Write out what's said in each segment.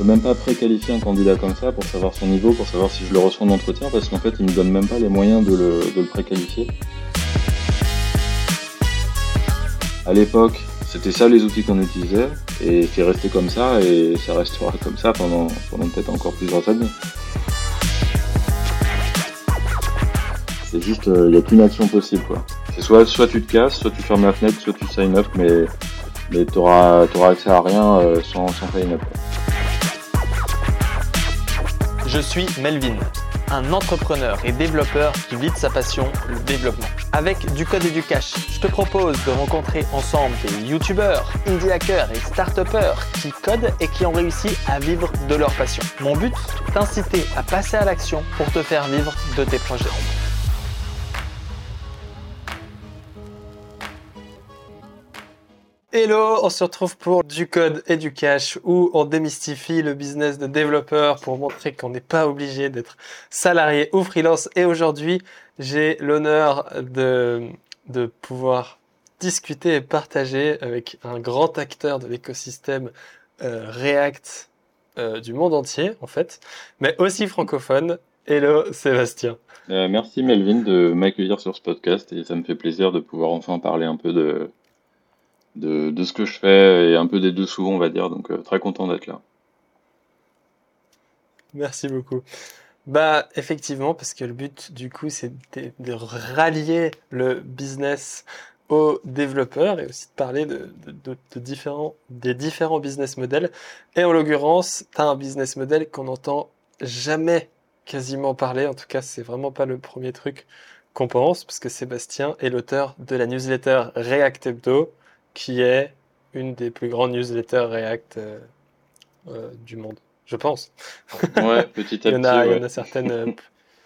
peux même pas préqualifier un candidat comme ça pour savoir son niveau, pour savoir si je le reçois en entretien, parce qu'en fait, il me donne même pas les moyens de le, de le préqualifier. À l'époque, c'était ça les outils qu'on utilisait, et c'est resté comme ça, et ça restera comme ça pendant, pendant peut-être encore plusieurs années. C'est juste, il n'y a qu'une action possible, quoi. C'est soit, soit tu te casses, soit tu fermes la fenêtre, soit tu sign up, mais, mais tu auras, accès à rien euh, sans, sans sign up. Je suis Melvin, un entrepreneur et développeur qui vit de sa passion, le développement. Avec du code et du cash, je te propose de rencontrer ensemble des youtubeurs, indie hackers et start qui codent et qui ont réussi à vivre de leur passion. Mon but, t'inciter à passer à l'action pour te faire vivre de tes projets. Hello, on se retrouve pour du code et du cash où on démystifie le business de développeur pour montrer qu'on n'est pas obligé d'être salarié ou freelance. Et aujourd'hui, j'ai l'honneur de, de pouvoir discuter et partager avec un grand acteur de l'écosystème euh, React euh, du monde entier, en fait, mais aussi francophone. Hello, Sébastien. Euh, merci Melvin de m'accueillir sur ce podcast et ça me fait plaisir de pouvoir enfin parler un peu de, de, de, ce que je fais et un peu des dessous, on va dire. Donc, euh, très content d'être là. Merci beaucoup. Bah, effectivement, parce que le but, du coup, c'est de, rallier le business aux développeurs et aussi de parler de, de, différents, des différents business models. Et en l'occurrence, tu as un business model qu'on n'entend jamais quasiment parler. En tout cas, c'est vraiment pas le premier truc qu'on pense, parce que Sébastien est l'auteur de la newsletter React Hebdo, qui est une des plus grandes newsletters React euh, euh, du monde, je pense. Ouais, petit à petit. il, y en a, il y en a certaines euh,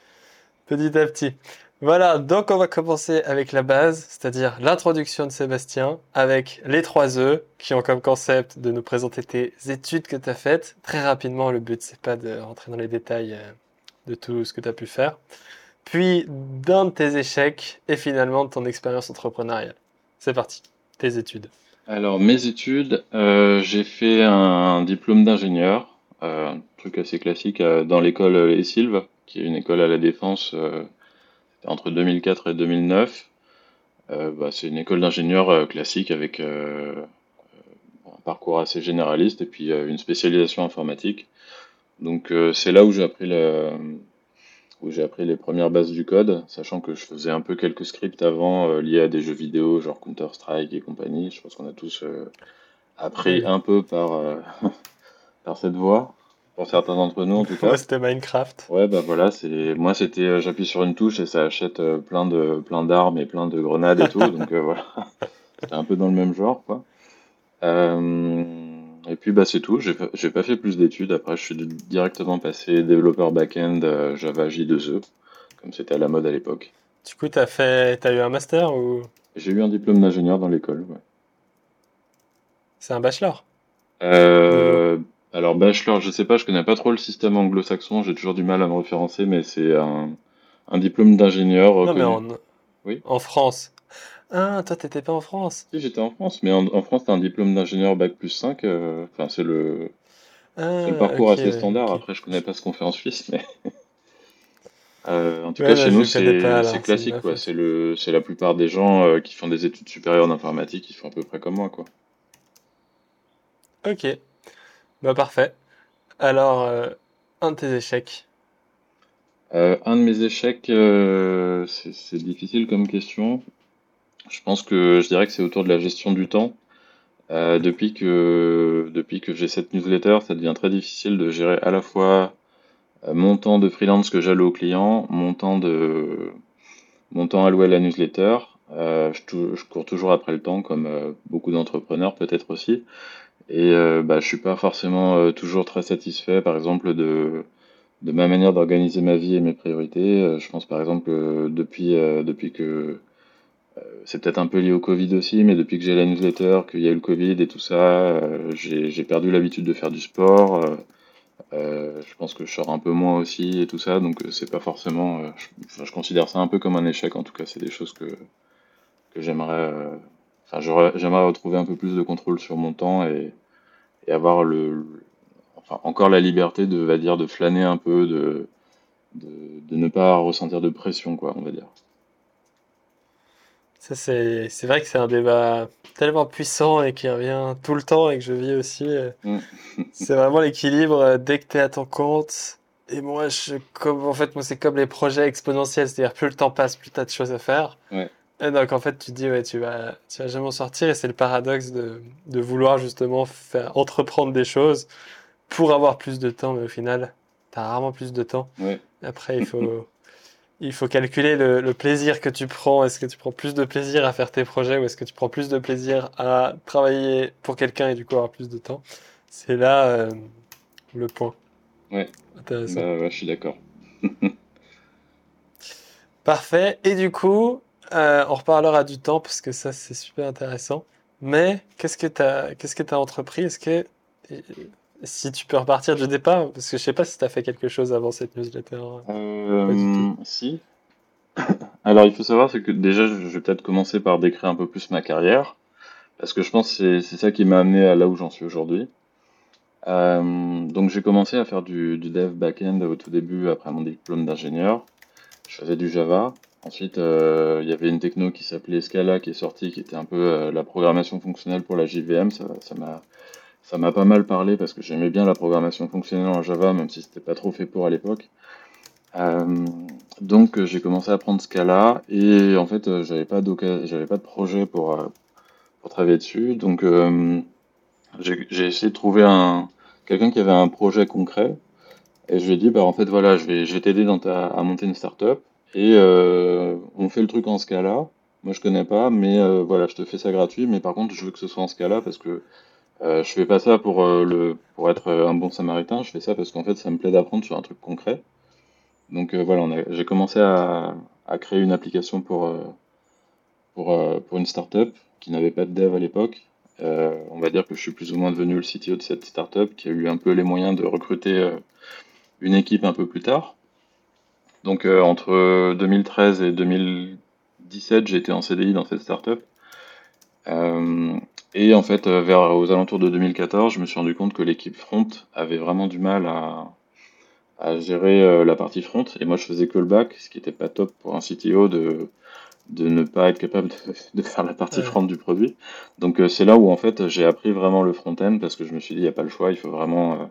petit à petit. Voilà, donc on va commencer avec la base, c'est-à-dire l'introduction de Sébastien, avec les trois E, qui ont comme concept de nous présenter tes études que tu as faites. Très rapidement, le but, c'est pas de rentrer dans les détails de tout ce que tu as pu faire. Puis d'un de tes échecs, et finalement de ton expérience entrepreneuriale. C'est parti tes études Alors, mes études, euh, j'ai fait un diplôme d'ingénieur, euh, un truc assez classique, euh, dans l'école Essilve, qui est une école à la Défense entre 2004 et 2009. Bah, c'est une école d'ingénieur classique avec un parcours assez généraliste et puis une spécialisation informatique. Donc c'est là où j'ai appris le, où j'ai appris les premières bases du code, sachant que je faisais un peu quelques scripts avant euh, liés à des jeux vidéo, genre Counter-Strike et compagnie. Je pense qu'on a tous euh, appris un peu par, euh, par cette voie, pour certains d'entre nous en tout cas. Ouais, c'était Minecraft. Ouais, bah voilà, c'est moi c'était j'appuie sur une touche et ça achète plein de plein d'armes et plein de grenades et tout, donc voilà, c'était un peu dans le même genre quoi. Et puis bah c'est tout, j'ai pas, pas fait plus d'études. Après, je suis directement passé développeur back-end euh, Java J2E, comme c'était à la mode à l'époque. Du coup, t'as fait, as eu un master ou? J'ai eu un diplôme d'ingénieur dans l'école. Ouais. C'est un bachelor? Euh, alors bachelor, je sais pas, je connais pas trop le système anglo-saxon. J'ai toujours du mal à me référencer, mais c'est un, un diplôme d'ingénieur. Non, mais en, oui en France. Ah, toi, t'étais pas en France. Si, j'étais en France, mais en, France, t'as un diplôme d'ingénieur Bac plus 5. euh, Enfin, c'est le, c'est le ah, parcours assez standard. Après, je connais pas ce qu'on fait en Suisse, mais. Euh, en tout cas, chez nous, c'est c'est classique, quoi. C'est le, c'est la plupart des gens euh, qui font des études supérieures en informatique, qui font à peu près comme moi, quoi. Ok. Bah, parfait. Alors, euh, un de tes échecs. Euh, un de mes échecs, euh, c'est c'est difficile comme question. Je pense que je dirais que c'est autour de la gestion du temps. Euh, depuis que depuis que j'ai cette newsletter, ça devient très difficile de gérer à la fois euh, mon temps de freelance que j'alloue aux clients, mon temps de mon temps alloué à la newsletter. Euh, je, je, cours toujours après le temps, comme euh, beaucoup d'entrepreneurs peut-être aussi. Et euh, bah, je suis pas forcément toujours très satisfait, par exemple, de de ma manière d'organiser ma vie et mes priorités. je pense par exemple depuis depuis que c'est peut-être un peu lié au Covid aussi, mais depuis que j'ai la newsletter, qu'il y a eu le Covid et tout ça, euh, j'ai perdu l'habitude de faire du sport. Euh, je pense que je sors un peu moins aussi et tout ça, donc c'est pas forcément. je, je, considère ça un peu comme un échec. En tout cas, c'est des choses que que j'aimerais. enfin, j'aimerais retrouver un peu plus de contrôle sur mon temps et, et avoir le, enfin, encore la liberté de, va dire, de flâner un peu, de, de, de ne pas ressentir de pression, quoi, on va dire. Ça, c'est, c'est vrai que c'est un débat tellement puissant et qui revient tout le temps et que je vis aussi. euh, Mm. C'est vraiment l'équilibre euh, dès que tu es à ton compte. Et moi, je, comme, en fait, moi, c'est comme les projets exponentiels, c'est-à-dire plus le temps passe, plus tu as de choses à faire. Ouais. Et donc, en fait, tu te dis, ouais, tu vas, tu vas jamais en sortir. Et c'est le paradoxe de, de vouloir justement faire, entreprendre des choses pour avoir plus de temps. Mais au final, tu as rarement plus de temps. Ouais. Après, il faut, il faut calculer le, le plaisir que tu prends. Est-ce que tu prends plus de plaisir à faire tes projets ou est-ce que tu prends plus de plaisir à travailler pour quelqu'un et du coup avoir plus de temps? C'est là euh, le point. Ouais. Intéressant. Bah, je suis d'accord. Parfait. Et du coup, euh, on reparlera du temps parce que ça, c'est super intéressant. Mais qu'est-ce que tu as, qu'est-ce que tu entrepris? Est-ce que, si tu peux repartir du départ, parce que je sais pas si tu as fait quelque chose avant cette newsletter. Euh, si. Alors, il faut savoir, c'est que déjà, je vais peut-être commencer par décrire un peu plus ma carrière, parce que je pense que c'est ça qui m'a amené à là où j'en suis aujourd'hui. Euh, donc, j'ai commencé à faire du, du dev back-end au tout début, après mon diplôme d'ingénieur. Je faisais du Java. Ensuite, euh, il y avait une techno qui s'appelait Scala qui est sortie, qui était un peu la programmation fonctionnelle pour la JVM. Ça, ça m'a, ça m'a pas mal parlé parce que j'aimais bien la programmation fonctionnelle en Java, même si c'était pas trop fait pour à l'époque. Euh, donc euh, j'ai commencé à apprendre Scala et en fait euh, j'avais pas j'avais pas de projet pour, pour travailler dessus. Donc j'ai essayé de trouver un quelqu'un qui avait un projet concret et je lui ai dit bah en fait voilà je vais je vais t'aider dans ta à monter une startup et on fait le truc en Scala. Moi je connais pas mais voilà je te fais ça gratuit mais par contre je veux que ce soit en Scala parce que euh, je fais pas ça pour euh, le pour être euh, un bon samaritain, je fais ça parce qu'en fait ça me plaît d'apprendre sur un truc concret. Donc euh, voilà, j'ai commencé à, créer une application pour, pour, pour une startup qui n'avait pas de dev à l'époque. On va dire que je suis plus ou moins devenu le CTO de cette startup qui a eu un peu les moyens de recruter une équipe un peu plus tard. Donc entre 2013 et 2017, j'ai été en CDI dans cette startup. Et en fait, euh, vers aux alentours de 2014, je me suis rendu compte que l'équipe front avait vraiment du mal à, à gérer euh, la partie front. Et moi, je faisais que le back, ce qui n'était pas top pour un CTO de, de ne pas être capable de, de faire la partie Ouais. front du produit. Donc, euh, c'est là où, en fait, j'ai appris vraiment le front-end parce que je me suis dit, il n'y a pas le choix, il faut vraiment, euh,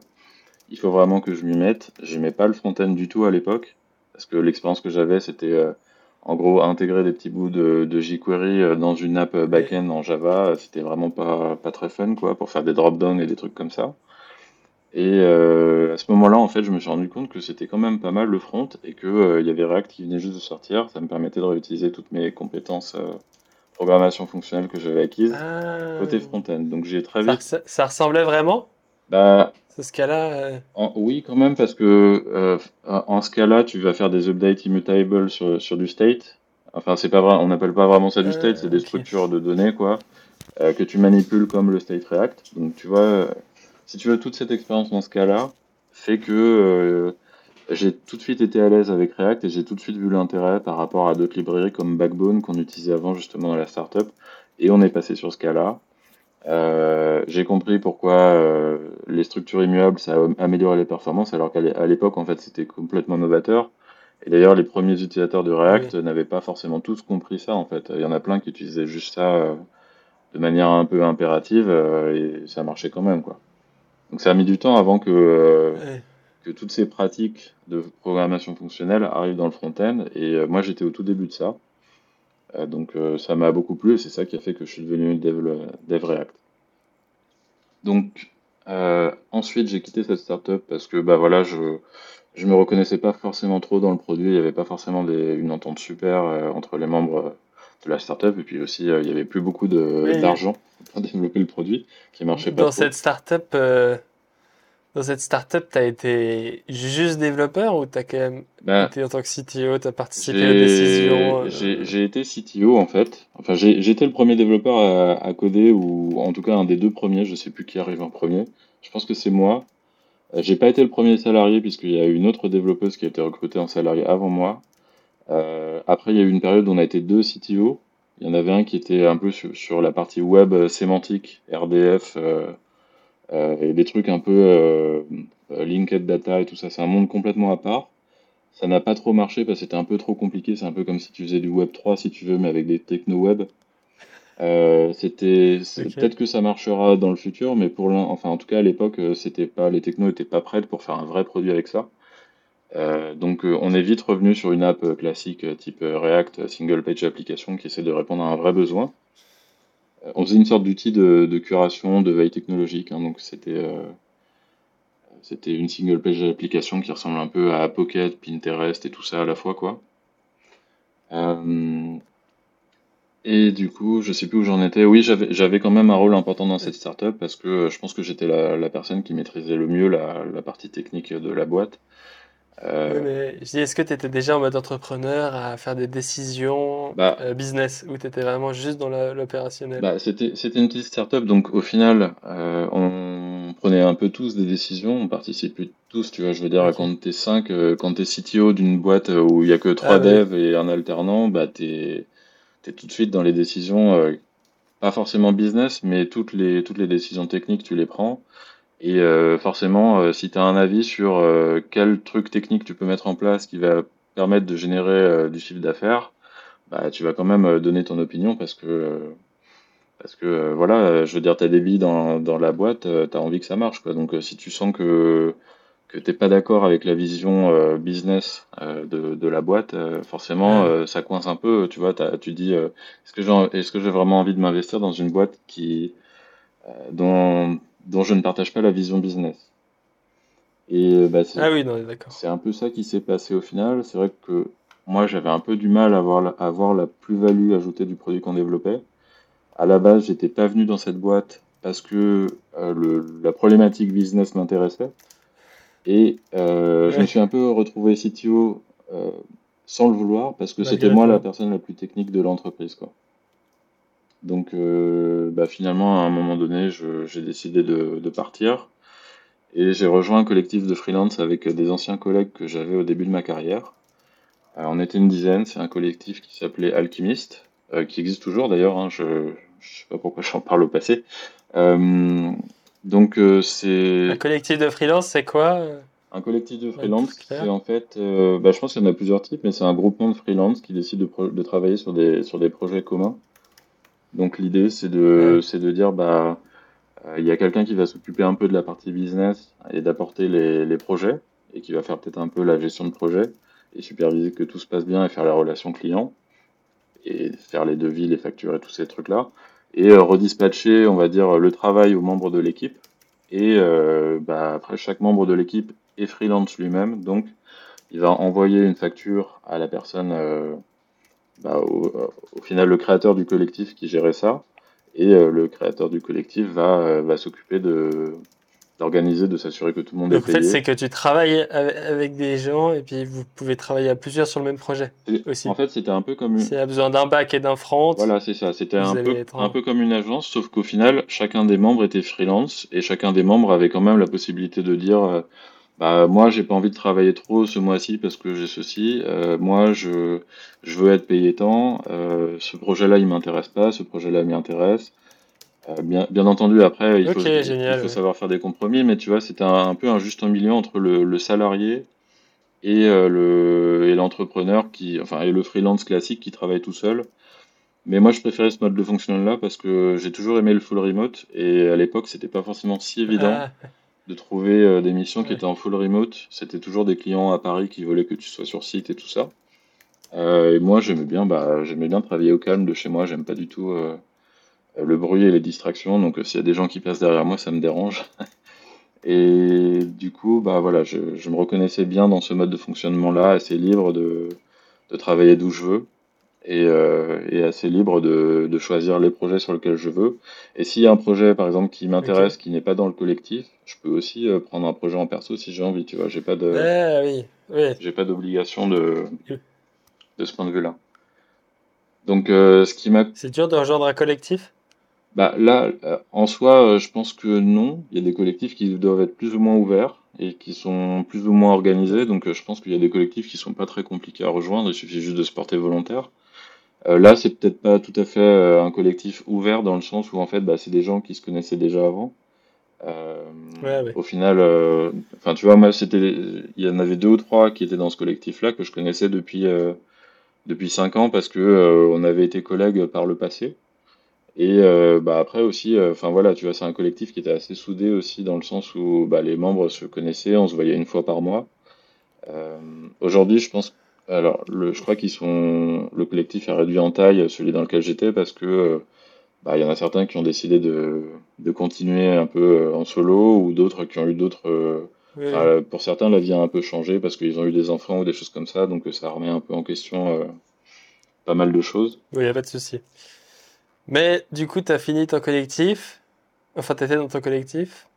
il faut vraiment que je m'y mette. J'aimais pas le front-end du tout à l'époque parce que l'expérience que j'avais, c'était en gros intégrer des petits bouts de, de jQuery euh, dans une app euh, back-end en Java. euh, C'était vraiment pas, pas très fun, quoi, pour faire des drop-down et des trucs comme ça. Et euh, à ce moment-là, en fait, je me suis rendu compte que c'était quand même pas mal le front et que euh, y avait React qui venait juste de sortir. Ça me permettait de réutiliser toutes mes compétences euh, programmation fonctionnelle que j'avais acquises Ah. côté front-end. Donc j'ai très Ça, vite. res- ça ressemblait vraiment, Bah, ce cas-là. euh, en- oui, quand même, parce que euh, en ce cas-là, tu vas faire des updates immutables sur, sur du state. Enfin, c'est pas vrai, on n'appelle pas vraiment ça du state, c'est des ok. structures de données, quoi, euh, que tu manipules comme le state React. Donc, tu vois, euh, si tu veux, toute cette expérience dans ce cas-là fait que euh, j'ai tout de suite été à l'aise avec React et j'ai tout de suite vu l'intérêt par rapport à d'autres librairies comme Backbone qu'on utilisait avant justement dans la startup. Et on est passé sur ce cas-là. Euh, j'ai compris pourquoi euh, les structures immuables ça a amélioré les performances alors qu'à l'époque en fait c'était complètement novateur. Et d'ailleurs les premiers utilisateurs de React n'avaient pas forcément tous compris ça en fait. Il y en a plein qui utilisaient juste ça euh, de manière un peu impérative et ça marchait quand même quoi. Donc ça a mis du temps avant que toutes ces pratiques de programmation fonctionnelle arrivent dans le front-end. Et moi j'étais au tout début de ça donc euh, ça m'a beaucoup plu et c'est ça qui a fait que je suis devenu dev, dev React donc euh, ensuite j'ai quitté cette startup parce que bah voilà je je me reconnaissais pas forcément trop dans le produit il y avait pas forcément des, une entente super euh, entre les membres euh, de la startup et puis aussi euh, il y avait plus beaucoup Oui. d'argent pour développer le produit qui marchait pas Dans trop. cette startup, euh, dans cette startup, t'as été juste développeur ou t'as quand même Bah, été en tant que CTO, t'as participé aux décisions. euh, J'ai été CTO en fait. Enfin, été le premier développeur à, à coder ou en tout cas un des deux premiers. Je sais plus qui arrive en premier. Je pense que c'est moi. Euh, J'ai pas été le premier salarié puisqu'il y a eu une autre développeuse qui a été recrutée en salarié avant moi. Euh, après, il y a eu une période où on a été deux CTO. Il y en avait un qui était un peu sur, sur la partie web sémantique, RDF, euh, et des trucs un peu euh, euh, linked data et tout ça. C'est un monde complètement à part. Ça n'a pas trop marché parce que c'était un peu trop compliqué. C'est un peu comme si tu faisais du Web 3 si tu veux, mais avec des techno web. Euh, c'était peut-être que ça marchera dans le futur, mais pour enfin en tout cas à l'époque, euh, c'était pas les technos étaient pas prêtes pour faire un vrai produit avec ça. Euh, donc euh, on est vite revenu sur une app euh, classique euh, type euh, React, euh, single page application qui essaie de répondre à un vrai besoin. Euh, on faisait une sorte d'outil de, curation, de veille technologique, hein, donc c'était euh, c'était une single page application qui ressemble un peu à Pocket, Pinterest et tout ça à la fois quoi. Euh, et du coup, je sais plus où j'en étais. Oui, j'avais quand même un rôle important dans cette startup parce que je pense que j'étais la, personne qui maîtrisait le mieux la partie technique de la boîte. Oui, Euh, mais je dis, est-ce que tu étais déjà en mode entrepreneur à faire des décisions bah, euh, business ou tu étais vraiment juste dans l'opérationnel? bah, c'était une petite startup, donc au final, euh, on prenait un peu tous des décisions, on participait tous, tu vois. Je veux dire, quand t'es 5, quand t'es CTO d'une boîte où il y a que trois Ah oui. devs et un alternant, bah t'es t'es tout de suite dans les décisions, pas forcément business, mais toutes les toutes les décisions techniques, tu les prends. Et euh, forcément, euh, si tu as un avis sur euh, quel truc technique tu peux mettre en place qui va permettre de générer du chiffre d'affaires, bah, tu vas quand même donner ton opinion parce que, parce que voilà, je veux dire, tu as des billes dans, dans la boîte, tu as envie que ça marche, quoi. Donc si tu sens que, que t'es pas d'accord avec la vision business de, de la boîte, forcément, ça coince un peu, tu vois, tu dis, est-ce que j'ai, est-ce que j'ai vraiment envie de m'investir dans une boîte qui, dont, dont je ne partage pas la vision business? Et euh, bah, c'est ah oui, c'est un peu ça qui s'est passé au final. C'est vrai que moi, j'avais un peu du mal à voir la, à voir la plus-value ajoutée du produit qu'on développait. À la base, j'étais pas venu dans cette boîte parce que euh, le, la problématique business m'intéressait. Et euh, je me suis un peu retrouvé CTO euh, sans le vouloir parce que c'était malgré moi la personne la plus technique de l'entreprise, quoi. Donc, euh, bah, finalement, à un moment donné, j'ai décidé de, de partir. Et j'ai rejoint un collectif de freelance avec des anciens collègues que j'avais au début de ma carrière. Euh, on était une dizaine, c'est un collectif qui s'appelait Alchemist, euh, qui existe toujours d'ailleurs, hein, je ne sais pas pourquoi j'en parle au passé. Euh, donc euh, Un c'est collectif de freelance, c'est quoi? un collectif de freelance, c'est en fait, euh, bah, je pense qu'il y en a plusieurs types, mais c'est un groupement de freelance qui décide de, travailler sur des, sur des projets communs. Donc l'idée c'est de, Ouais. de dire, bah, euh, il y a quelqu'un qui va s'occuper un peu de la partie business et d'apporter les, les projets et qui va faire peut-être un peu la gestion de projet et superviser que tout se passe bien et faire la relation client et faire les devis, les factures et tous ces trucs-là. Et euh, redispatcher, on va dire, le travail aux membres de l'équipe. Et euh, bah, après, chaque membre de l'équipe est freelance lui-même, donc il va envoyer une facture à la personne, euh, bah, au, au final, le créateur du collectif qui gérait ça. Et euh, le créateur du collectif va, euh, va s'occuper de d'organiser, de s'assurer que tout le monde est Donc en fait, payé. c'est que tu travailles ave- avec des gens et puis vous pouvez travailler à plusieurs sur le même projet Et aussi. en fait, c'était un peu comme une... S'il y a besoin d'un back et d'un front, Voilà, c'est ça. C'était un peu, être un peu comme une agence, sauf qu'au final, chacun des membres était freelance et chacun des membres avait quand même la possibilité de dire, euh, bah moi, j'ai pas envie de travailler trop ce mois-ci parce que j'ai ceci. euh, moi, je, je veux être payé tant. euh, ce projet-là, il m'intéresse pas. Ce projet-là m'intéresse. Euh, bien, bien entendu, après, il faut, il génial, faut ouais. savoir faire des compromis, mais tu vois, c'était un, un peu un juste milieu entre le, le salarié et euh, le l'entrepreneur qui, enfin, et le freelance classique qui travaille tout seul. Mais moi, je préférais ce mode de fonctionnement-là parce que j'ai toujours aimé le full remote et à l'époque, c'était pas forcément si évident Ah, de trouver euh, des missions qui ouais. étaient en full remote. C'était toujours des clients à Paris qui voulaient que tu sois sur site et tout ça. Euh, et moi, j'aimais bien, bah, j'aimais bien travailler au calme de chez moi. J'aime pas du tout euh, le bruit et les distractions. Donc, euh, s'il y a des gens qui passent derrière moi, ça me dérange. Et du coup, bah voilà, je, je me reconnaissais bien dans ce mode de fonctionnement-là, assez libre de, de travailler d'où je veux et, euh, et assez libre de, de choisir les projets sur lesquels je veux. Et s'il y a un projet, par exemple, qui m'intéresse, qui n'est pas dans le collectif, je peux aussi euh, prendre un projet en perso si j'ai envie, tu vois. J'ai pas de, Ah oui, oui. j'ai pas d'obligation de, de ce point de vue-là. Donc, euh, ce qui m'a C'est dur de rejoindre un collectif? Bah là, en soi, je pense que non. Il y a des collectifs qui doivent être plus ou moins ouverts et qui sont plus ou moins organisés. Donc, je pense qu'il y a des collectifs qui sont pas très compliqués à rejoindre. Il suffit juste de se porter volontaire. Euh, là, c'est peut-être pas tout à fait euh, un collectif ouvert dans le sens où en fait, bah, c'est des gens qui se connaissaient déjà avant. Au final, enfin, tu vois, moi, c'était, il y en avait deux ou trois qui étaient dans ce collectif-là que je connaissais depuis depuis cinq ans parce que on avait été collègues par le passé. Et bah après aussi, enfin voilà, tu vois, c'est un collectif qui était assez soudé aussi dans le sens où bah, les membres se connaissaient, on se voyait une fois par mois. Aujourd'hui, je pense alors, le, je crois qu'ils sont. Le collectif a réduit en taille, celui dans lequel j'étais, parce que euh, bah, il y en a certains qui ont décidé de, de continuer un peu euh, en solo, ou d'autres qui ont eu d'autres. Euh, pour certains, la vie a un peu changé parce qu'ils ont eu des enfants ou des choses comme ça, donc ça remet un peu en question pas mal de choses. Oui, il n'y a pas de souci. Mais du coup, tu as fini ton collectif? Enfin, tu étais dans ton collectif?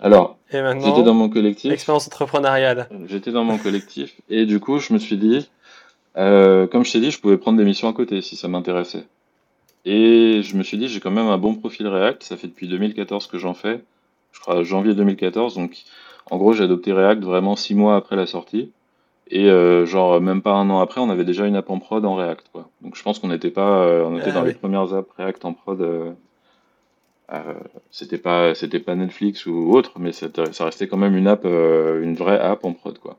Alors, j'étais dans mon collectif. Expérience entrepreneuriale. J'étais dans mon collectif et du coup, je me suis dit, euh, comme je t'ai dit, je pouvais prendre des missions à côté si ça m'intéressait. Et je me suis dit, j'ai quand même un bon profil React. Ça fait depuis 2014 que j'en fais. Je crois janvier 2014. Donc, en gros, j'ai adopté React vraiment six mois après la sortie. Et euh, genre même pas un an après, on avait déjà une app en prod en React, quoi. Donc je pense qu'on n'était pas, euh, on était ah dans les premières apps React en prod euh, c'était pas c'était pas Netflix ou autre, mais ça restait quand même une app, euh, une vraie app en prod quoi.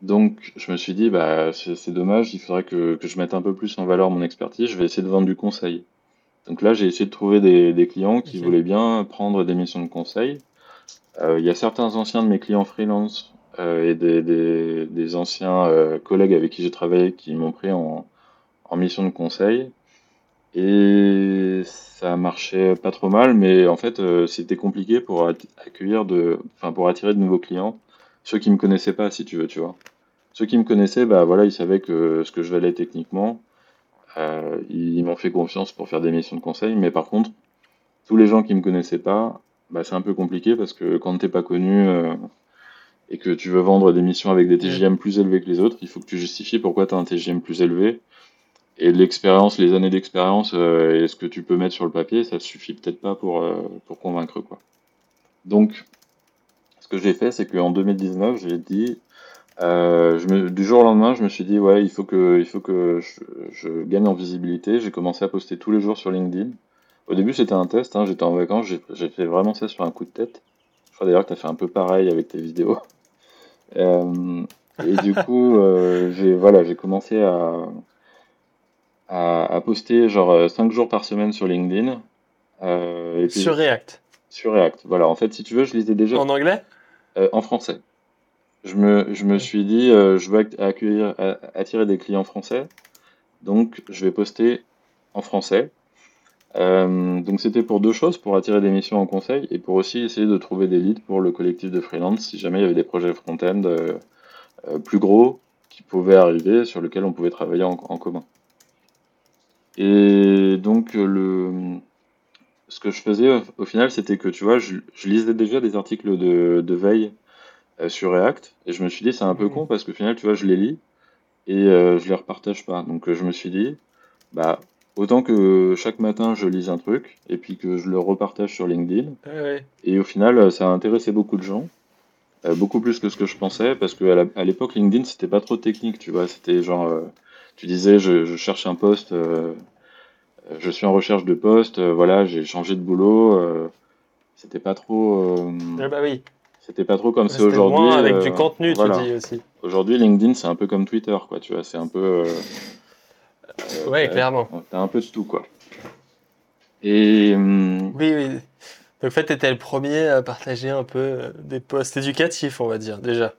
Donc je me suis dit bah c'est dommage, il faudrait que, que, je mette un peu plus en valeur mon expertise. Je vais essayer de vendre du conseil. Donc là j'ai essayé de trouver des, des clients qui voulaient bien prendre des missions de conseil. Euh, il y a certains anciens de mes clients freelance et des, des, des anciens collègues avec qui j'ai travaillé qui m'ont pris en, en mission de conseil. Et ça marchait pas trop mal, mais en fait, euh, c'était compliqué pour accueillir de, enfin, pour attirer de nouveaux clients. Ceux qui me connaissaient pas, si tu veux, tu vois. Ceux qui me connaissaient, bah voilà, ils savaient que ce que je valais techniquement. Euh, ils m'ont fait confiance pour faire des missions de conseil, mais par contre, tous les gens qui me connaissaient pas, bah c'est un peu compliqué parce que quand t'es pas connu euh, et que tu veux vendre des missions avec des TGM plus élevés que les autres, il faut que tu justifies pourquoi tu as un TGM plus élevé et l'expérience, les années d'expérience euh, et ce que tu peux mettre sur le papier, ça suffit peut-être pas pour, euh, pour convaincre quoi. Donc, ce que j'ai fait, c'est qu'en 2019, j'ai dit, euh, du jour au lendemain, je me suis dit ouais, il faut que, il faut que je, gagne en visibilité. J'ai commencé à poster tous les jours sur LinkedIn. Au début, c'était un test. Hein, j'étais en vacances, j'ai fait vraiment ça sur un coup de tête. Je crois d'ailleurs que tu as fait un peu pareil avec tes vidéos. Euh, et du coup, j'ai voilà, commencé à à, poster genre 5 euh, jours par semaine sur LinkedIn. Euh, et puis, sur React. Sur React. Voilà, en fait, si tu veux, je lisais déjà. En anglais? Euh, En français. Je me, je me suis dit, je veux accueillir, attirer des clients français, donc je vais poster en français. donc c'était pour deux choses, pour attirer des missions en conseil et pour aussi essayer de trouver des leads pour le collectif de freelance si jamais il y avait des projets front-end plus gros qui pouvaient arriver sur lesquels on pouvait travailler en commun. Et donc, euh, le, ce que je faisais au final, c'était que tu vois, je, lisais déjà des articles de, de veille euh, sur React, et je me suis dit, c'est un peu mmh. con parce que au final, tu vois, je les lis et euh, je les repartage pas. Donc, je me suis dit, bah, autant que chaque matin je lise un truc et puis que je le repartage sur LinkedIn. Et au final, ça a intéressé beaucoup de gens. beaucoup plus que ce que je pensais, parce que à l'époque, LinkedIn, c'était pas trop technique, tu vois. C'était genre, tu disais, je, cherche un poste, euh, je suis en recherche de poste, euh, voilà, j'ai changé de boulot. Euh, c'était pas trop. Ah bah oui. C'était pas trop comme c'est aujourd'hui. Avec du contenu, tu dis aussi. Aujourd'hui, LinkedIn, c'est un peu comme Twitter, quoi. Tu vois, c'est un peu. ouais, clairement. T'as un peu de tout, quoi. Et. Oui, oui. Donc, en fait, tu étais le premier à partager un peu des posts éducatifs, on va dire, déjà.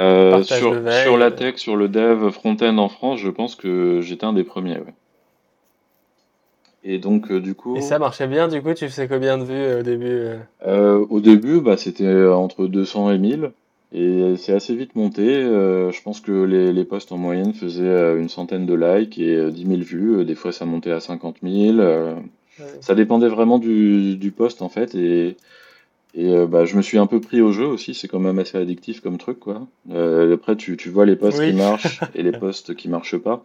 Euh, sur, sur la tech, sur le dev front-end en France, je pense que j'étais un des premiers. Ouais. Et donc, euh, du coup. Et ça marchait bien, du coup, tu faisais combien de vues euh, au début Au début, bah, c'était entre 200 et 1000. Et c'est assez vite monté. je pense que les, les posts en moyenne faisaient une centaine de likes et 10 000 vues. Des fois, ça montait à 50 000. Ça dépendait vraiment du, du post, en fait. Et et euh, bah, je me suis un peu pris au jeu aussi, c'est quand même assez addictif comme truc. Quoi. Euh, après, tu, tu vois les posts qui marchent et les posts qui marchent pas.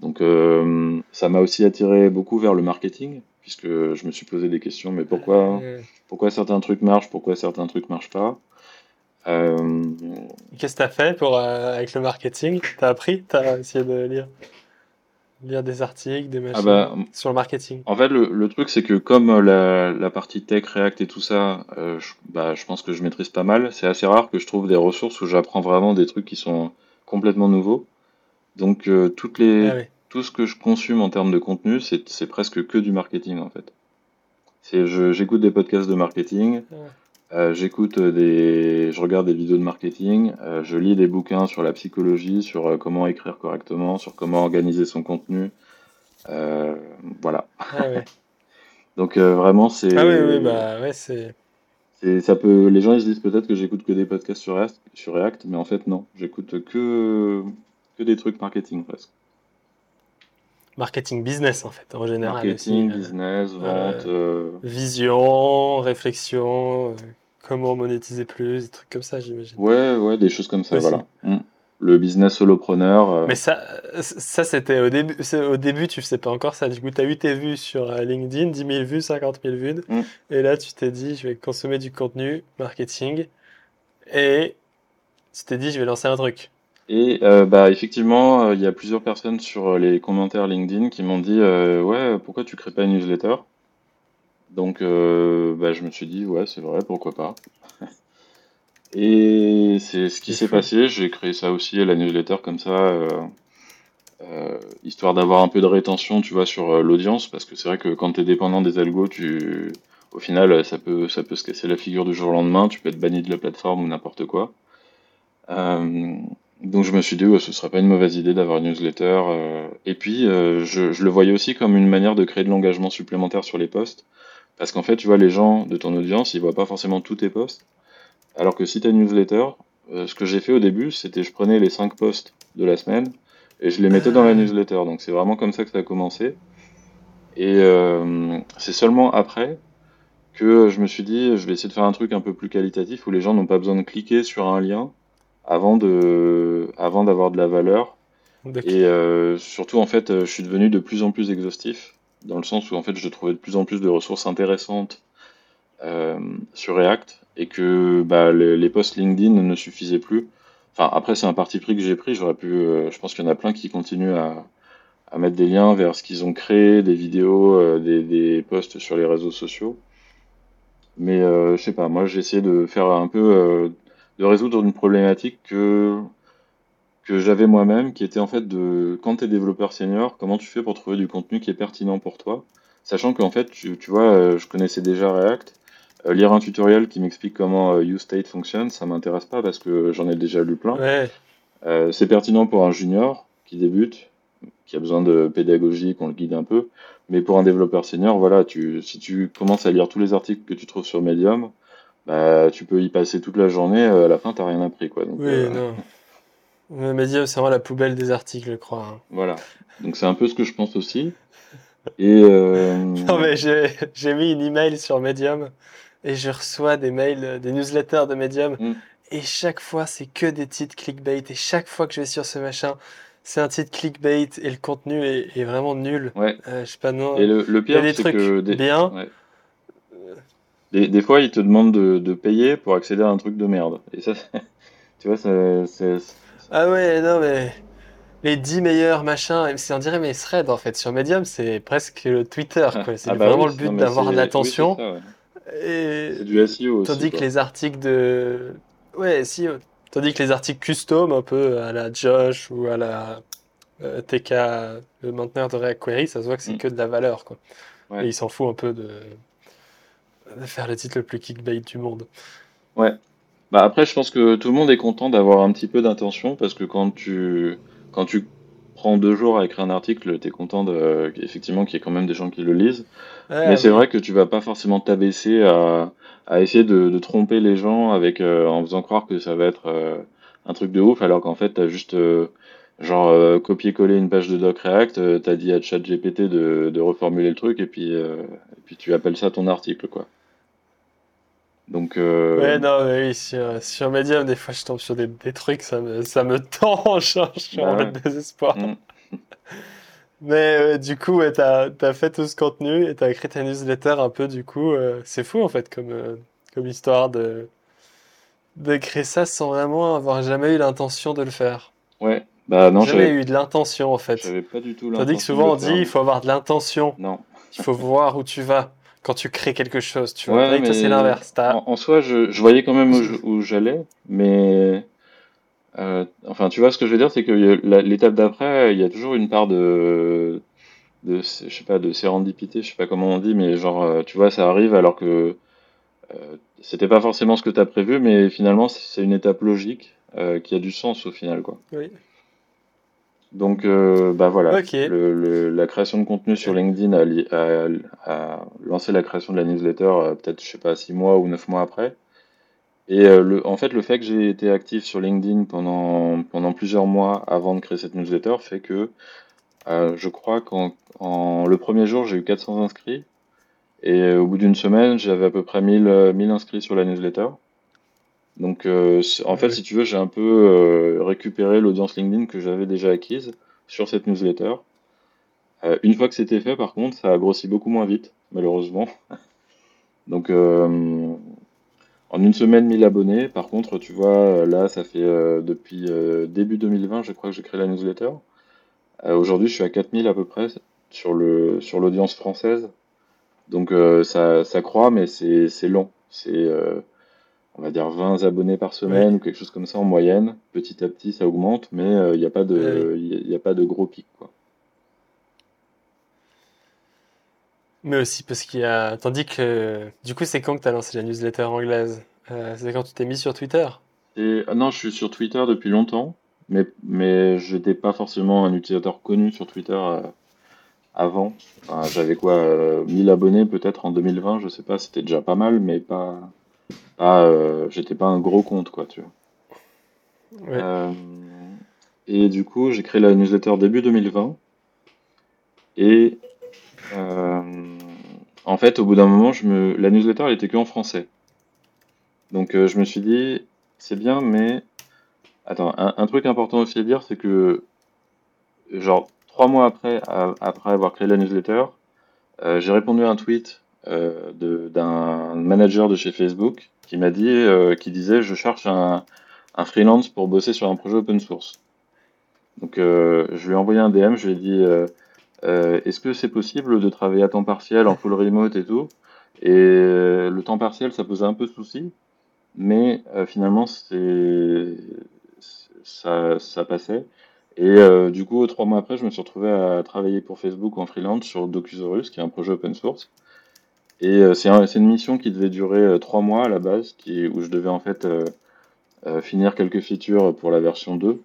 Donc euh, ça m'a aussi attiré beaucoup vers le marketing, puisque je me suis posé des questions, mais pourquoi, pourquoi certains trucs marchent, pourquoi certains trucs marchent pas? Qu'est-ce que tu as fait pour, avec le marketing? Tu as appris? Tu as essayé de lire? Lire des articles, des Ah machins bah, sur le marketing. en fait, le, le truc, c'est que comme euh, la, la partie tech, React et tout ça, euh, je, bah, je pense que je maîtrise pas mal. C'est assez rare que je trouve des ressources où j'apprends vraiment des trucs qui sont complètement nouveaux. Donc, euh, toutes les, Ah ouais. tout ce que je consomme en termes de contenu, c'est, presque que du marketing, en fait. J'écoute des podcasts de marketing, Ouais. Euh, j'écoute des, je regarde des vidéos de marketing, euh, je lis des bouquins sur la psychologie, sur euh, comment écrire correctement, sur comment organiser son contenu. Euh, voilà. Ah ouais. Donc euh, vraiment, c'est, Ah oui, oui, bah ouais, c'est. ça peut, les gens ils se disent peut-être que j'écoute que des podcasts sur React, sur React, mais en fait non, j'écoute que, que des trucs marketing presque. Marketing business en fait, en général Marketing, aussi. euh, business, vente. euh, vision, réflexion, euh, comment monétiser plus, des trucs comme ça, j'imagine. Ouais, ouais, des choses comme ça, Aussi. voilà. Mm. Le business solopreneur. euh, Mais ça, ça c'était au début, c'est- au début, tu faisais pas encore ça. Du coup, tu as eu tes vues sur euh, LinkedIn, 10 000 vues, 50 000 vues. Mm. Et là, tu t'es dit, je vais consommer du contenu marketing. Et tu t'es dit, je vais lancer un truc. Et euh, bah effectivement, euh, il y a plusieurs personnes sur les commentaires LinkedIn qui m'ont dit euh, ouais, pourquoi tu crées pas une newsletter? Donc euh, bah, je me suis dit ouais, c'est vrai, pourquoi pas. Et c'est ce qui s'est passé. J'ai créé ça aussi, la newsletter comme ça, euh, euh, histoire d'avoir un peu de rétention, tu vois, sur euh, l'audience, parce que c'est vrai que quand tu es dépendant des algos, tu, au final, ça peut, ça peut se casser la figure du jour au lendemain. Tu peux être banni de la plateforme ou n'importe quoi. Donc je me suis dit, ouais, ce serait pas une mauvaise idée d'avoir une newsletter. et puis, je, je le voyais aussi comme une manière de créer de l'engagement supplémentaire sur les posts. Parce qu'en fait, tu vois, les gens de ton audience, ils voient pas forcément tous tes posts. Alors que si tu as une newsletter, euh, ce que j'ai fait au début, c'était je prenais les 5 posts de la semaine et je les mettais dans la newsletter. Donc c'est vraiment comme ça que ça a commencé. Et euh, c'est seulement après que je me suis dit, je vais essayer de faire un truc un peu plus qualitatif où les gens n'ont pas besoin de cliquer sur un lien avant de, avant d'avoir de la valeur. Et euh, surtout, en fait, je suis devenu de plus en plus exhaustif, dans le sens où, en fait, je trouvais de plus en plus de ressources intéressantes euh, sur React, et que bah, les, posts LinkedIn ne suffisaient plus. Enfin, après, c'est un parti pris que j'ai pris. J'aurais pu, euh, je pense qu'il y en a plein qui continuent à, mettre des liens vers ce qu'ils ont créé, des vidéos, euh, des, des posts sur les réseaux sociaux. Mais je sais pas, moi, j'ai essayé de faire un peu, de résoudre une problématique que que j'avais moi-même, qui était en fait de quand tu es développeur senior, comment tu fais pour trouver du contenu qui est pertinent pour toi, sachant qu'en fait, tu, tu vois, euh, je connaissais déjà React, euh, lire un tutoriel qui m'explique comment euh, UseState fonctionne, ça m'intéresse pas parce que j'en ai déjà lu plein. ouais, Euh, c'est pertinent pour un junior qui débute, qui a besoin de pédagogie, qu'on le guide un peu, mais pour un développeur senior, voilà, tu, si tu commences à lire tous les articles que tu trouves sur Medium, bah, tu peux y passer toute la journée, à la fin, t'as rien appris, quoi. Donc, oui, non. Le Medium, c'est vraiment la poubelle des articles, je crois. hein. Voilà. Donc c'est un peu ce que je pense aussi. Et euh, Non, mais j'ai j'ai mis une email sur Medium et je reçois des mails, euh, des newsletters de Medium. Mm. Et chaque fois, c'est que des titres clickbait. Et chaque fois que je vais sur ce machin, c'est un titre clickbait et le contenu est, est vraiment nul. ouais. Euh, je sais pas, non. Et le, pire, c'est que des, bien. ouais. des, des fois, ils te demandent de, de payer pour accéder à un truc de merde. Et ça, tu vois, c'est- Ah ouais, non, mais les 10 meilleurs machins, c'est on dirait mes threads en fait. Sur Medium, c'est presque le Twitter, quoi. C'est Ah bah vraiment oui, le but d'avoir de l'attention. ouais. Et du SEO aussi. Tandis que les articles de. Ouais, si. euh, Tandis que les articles custom, un peu à la Josh ou à la euh, TK, le mainteneur de React Query, ça se voit que c'est Mm. que de la valeur, quoi. Ouais. Et il s'en fout un peu de... de faire le titre le plus clickbait du monde. Ouais. Bah après, je pense que tout le monde est content d'avoir un petit peu d'intention parce que quand tu quand tu prends deux jours à écrire un article, t'es content de, effectivement qu'il y ait quand même des gens qui le lisent. Ouais, Mais c'est vrai que tu vas pas forcément t'abaisser à, à essayer de, de tromper les gens avec euh, en faisant croire que ça va être euh, un truc de ouf alors qu'en fait t'as juste euh, genre euh, copier-coller une page de doc React, euh, t'as dit à ChatGPT de, de reformuler le truc et puis euh, et puis tu appelles ça ton article quoi. Donc euh, Ouais, non, mais oui, sur, sur Medium, des fois, je tombe sur des, des trucs, ça me, ça me tend, genre, je suis Bah en ouais. mode désespoir. Mm. Mais euh, du coup, ouais, t'as, t'as fait tout ce contenu et t'as écrit ta newsletter un peu, du coup, euh, c'est fou, en fait, comme, comme histoire de, créer ça sans vraiment avoir jamais eu l'intention de le faire. ouais, Bah non, Jamais eu de l'intention en fait. j'avais pas du tout Tandis que souvent on dit il faut avoir de l'intention, Non. il faut voir où tu vas quand tu crées quelque chose, tu vois. Ouais, c'est l'inverse. En, en soi, je, je voyais quand même où j'allais, mais euh, enfin, tu vois, ce que je veux dire, c'est que l'étape d'après, il y a toujours une part de, de, je sais pas, de sérendipité, je sais pas comment on dit, mais genre, euh, tu vois, ça arrive alors que euh, c'était pas forcément ce que tu as prévu, mais finalement, c'est une étape logique euh, qui a du sens au final, quoi. Oui. Donc, euh, bah voilà, le, le- la création de contenu sur LinkedIn a, li- a- a lancé la création de la newsletter euh, peut-être, je sais pas, six mois ou neuf mois après. Et euh, le, en fait, le fait que j'ai été actif sur LinkedIn pendant, pendant plusieurs mois avant de créer cette newsletter fait que je crois qu'en en, le premier jour, j'ai eu 400 inscrits. Et au bout d'une semaine, j'avais à peu près 1000, euh, 1000 inscrits sur la newsletter. Donc, euh, en fait, Oui. si tu veux, j'ai un peu euh, récupéré l'audience LinkedIn que j'avais déjà acquise sur cette newsletter. Euh, une fois que c'était fait, par contre, ça a grossi beaucoup moins vite, malheureusement. Donc, en une semaine, 1000 abonnés. Par contre, tu vois, là, ça fait depuis début 2020, je crois que j'ai créé la newsletter. Aujourd'hui, je suis à 4000 à peu près sur l'audience française. Donc, ça, ça croît, mais c'est c'est long. C'est, on va dire, 20 abonnés par semaine ou quelque chose comme ça en moyenne. Petit à petit, ça augmente, mais euh, il n'y a pas de, il y a il y a pas de gros pic, quoi. Mais aussi parce qu'il y a. Tandis que. Du coup, c'est quand que tu as lancé la newsletter anglaise? Euh, c'est quand tu t'es mis sur Twitter? Et ah non, je suis sur Twitter depuis longtemps, mais mais j'étais pas forcément un utilisateur connu sur Twitter euh, avant. Enfin, j'avais quoi, euh, 1000 abonnés peut-être en 2020, je sais pas, c'était déjà pas mal, mais pas, pas euh, j'étais pas un gros compte quoi, tu vois. Ouais. Euh, et du coup, j'ai créé la newsletter début 2020 et euh, en fait, au bout d'un moment, je me, la newsletter elle était que en français. Donc je me suis dit, c'est bien, mais attends, un, un truc important aussi à dire, c'est que genre trois mois après, après avoir créé la newsletter, j'ai répondu à un tweet d'un manager de chez Facebook qui m'a dit, euh, qui disait, je cherche un, freelance pour bosser sur un projet open source. Donc euh, je lui ai envoyé un DM, je lui ai dit, euh, euh, est-ce que c'est possible de travailler à temps partiel, en full remote et tout? Et euh, le temps partiel, ça posait un peu de souci, mais euh, finalement, c'est ça, passait. Et euh, du coup, trois mois après, je me suis retrouvé à travailler pour Facebook en freelance sur Docusaurus, qui est un projet open source. Et euh, c'est un- c'est une mission qui devait durer euh, trois mois à la base, qui, où je devais en fait euh, euh, finir quelques features pour la version 2.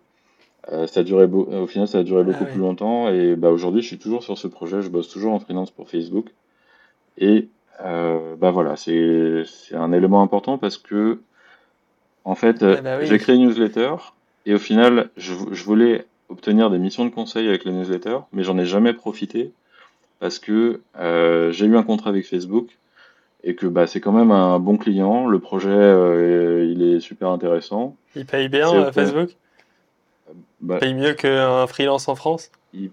Euh, ça a duré beau- au final, ça a duré Ah beaucoup plus longtemps. Et bah, aujourd'hui, je suis toujours sur ce projet. Je bosse toujours en freelance pour Facebook. Et euh, bah voilà, c'est c'est un élément important parce que en fait, euh, Ah bah j'ai oui. créé une newsletter et au final, je, vou- je voulais obtenir des missions de conseil avec la newsletter, mais j'en ai jamais profité parce que euh, j'ai eu un contrat avec Facebook et que bah, c'est quand même un bon client. Le projet, euh, il est super intéressant. Il paye bien, euh. Facebook? Bah, Il paye mieux qu'un freelance en France? il-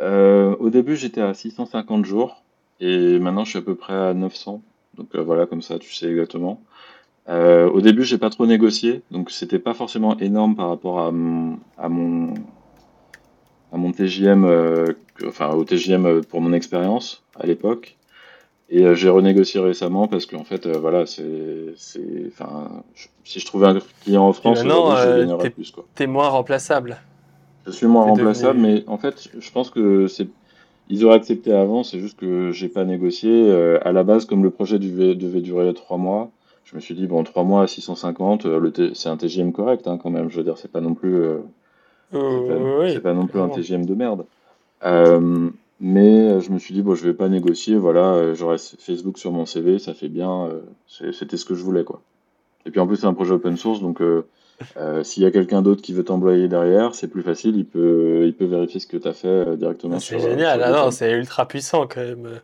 au début, j'étais à 650 jours et maintenant, je suis à peu près à 900. Donc voilà, comme ça, tu sais exactement. Au début, j'ai pas trop négocié, donc c'était pas forcément énorme par rapport à mon, à mon, à mon TJM, enfin au TJM euh, pour mon expérience à l'époque. Et euh, j'ai renégocié récemment parce qu'en fait, euh, voilà, c'est, enfin, si je trouvais un client en France je gagnerais plus, quoi. t'es moins remplaçable. Je suis moins remplaçable, devenu. mais en fait, je pense que c'est, ils auraient accepté avant, c'est juste que j'ai pas négocié. Euh, à la base, comme le projet devait, devait durer trois mois, je me suis dit, bon, trois mois à 650, euh, T- c'est un TGM correct, hein, quand même. Je veux dire, c'est pas non plus, c'est pas, oui, pas non plus un. TGM de merde. Euh, mais euh, je me suis dit, bon, je vais pas négocier, voilà, euh, j'aurai Facebook sur mon CV, ça fait bien, c'est- c'était ce que je voulais, quoi. Et puis en plus, c'est un projet open source, donc euh, s'il y a quelqu'un d'autre qui veut t'employer derrière, c'est plus facile, il peut, il peut vérifier ce que tu as fait euh, Ah, directement C'est euh, génial. Ah non, GitHub. c'est ultra puissant quand même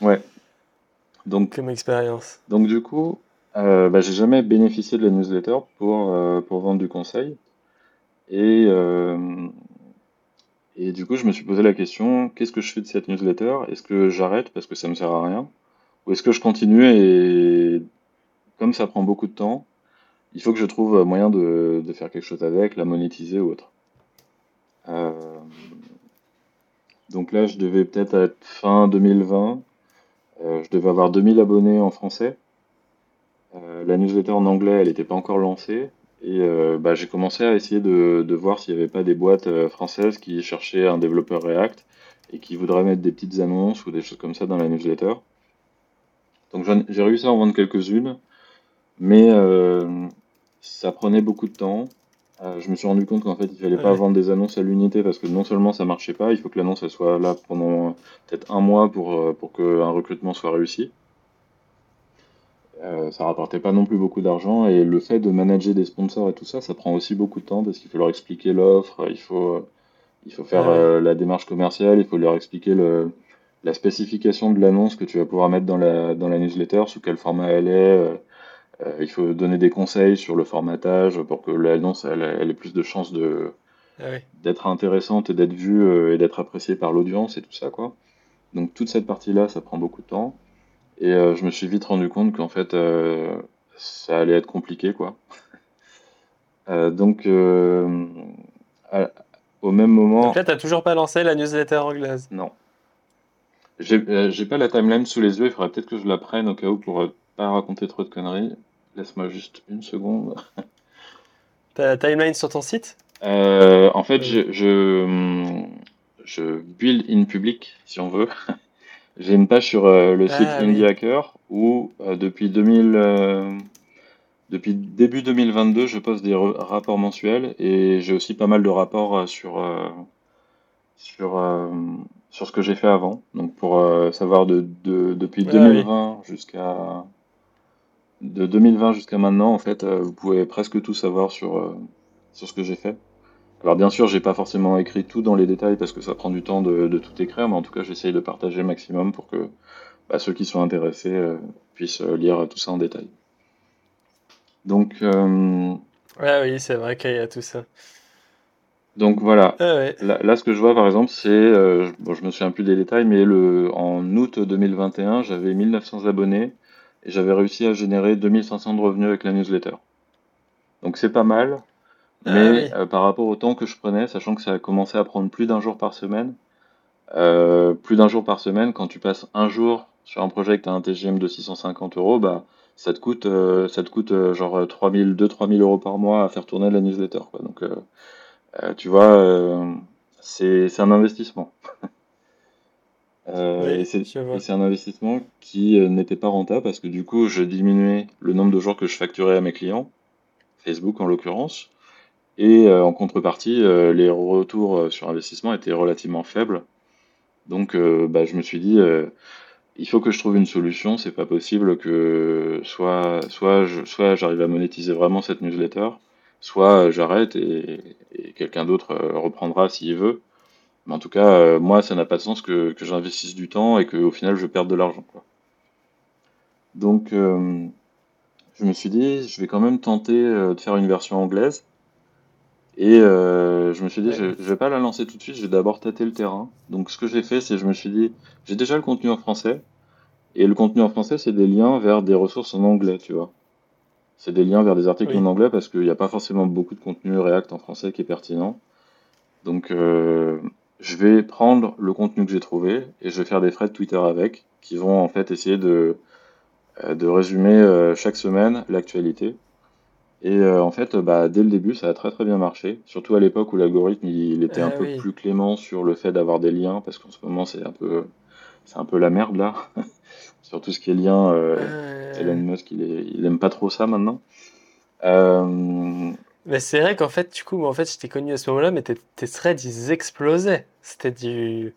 Ouais, donc, comme expérience. donc du coup, bah, j'ai jamais bénéficié de la newsletter pour, pour vendre du conseil. Et, et du coup, je me suis posé la question, qu'est-ce que je fais de cette newsletter? Est-ce que j'arrête parce que ça me sert à rien? Ou est-ce que je continue et comme ça prend beaucoup de temps, il faut que je trouve moyen de, de faire quelque chose avec, la monétiser ou autre. Euh, donc là, je devais peut-être être fin 2020. Euh, je devais avoir 2000 abonnés en français. Euh, la newsletter en anglais, elle n'était pas encore lancée. Et bah, j'ai commencé à essayer de, de voir s'il n'y avait pas des boîtes françaises qui cherchaient un développeur React et qui voudraient mettre des petites annonces ou des choses comme ça dans la newsletter. Donc j'ai réussi à en vendre quelques-unes, mais ça prenait beaucoup de temps. Euh, je me suis rendu compte qu'en fait, il fallait pas vendre des annonces à l'unité parce que non seulement ça marchait pas, il faut que l'annonce soit là pendant peut-être un mois pour, euh, pour qu'un recrutement soit réussi. Euh, ça rapportait pas non plus beaucoup d'argent et le fait de manager des sponsors et tout ça, ça prend aussi beaucoup de temps parce qu'il faut leur expliquer l'offre, il faut, il faut faire la démarche commerciale, il faut leur expliquer le, la spécification de l'annonce que tu vas pouvoir mettre dans la, dans la newsletter, sous quel format elle est, euh, il faut donner des conseils sur le formatage pour que l'annonce elle, ait plus de chances de ah d'être intéressante et d'être vue euh, et d'être appréciée par l'audience et tout ça quoi. Donc toute cette partie-là, ça prend beaucoup de temps. Et euh, je me suis vite rendu compte qu'en fait, ça allait être compliqué, quoi. donc, au même moment. Donc là, t'as toujours pas lancé la newsletter anglaise? Non. J'ai pas la timeline sous les yeux, il faudrait peut-être que je la prenne au cas où pour pas raconter trop de conneries. Laisse-moi juste une seconde. T'as la timeline sur ton site? Euh, En fait, je, je, build in public, si on veut. J'ai une page sur euh, le site ah, Indie Hacker où euh, depuis 2000, depuis début 2022, je poste des rapports mensuels et j'ai aussi pas mal de rapports sur sur sur ce que j'ai fait avant. Donc pour savoir de, depuis 2020 jusqu'à de 2020 jusqu'à maintenant, en fait, euh, vous pouvez presque tout savoir sur, euh, sur ce que j'ai fait. Alors bien sûr, j'ai pas forcément écrit tout dans les détails parce que ça prend du temps de, de tout écrire, mais en tout cas, j'essaye de partager le maximum pour que bah, ceux qui sont intéressés euh, puissent lire tout ça en détail. Donc. Ouais, oui, c'est vrai qu'il y a tout ça. Donc voilà. Ah là, ce que je vois par exemple, c'est, bon, je me souviens plus des détails, mais le, en août 2021, j'avais 1900 abonnés et j'avais réussi à générer 2500 de revenus avec la newsletter. Donc c'est pas mal, ah mais euh, par rapport au temps que je prenais, sachant que ça a commencé à prendre plus d'un jour par semaine, euh, plus d'un jour par semaine, quand tu passes un jour sur un projet que tu as un TGM de 650 euros, bah, ça te coûte, euh, ça te coûte genre 3000, 2-3000 euros par mois à faire tourner la newsletter. Quoi. Donc, tu vois, c'est un investissement. Euh, et c'est un investissement qui euh, n'était pas rentable parce que du coup, je diminuais le nombre de jours que je facturais à mes clients, Facebook en l'occurrence, et euh, en contrepartie, les retours sur investissement étaient relativement faibles. Donc, bah, je me suis dit, il faut que je trouve une solution. C'est pas possible que soit, soit, j'arrive à monétiser vraiment cette newsletter, soit j'arrête et quelqu'un d'autre reprendra s'il veut. Mais en tout cas, euh, moi, ça n'a pas de sens que, j'investisse du temps et qu'au final, je perde de l'argent. Donc, euh, je me suis dit, je vais quand même tenter euh, de faire une version anglaise. Et je me suis dit, je, ne vais pas la lancer tout de suite, je vais d'abord tâter le terrain. Donc, ce que j'ai fait, c'est je me suis dit, j'ai déjà le contenu en français. Et le contenu en français, c'est des liens vers des ressources en anglais, tu vois. C'est des liens vers des articles en anglais parce qu'il n'y a pas forcément beaucoup de contenu React en français qui est pertinent. Donc, je vais prendre le contenu que j'ai trouvé et je vais faire des threads Twitter avec, qui vont en fait essayer de, euh, de résumer euh, chaque semaine l'actualité. Et euh, en fait, bah, dès le début, ça a très très bien marché, surtout à l'époque où l'algorithme il était un ah peu plus clément sur le fait d'avoir des liens, parce qu'en ce moment c'est un peu c'est un peu la merde là, sur tout ce qui est lien. Elon Musk il, est, il aime pas trop ça maintenant. Mais c'est vrai qu'en fait, du coup, en fait, je t'ai connu à ce moment-là, mais tes, threads, ils explosaient. C'était du...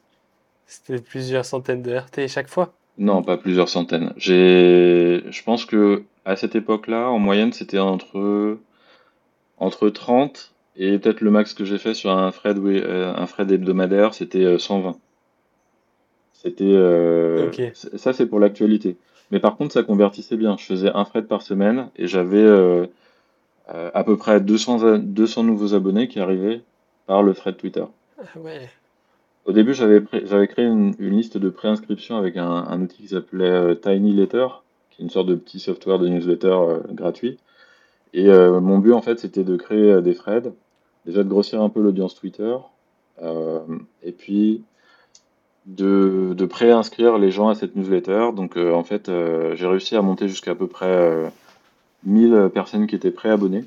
C'était plusieurs centaines de RT chaque fois. Non, pas plusieurs centaines. J'ai, je pense que à cette époque-là, en moyenne, c'était entre entre 30 et peut-être le max que j'ai fait sur un thread, euh, un thread hebdomadaire, c'était 120. Euh, c'était euh, ça, c'est pour l'actualité. Mais par contre, ça convertissait bien. Je faisais un thread par semaine et j'avais euh, à peu près 200, 200 nouveaux abonnés qui arrivaient par le thread Twitter. Ah Au début, j'avais créé une, liste de préinscription avec un, outil qui s'appelait euh, Tiny Letter, qui est une sorte de petit software de newsletter euh, gratuit. Et mon but, en fait, c'était de créer des threads, déjà de grossir un peu l'audience Twitter, Euh, et puis de, de pré-inscrire les gens à cette newsletter. Donc euh, en fait, euh, j'ai réussi à monter jusqu'à à peu près 1000 personnes qui étaient pré-abonnées.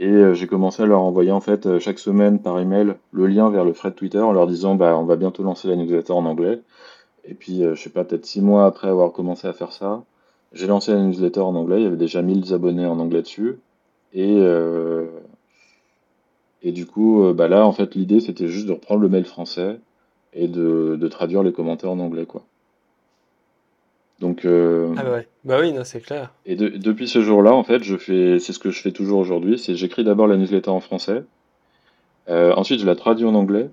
Et j'ai commencé à leur envoyer en fait chaque semaine par email le lien vers le thread Twitter en leur disant bah on va bientôt lancer la newsletter en anglais. Et puis je sais pas peut-être six mois après avoir commencé à faire ça, j'ai lancé la newsletter en anglais. Il y avait déjà 1000 abonnés en anglais dessus. Et et du coup, bah là, en fait, l'idée, c'était juste de reprendre le mail français et de, de traduire les commentaires en anglais, quoi. Donc, euh, Ah ouais, bah oui, c'est clair. et de- depuis ce jour-là, en fait, je fais, c'est ce que je fais toujours aujourd'hui, c'est j'écris d'abord la newsletter en français, euh, ensuite je la traduis en anglais,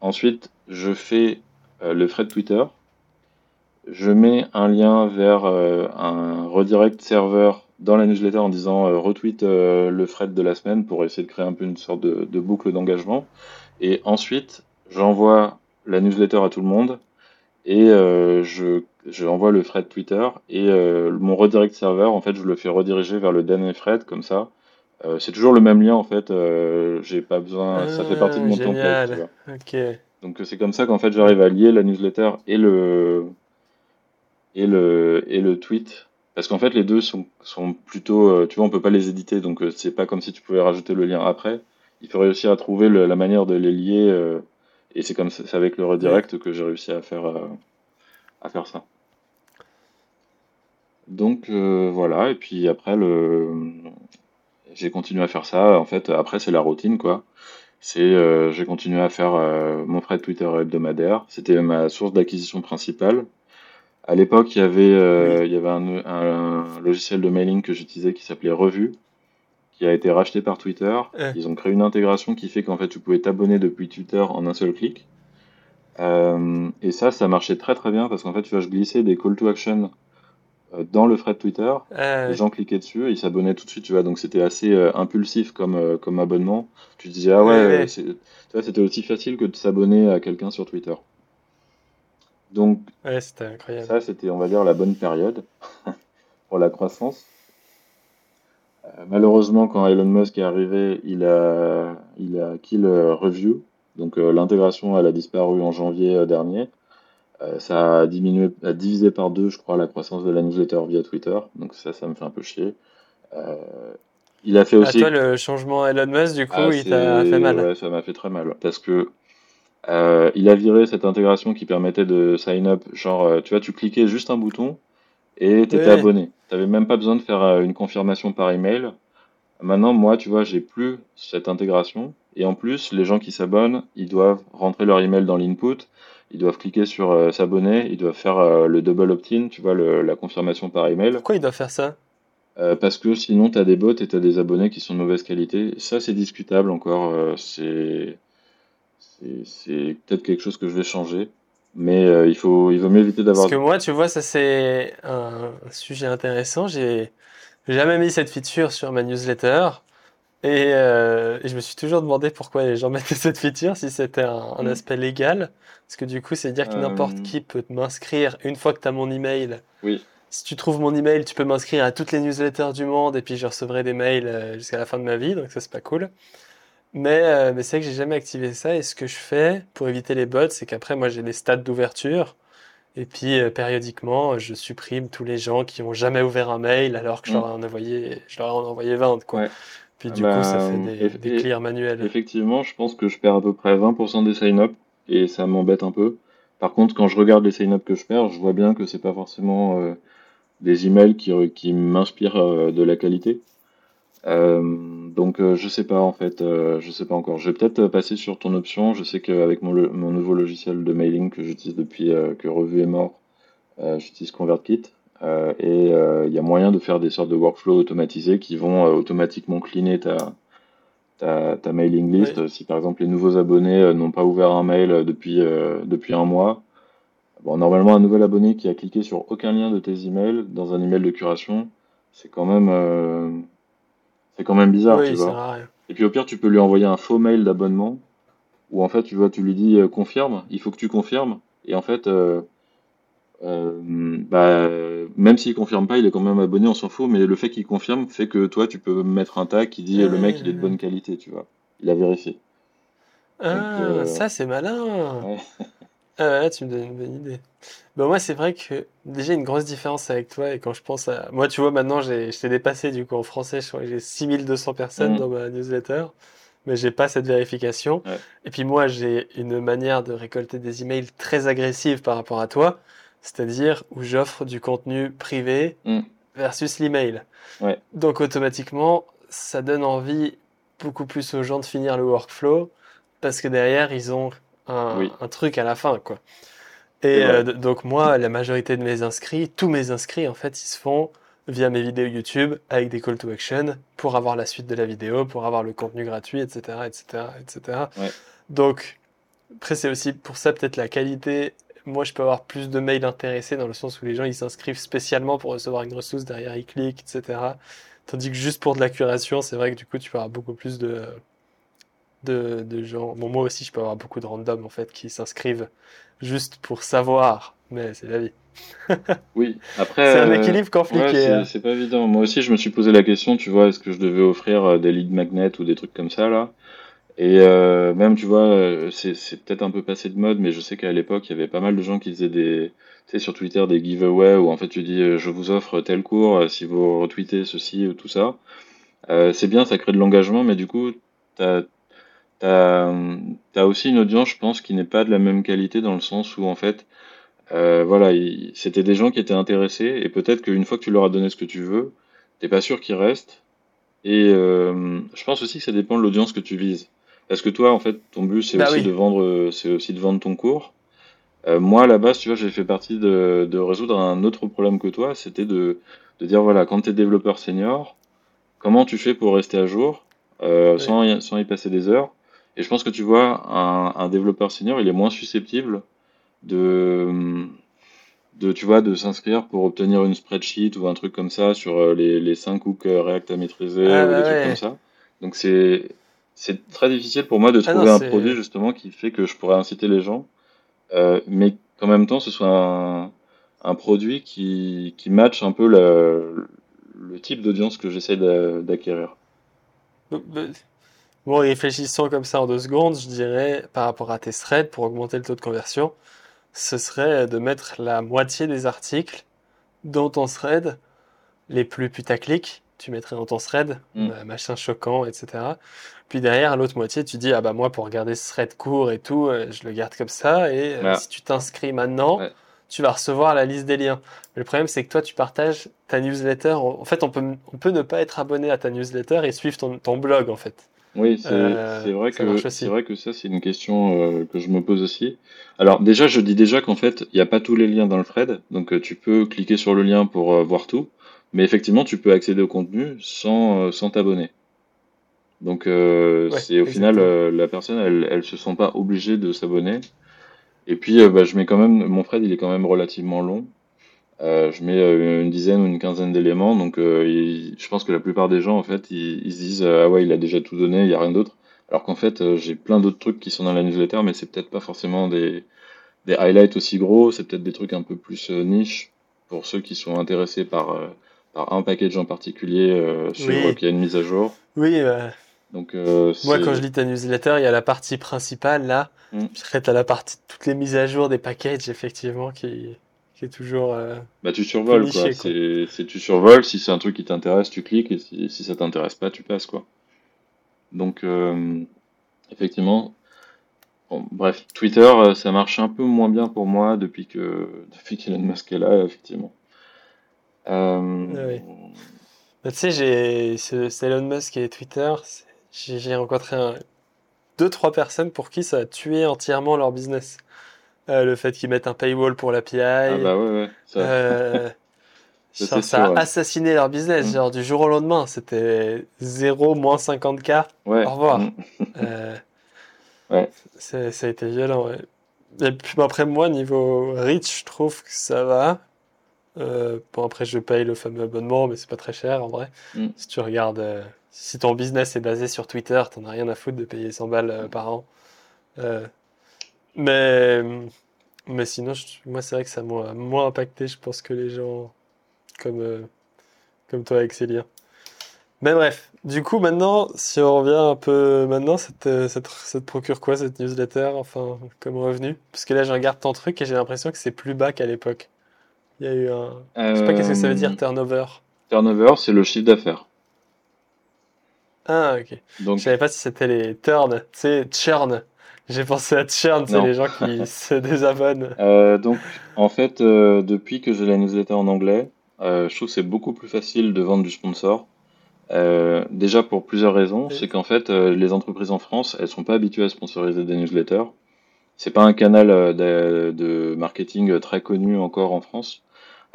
ensuite je fais euh, le thread Twitter, je mets un lien vers un redirect serveur dans la newsletter en disant retweet le thread de la semaine pour essayer de créer un peu une sorte de, de boucle d'engagement, et ensuite j'envoie la newsletter à tout le monde et euh, je, je envoie le thread Twitter et euh, mon redirect serveur en fait je le fais rediriger vers le dernier thread comme ça. Euh, c'est toujours le même lien en fait euh, j'ai pas besoin ça fait partie de Ah, mon template tu vois. Ok. donc c'est comme ça qu'en fait j'arrive à lier la newsletter et le et le et le tweet. Parce qu'en fait les deux sont sont plutôt tu vois on peut pas les éditer donc c'est pas comme si tu pouvais rajouter le lien après. Il faut réussir à trouver le- la manière de les lier et c'est comme ça c'est avec le redirect que j'ai réussi à faire à faire ça donc euh, voilà et puis après le j'ai continué à faire ça en fait après c'est la routine quoi c'est euh, j'ai continué à faire euh, mon thread Twitter hebdomadaire c'était ma source d'acquisition principale à l'époque, il y avait, Oui. il y avait un, un logiciel de mailing que j'utilisais qui s'appelait Revue, qui a été racheté par Twitter. Euh, Ils ont créé une intégration qui fait qu'en fait, tu pouvais t'abonner depuis Twitter en un seul clic. Euh, et ça, ça marchait très très bien parce qu'en fait, tu vois, je glissais des call to action euh, dans le thread Twitter. ah Les gens cliquaient dessus et ils s'abonnaient tout de suite, tu vois. Donc c'était assez euh, impulsif comme, euh, comme abonnement. Tu te disais, ah ouais, Ouais, ouais. c'est, tu vois, c'était aussi facile que de s'abonner à quelqu'un sur Twitter. Donc Ouais, c'était incroyable. ça, c'était, on va dire, la bonne période pour la croissance. Malheureusement, quand Elon Musk est arrivé, il a, il a kill Review. Donc euh, l'intégration, elle a disparu en janvier euh, dernier. Euh, ça a diminué, a divisé par deux, je crois, la croissance de la newsletter via Twitter. Donc ça, ça me fait un peu chier. Il a fait À toi, aussi, le changement Elon Musk, du ah, coup, il t'a fait mal. ouais, ça m'a fait très mal parce que euh, il a viré cette intégration qui permettait de sign up. Genre, tu vois, tu cliquais juste un bouton et t'étais Ouais. abonné. T'avais même pas besoin de faire une confirmation par email. Maintenant, moi, tu vois, j'ai plus cette intégration. Et en plus, les gens qui s'abonnent, ils doivent rentrer leur email dans l'input, ils doivent cliquer sur euh, s'abonner, ils doivent faire euh, le double opt-in, tu vois, le- la confirmation par email. Pourquoi il doit faire ça? Euh, parce que sinon, tu as des bots et tu as des abonnés qui sont de mauvaise qualité. Ça, c'est discutable encore. c'est c'est c'est peut-être quelque chose que je vais changer. Mais il faut, il vaut mieux éviter Parce d'avoir. que moi, tu vois, ça c'est un sujet intéressant. J'ai jamais mis cette feature sur ma newsletter. Et, euh, et je me suis toujours demandé pourquoi les gens mettaient cette feature, si c'était un, un Hmm. aspect légal. Parce que du coup, c'est dire que n'importe Euh, qui peut m'inscrire une fois que tu as mon email. oui. Si tu trouves mon email, tu peux m'inscrire à toutes les newsletters du monde et puis je recevrai des mails euh, jusqu'à la fin de ma vie, donc ça c'est pas cool. Mais, euh, mais c'est vrai que j'ai jamais activé ça et ce que je fais pour éviter les bots, c'est qu'après moi j'ai des stats d'ouverture et puis périodiquement je supprime tous les gens qui ont jamais ouvert un mail alors que je leur Hmm. en ai envoyé, je leur en ai envoyé 20 quoi. Ouais. Puis Ah du coup ça Bah, fait des, eff- des et- clears manuels. effectivement, je pense que je perds à peu près 20% des sign-up et ça m'embête un peu. Par contre, quand je regarde les sign-up que je perds, je vois bien que c'est pas forcément euh, des emails qui, qui m'inspirent euh, de la qualité. Euh, donc je sais pas en fait, je sais pas encore. Je vais peut-être passer sur ton option. Je sais qu'avec mon, mon nouveau logiciel de mailing que j'utilise depuis que Revue est mort, j'utilise ConvertKit euh, et euh, il y a moyen de faire des sortes de workflows automatisés qui vont euh, automatiquement cleaner ta, ta, ta mailing list. Oui. Si par exemple les nouveaux abonnés n'ont pas ouvert un mail depuis, depuis un mois, bon, normalement un nouvel abonné qui a cliqué sur aucun lien de tes emails dans un email de curation, c'est quand même, c'est quand même bizarre, tu Oui, vois. Et puis au pire, tu peux lui envoyer un faux mail d'abonnement où en fait, tu vois, tu lui dis confirme, il faut que tu confirmes. Et en fait, euh, bah, même s'il confirme pas, il est quand même abonné, on s'en fout. Mais le fait qu'il confirme fait que toi, tu peux mettre un tag qui dit le mec, il est de bonne qualité, tu vois. Il a vérifié. Ah, euh, ça c'est malin. ouais. Ah là, tu me donnes une bonne idée. Bah moi, c'est vrai que déjà une grosse différence avec toi, et quand je pense à... Moi, tu vois, maintenant, je t'ai dépassé, du coup, en français, je crois que j'ai 6200 personnes Mm. dans ma newsletter, mais j'ai pas cette vérification. Ouais. Et puis moi, j'ai une manière de récolter des emails très agressive par rapport à toi, c'est-à-dire où j'offre du contenu privé Mm. versus l'email. Ouais. Donc automatiquement, ça donne envie beaucoup plus aux gens de finir le workflow, parce que derrière, ils ont un, Oui. un truc à la fin, quoi. Et euh, donc moi, la majorité de mes inscrits, tous mes inscrits, en fait, ils se font via mes vidéos YouTube avec des call to action pour avoir la suite de la vidéo, pour avoir le contenu gratuit, etc., etc., etc. Ouais. Donc, après, c'est aussi pour ça peut-être la qualité. Moi, je peux avoir plus de mails intéressés dans le sens où les gens, ils s'inscrivent spécialement pour recevoir une ressource, derrière ils cliquent, etc. Tandis que juste pour de la curation, c'est vrai que du coup, tu peux avoir beaucoup plus de, de, de gens. Bon, moi aussi, je peux avoir beaucoup de randoms, en fait, qui s'inscrivent juste pour savoir, mais c'est la vie. Oui, après, C'est un euh, équilibre compliqué. ouais, c'est hein. c'est pas évident. Moi aussi, je me suis posé la question, tu vois, est-ce que je devais offrir euh, des lead magnets ou des trucs comme ça, là? Et euh, même, tu vois, euh, c'est peut-être un peu passé de mode, mais je sais qu'à l'époque, il y avait pas mal de gens qui faisaient des, tu sais, sur Twitter, des giveaways où en fait tu dis, euh, je vous offre tel cours si vous retweetez ceci ou tout ça. C'est bien, ça crée de l'engagement, mais du coup, t'as, t'as, t'as aussi une audience, je pense, qui n'est pas de la même qualité dans le sens où en fait, voilà, il- c'était des gens qui étaient intéressés et peut-être qu'une fois que tu leur as donné ce que tu veux, t'es pas sûr qu'ils restent. Et je pense aussi que ça dépend de l'audience que tu vises. Parce que toi, en fait, ton but, c'est Bah aussi oui. de vendre, c'est aussi de vendre ton cours. Euh, moi, à la base, tu vois, j'ai fait partie de, de résoudre un autre problème que toi, c'était de, de dire, voilà, quand tu es développeur senior, comment tu fais pour rester à jour euh, Oui. sans, y, sans y passer des heures? Et je pense que tu vois, un, un développeur senior, il est moins susceptible de, de, tu vois, de s'inscrire pour obtenir une spreadsheet ou un truc comme ça sur euh, les, les 5 hooks euh, React à maîtriser Ah ou des bah trucs ouais. comme ça. Donc c'est, c'est très difficile pour moi de Ah non, trouver un produit justement qui fait que je pourrais inciter les gens, euh, mais qu'en même temps ce soit un, un produit qui, qui matche un peu le, le type d'audience que j'essaie d'a- d'acquérir. Bon, réfléchissant comme ça en deux secondes, je dirais, par rapport à tes threads, pour augmenter le taux de conversion, ce serait de mettre la moitié des articles dans ton thread, les plus putaclic, tu mettrais dans ton thread, Mm. bah, machin choquant, etc. Puis derrière, l'autre moitié, tu dis, ah bah moi, pour regarder ce thread court et tout, euh, je le garde comme ça, et euh, si tu t'inscris maintenant, Ouais. tu vas recevoir la liste des liens. Mais le problème, c'est que toi, tu partages ta newsletter. En fait, on peut, on peut ne pas être abonné à ta newsletter et suivre ton, ton blog, en fait. Oui, c'est Euh, vrai que c'est vrai que ça c'est une question euh, que je me pose aussi. Alors déjà, je dis déjà qu'en fait, il n'y a pas tous les liens dans le thread, donc euh, tu peux cliquer sur le lien pour voir tout, mais effectivement, tu peux accéder au contenu sans euh, sans t'abonner. Donc euh, Ouais, c'est au final euh, la personne elle elle se sent pas obligée de s'abonner. Et puis euh, bah, je mets quand même mon thread, il est quand même relativement long. Je mets une dizaine ou une quinzaine d'éléments, donc il- je pense que la plupart des gens, en fait, ils, ils se disent ah ouais, il a déjà tout donné, il y a rien d'autre. Alors qu'en fait, j'ai plein d'autres trucs qui sont dans la newsletter, mais c'est peut-être pas forcément des, des highlights aussi gros, c'est peut-être des trucs un peu plus niche pour ceux qui sont intéressés par, par un package en particulier, euh, suivre Oui. qu'il y a une mise à jour. Oui, euh, Donc euh, moi, quand je lis ta newsletter, il y a la partie principale, là. Mm. Puis après, tu as la partie de toutes les mises à jour des packages, effectivement, qui, qui est toujours. euh, Bah, tu survoles, quoi. quoi. C'est, tu survoles, si c'est un truc qui t'intéresse, tu cliques, et si, si ça t'intéresse pas, tu passes, quoi. Donc, euh, effectivement, bon, bref, Twitter, euh, ça marche un peu moins bien pour moi depuis que, depuis qu'Elon Musk est là, effectivement. Euh, Ah oui. Bah, tu sais, j'ai ce- Elon Musk et Twitter. J'ai rencontré un, deux, trois personnes pour qui ça a tué entièrement leur business. Euh, le fait qu'ils mettent un paywall pour l'API, ah bah ouais, ouais, ça, euh, Ça, genre, c'est ça sûr, a ouais. assassiné leur business. Mm. Genre du jour au lendemain, c'était 0, moins 50K. ouais. Au revoir. Mm. Euh, Ouais. ça a été violent, ouais. Et puis après, moi, niveau reach, je trouve que ça va. Euh, bon, après, je paye le fameux abonnement, mais c'est pas très cher en vrai. Mm. Si tu regardes, euh, si ton business est basé sur Twitter, t'en as rien à foutre de payer 100 balles euh, par an. Mais, mais sinon, je- moi, c'est vrai que ça m'a moins impacté, je pense, que les gens comme, comme toi avec Célia. Mais bref, du coup, maintenant, si on revient un peu maintenant, ça te, ça te- ça te procure quoi cette newsletter, enfin, comme revenu? Parce que là, je regarde ton truc et j'ai l'impression que c'est plus bas qu'à l'époque. Il y a eu un... Je sais pas qu'est-ce que ça veut dire, Euh, turnover. turnover, c'est le chiffre d'affaires. Ah, ok. Je Donc, savais pas si c'était les turn, tu sais, churn. J'ai pensé à churn, c'est les gens qui se désabonnent. Euh, donc, en fait, euh, depuis que j'ai la newsletter en anglais, euh, je trouve que c'est beaucoup plus facile de vendre du sponsor. Déjà pour plusieurs raisons, Oui. c'est qu'en fait, les entreprises en France, elles sont pas habituées à sponsoriser des newsletters. C'est pas un canal de, de marketing très connu encore en France.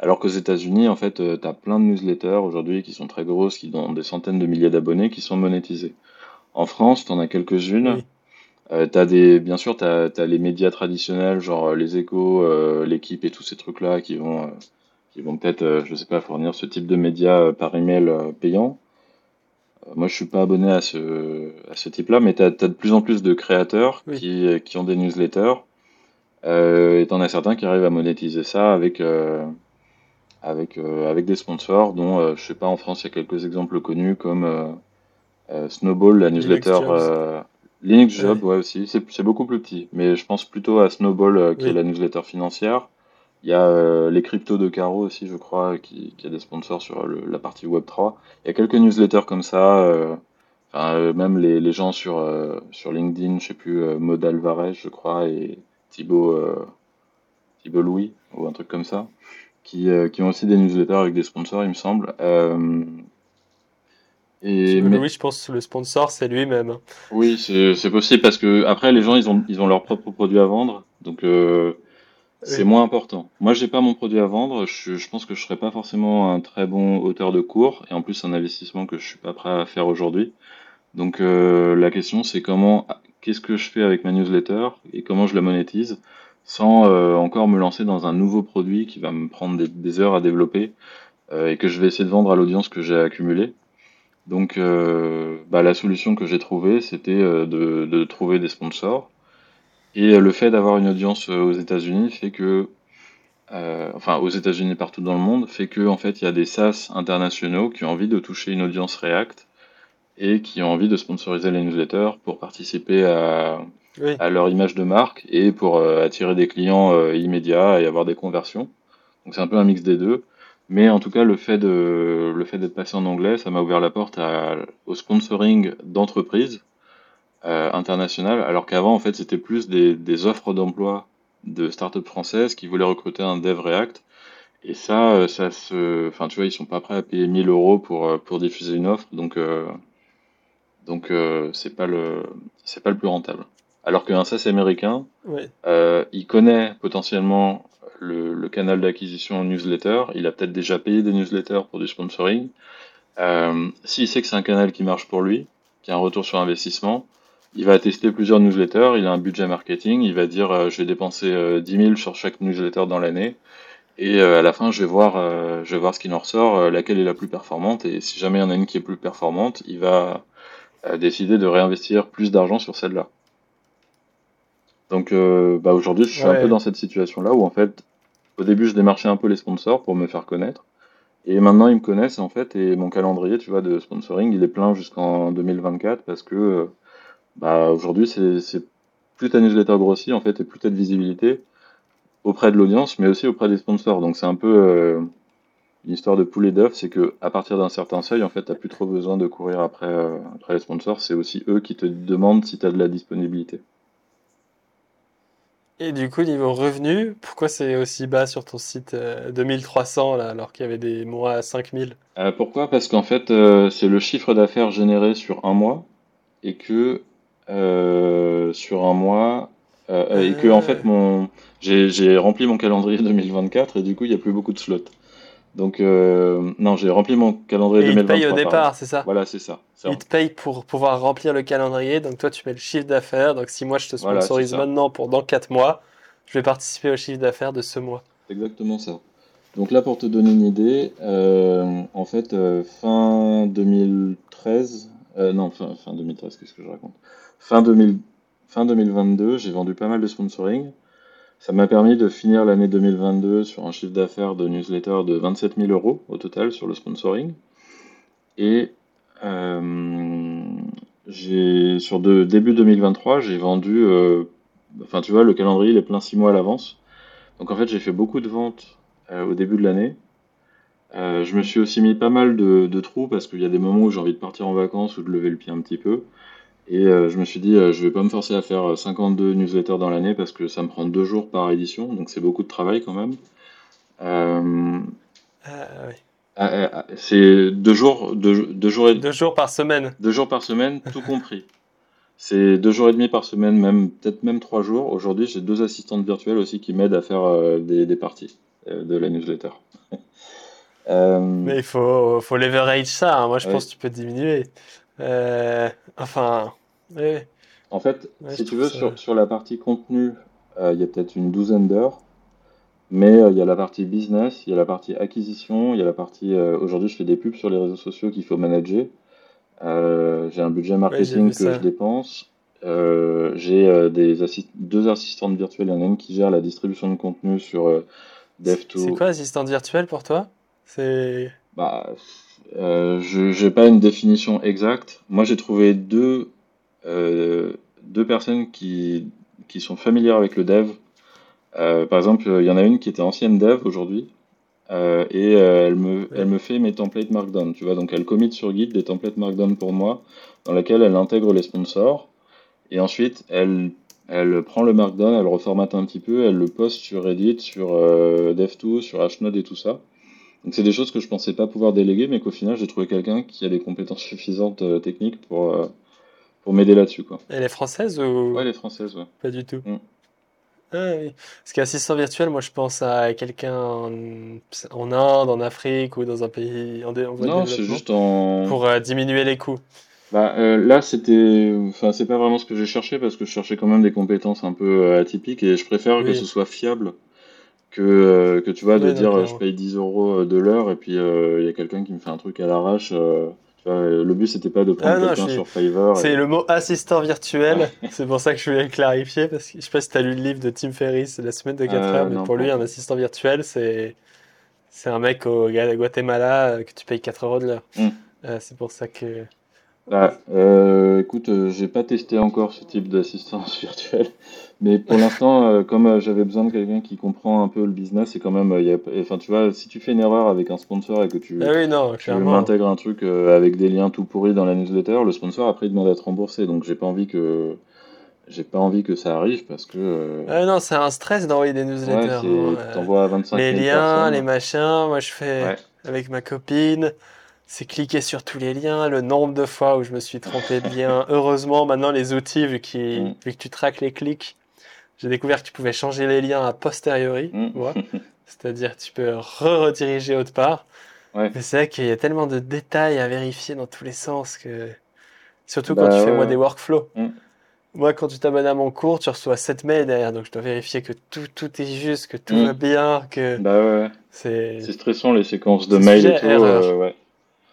Alors qu'aux États-Unis, en fait, tu as plein de newsletters aujourd'hui qui sont très grosses, qui ont des centaines de milliers d'abonnés, qui sont monétisées. En France, tu en as quelques-unes. Oui, Euh, t'as des, bien sûr, t'as, t'as les médias traditionnels, genre euh, les échos, euh, l'équipe et tous ces trucs-là qui vont, euh, qui vont peut-être, euh, je sais pas, fournir ce type de médias euh, par email euh, payant. Euh, moi, je suis pas abonné à ce, à ce type-là, mais t'as, t'as de plus en plus de créateurs oui. qui, euh, qui ont des newsletters, euh, et t'en as certains qui arrivent à monétiser ça avec, euh, avec, euh, avec des sponsors, dont, euh, je sais pas, en France, il y a quelques exemples connus comme euh, Snowball, la newsletter Linux Job, Ouais, ouais aussi, c'est beaucoup plus petit, mais je pense plutôt à Snowball qui est la newsletter financière. Il y a euh, les cryptos de Caro aussi, je crois, qui, qui a des sponsors sur le- la partie Web3. Il y a quelques newsletters comme ça, euh, enfin, euh, même les, les gens sur, sur LinkedIn, je sais plus, Maud Alvarez, je crois, et Thibaut, Thibaut Louis, ou un truc comme ça, qui, euh, qui ont aussi des newsletters avec des sponsors, il me semble. Euh, et, mais, Louis, je pense que le sponsor, c'est lui-même. hein. Oui, c'est possible parce que après les gens ils ont ils ont leurs propres produits à vendre, donc euh, c'est Oui. moins important. Moi j'ai pas mon produit à vendre, je, je pense que je serais pas forcément un très bon auteur de cours et en plus c'est un investissement que je suis pas prêt à faire aujourd'hui. Donc euh, la question c'est comment qu'est-ce que je fais avec ma newsletter et comment je la monétise? Sans euh, encore me lancer dans un nouveau produit qui va me prendre des, des heures à développer euh, et que je vais essayer de vendre à l'audience que j'ai accumulée. Donc, euh, bah, la solution que j'ai trouvée, c'était de, de trouver des sponsors. Et le fait d'avoir une audience aux États-Unis fait que, euh, enfin, aux États-Unis partout dans le monde, fait que, en fait, il y a des SaaS internationaux qui ont envie de toucher une audience React et qui ont envie de sponsoriser les newsletters pour participer à, À leur image de marque et pour euh, attirer des clients euh, immédiats et avoir des conversions. Donc c'est un peu un mix des deux. Mais en tout cas, le fait de le fait d'être passé en anglais, ça m'a ouvert la porte au sponsoring d'entreprises euh, internationales, alors qu'avant, en fait, c'était plus des, offres d'emploi de startups françaises qui voulaient recruter un dev React. Et ça, ça se, enfin, tu vois, ils sont pas prêts à payer 1000 euros pour pour diffuser une offre, donc donc euh, c'est pas le c'est pas le plus rentable. Alors qu'un SaaS américain, euh, il connaît potentiellement le, le canal d'acquisition newsletter, il a peut-être déjà payé des newsletters pour du sponsoring. Euh, S'il sait que c'est un canal qui marche pour lui, qui a un retour sur investissement, il va tester plusieurs newsletters, il a un budget marketing, il va dire euh, je vais dépenser euh, 10 000 sur chaque newsletter dans l'année, et à la fin je vais voir, je vais voir ce qui en ressort, laquelle est la plus performante, et si jamais il y en a une qui est plus performante, il va décider de réinvestir plus d'argent sur celle-là. Donc euh, bah aujourd'hui, je suis un peu dans cette situation-là où en fait, au début, je démarchais un peu les sponsors pour me faire connaître. Et maintenant, ils me connaissent en fait, et mon calendrier, tu vois, de sponsoring, il est plein jusqu'en 2024 parce que euh, bah aujourd'hui, c'est plus ta newsletter grossit en fait, et plus t'as de visibilité auprès de l'audience, mais aussi auprès des sponsors. Donc c'est un peu euh, une histoire de poulet d'œuf, c'est que à partir d'un certain seuil, en fait, t'as plus trop besoin de courir après euh, après les sponsors. C'est aussi eux qui te demandent si t'as de la disponibilité. Et du coup, niveau revenu, pourquoi c'est aussi bas sur ton site euh, 2300 là, alors qu'il y avait des mois à 5000? Euh, pourquoi? Parce qu'en fait, euh, c'est le chiffre d'affaires généré sur un mois et que euh, sur un mois euh, et que en fait mon j'ai rempli mon calendrier 2024 et du coup il y a plus beaucoup de slots. Donc euh, non, j'ai rempli mon calendrier Et il te paye au 2023 départ, c'est ça? Voilà, c'est ça. C'est Il te paye pour pouvoir remplir le calendrier, donc toi tu mets le chiffre d'affaires. Donc si moi je te sponsorise maintenant pour dans 4 mois, je vais participer au chiffre d'affaires de ce mois. Exactement ça. Donc là, pour te donner une idée, euh, en fait, euh, fin 2013, euh, non, fin, fin 2013, qu'est-ce que je raconte? Fin 2000, fin 2022, j'ai vendu pas mal de sponsoring. Ça m'a permis de finir l'année 2022 sur un chiffre d'affaires de newsletter de 27 000 euros au total sur le sponsoring. Et Euh, sur début 2023, j'ai vendu. euh, enfin, tu vois, le calendrier il est plein six mois à l'avance. Donc en fait, j'ai fait beaucoup de ventes euh, au début de l'année. Euh, je me suis aussi mis pas mal de trous parce qu'il y a des moments où j'ai envie de partir en vacances ou de lever le pied un petit peu. Et euh, je me suis dit, euh, je vais pas me forcer à faire 52 newsletters dans l'année parce que ça me prend deux jours par édition, donc c'est beaucoup de travail quand même. Euh, Ah, oui. ah, ah, c'est deux jours, deux, deux jours et, Deux jours par semaine. deux jours par semaine, tout compris. C'est deux jours et demi par semaine, même peut-être même trois jours. Aujourd'hui, j'ai deux assistantes virtuelles aussi qui m'aident à faire euh, des, des parties euh, de la newsletter. Euh, Mais il faut, faut leverage ça. hein. Moi, je Ouais. pense que tu peux diminuer. Euh, enfin, ouais. En fait, Ouais, si tu veux, ça- sur, sur la partie contenu, euh, il y a peut-être une douzaine d'heures, mais euh, il y a la partie business, il y a la partie acquisition, il y a la partie... euh, aujourd'hui, je fais des pubs sur les réseaux sociaux qu'il faut manager. J'ai un budget marketing que je dépense. J'ai des deux assistantes virtuelles, il y en a une qui gère la distribution de contenu sur euh, C'est Dev2. quoi assistante virtuelle pour toi? C'est. Bah, je n'ai pas une définition exacte. Moi, j'ai trouvé deux, deux personnes qui, qui sont familières avec le dev. Euh, par exemple, il y en a une qui était ancienne dev aujourd'hui, euh, et euh, elle me, elle me fait mes templates Markdown, tu vois. Donc, elle commit sur Git des templates Markdown pour moi, dans lesquels elle intègre les sponsors, et ensuite, elle, elle prend le Markdown, elle le reformate un petit peu, elle le poste sur Reddit, sur euh, Dev2, sur Hnode et tout ça. Donc c'est des choses que je pensais pas pouvoir déléguer, mais qu'au final j'ai trouvé quelqu'un qui a des compétences suffisantes euh, techniques pour, euh, pour m'aider là-dessus, quoi. Elle est française ou? Ouais, elle est française, ouais. pas du tout? Mm. Ah oui. Parce qu'assistant virtuel, moi je pense à quelqu'un en, en Inde, en Afrique ou dans un pays en, dé- en Non, c'est juste en... pour euh, diminuer les coûts. Bah, euh, là, c'était... Enfin, c'est pas vraiment ce que j'ai cherché, parce que je cherchais quand même des compétences un peu euh, atypiques, et je préfère que ce soit fiable que, euh, que tu vois, de Oui, dire je paye 10 euros de l'heure, et puis il y a quelqu'un qui me fait un truc à l'arrache. Euh, le but, c'était pas de prendre Ah quelqu'un suis- sur Fiverr. C'est et- le mot assistant virtuel, c'est pour ça que je voulais le clarifier, parce que je sais pas si tu as lu le livre de Tim Ferriss, La semaine de 4 Euh, heures, mais non, pour lui, un assistant virtuel, c'est c'est un mec au Guatemala euh, que tu payes 4 euros de l'heure. Mm. Euh, c'est pour ça que... Bah, euh, écoute, euh, j'ai pas testé encore ce type d'assistance virtuelle, mais pour l'instant, euh, comme euh, j'avais besoin de quelqu'un qui comprend un peu le business, c'est quand même, il y a, enfin, tu vois, si tu fais une erreur avec un sponsor et que tu, Ah oui, non, tu clairement. m'intègres un truc euh, avec des liens tout pourris dans la newsletter, le sponsor après il demande à être remboursé, donc j'ai pas envie que, j'ai pas envie que ça arrive parce que, euh, Ah non, c'est un stress d'envoyer des ouais, newsletters. c'est, hein, tu euh, t'envoies à 25 les 000 liens, personnes. les machins, moi je fais Ouais. avec ma copine, c'est cliquer sur tous les liens, le nombre de fois où je me suis trompé de lien. Heureusement, maintenant les outils, vu, qu'ils- Mm. vu que tu traques les clics, j'ai découvert que tu pouvais changer les liens a posteriori, Mm. C'est-à-dire tu peux re-rediriger autre part. Ouais. Mais c'est vrai qu'il y a tellement de détails à vérifier dans tous les sens que... Surtout Bah quand tu fais ouais, moi des workflows. Mm. Moi, quand tu t'abonnes à mon cours, tu reçois 7 mails derrière, donc je dois vérifier que tout, tout est juste, que tout Mm. va bien, que Bah ouais, c'est... Stressant les séquences de mails et tout. euh, ouais.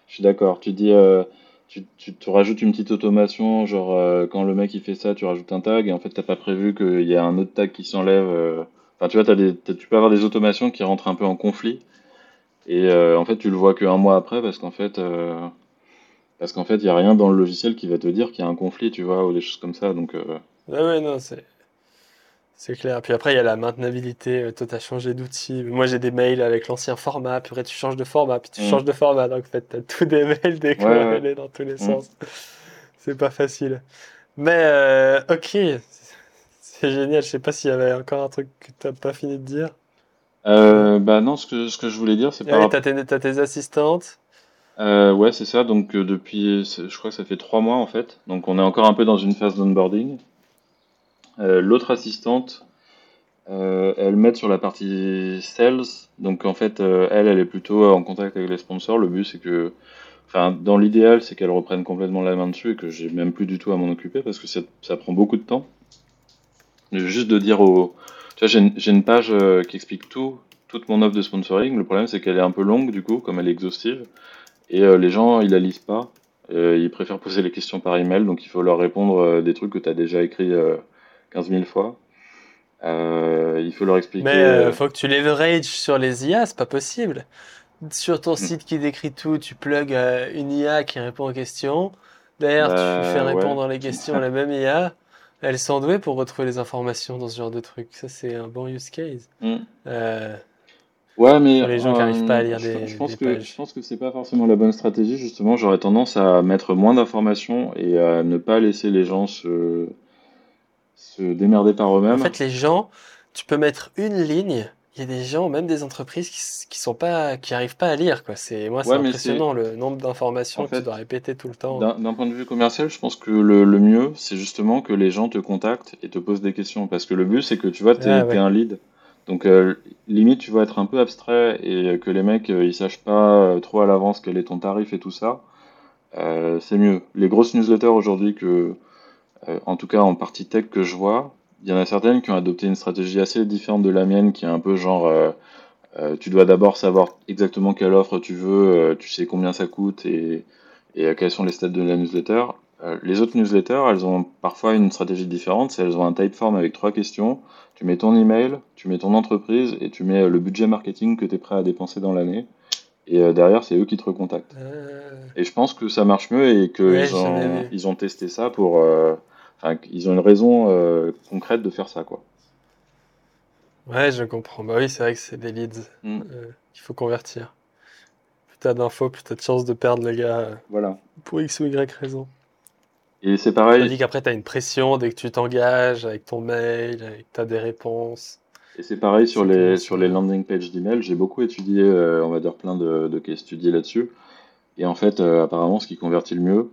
Je suis d'accord. Tu dis, euh, tu, tu, rajoutes une petite automation, genre euh, quand le mec il fait ça, tu rajoutes un tag et en fait t'as pas prévu qu'il y a un autre tag qui s'enlève. euh. Enfin, tu vois, t'as des, t'as- tu peux avoir des automations qui rentrent un peu en conflit et en fait tu le vois qu'un mois après parce qu'en fait, parce qu'en fait il y a rien dans le logiciel qui va te dire qu'il y a un conflit, tu vois, ou des choses comme ça. Donc, euh, Ouais, ouais, non, c'est... C'est clair. Puis après, il y a la maintenabilité. euh, Toi, tu as changé d'outil. Moi, j'ai des mails avec l'ancien format. Puis après, tu changes de format. Puis tu Mm. changes de format. Donc, en fait, tu as tous des mails décorrélés dans tous les Mm. sens. C'est pas facile. Mais, euh, ok. C'est génial. Je sais pas s'il y avait encore un truc que tu pas fini de dire. euh, bah non, ce que, ce que je voulais dire, c'est Ah oui, rapport. t'as tes, assistantes. Euh, ouais, c'est ça. Donc, depuis, je crois que ça fait trois mois en fait. Donc, on est encore un peu dans une phase d'onboarding. Euh, l'autre assistante, euh, elle m'aide sur la partie sales. Donc, en fait, euh, elle, elle est plutôt en contact avec les sponsors. Le but, c'est que, enfin, dans l'idéal, c'est qu'elle reprenne complètement la main dessus et que j'ai même plus du tout à m'en occuper parce que ça, prend beaucoup de temps. Juste de dire au, tu vois, j'ai une, page qui explique tout, toute mon offre de sponsoring. Le problème, c'est qu'elle est un peu longue du coup, comme elle est exhaustive. Et les gens, ils la lisent pas. Ils préfèrent poser les questions par email, donc il faut leur répondre des trucs que tu as déjà écrits euh, 15 000 fois. Euh, il faut leur expliquer. Mais euh, euh, faut que tu leverage sur les IA. C'est pas possible. sur ton Mm. site qui décrit tout, tu plugs euh, une IA qui répond aux questions. Derrière, tu Bah, fais ouais. répondre les questions à la même IA. Elles sont douées pour retrouver les informations dans ce genre de truc. Ça, c'est un bon use case. Mm. Euh, Ouais, mais pour les gens qui n'arrivent pas à lire je, des, je pense des que pages. je pense que c'est pas forcément la bonne stratégie. Justement, j'aurais tendance à mettre moins d'informations et à ne pas laisser les gens se se démerder par En eux-mêmes. fait, les gens, tu peux mettre une ligne. Il y a des gens, même des entreprises, qui, qui sont pas, qui arrivent pas à lire, quoi. C'est, moi, c'est Ouais, impressionnant le nombre en d'informations que tu dois répéter tout le temps. d'un point de vue commercial, je pense que le, le mieux, c'est justement que les gens te contactent et te posent des questions. Parce que le but, c'est que tu vois, t'es Ah ouais. un lead. Donc, euh, limite, tu vas être un peu abstrait et que les mecs, euh, ils sachent pas euh, trop à l'avance quel est ton tarif et tout ça. Euh, c'est mieux. Les grosses newsletters aujourd'hui que, euh, en tout cas en partie tech que je vois, il y en a certaines qui ont adopté une stratégie assez différente de la mienne, qui est un peu genre, euh, euh, tu dois d'abord savoir exactement quelle offre tu veux, tu sais combien ça coûte et, et quels sont les stats de la newsletter. Les autres newsletters, elles ont parfois une stratégie différente, c'est elles ont un typeform avec trois questions. Tu mets ton email, tu mets ton entreprise et tu mets le budget marketing que tu es prêt à dépenser dans l'année. Et derrière, c'est eux qui te recontactent. Euh, Et je pense que ça marche mieux et qu'ils ont, ils ont testé ça pour. euh, Enfin, ils ont une raison euh, concrète de faire ça, quoi. Ouais, je comprends. Bah oui, c'est vrai que c'est des leads Mm. euh, qu'il faut convertir. Plus t'as d'infos, plus t'as de chances de perdre le gars euh, Voilà. pour X ou Y raison. Et c'est pareil, Tandis qu'après, t'as une pression dès que tu t'engages avec ton mail, avec t'as des réponses. et c'est pareil sur les, sur les landing pages d'email. J'ai beaucoup étudié, on va dire, plein de, de case studies là-dessus. Et en fait, apparemment, ce qui convertit le mieux,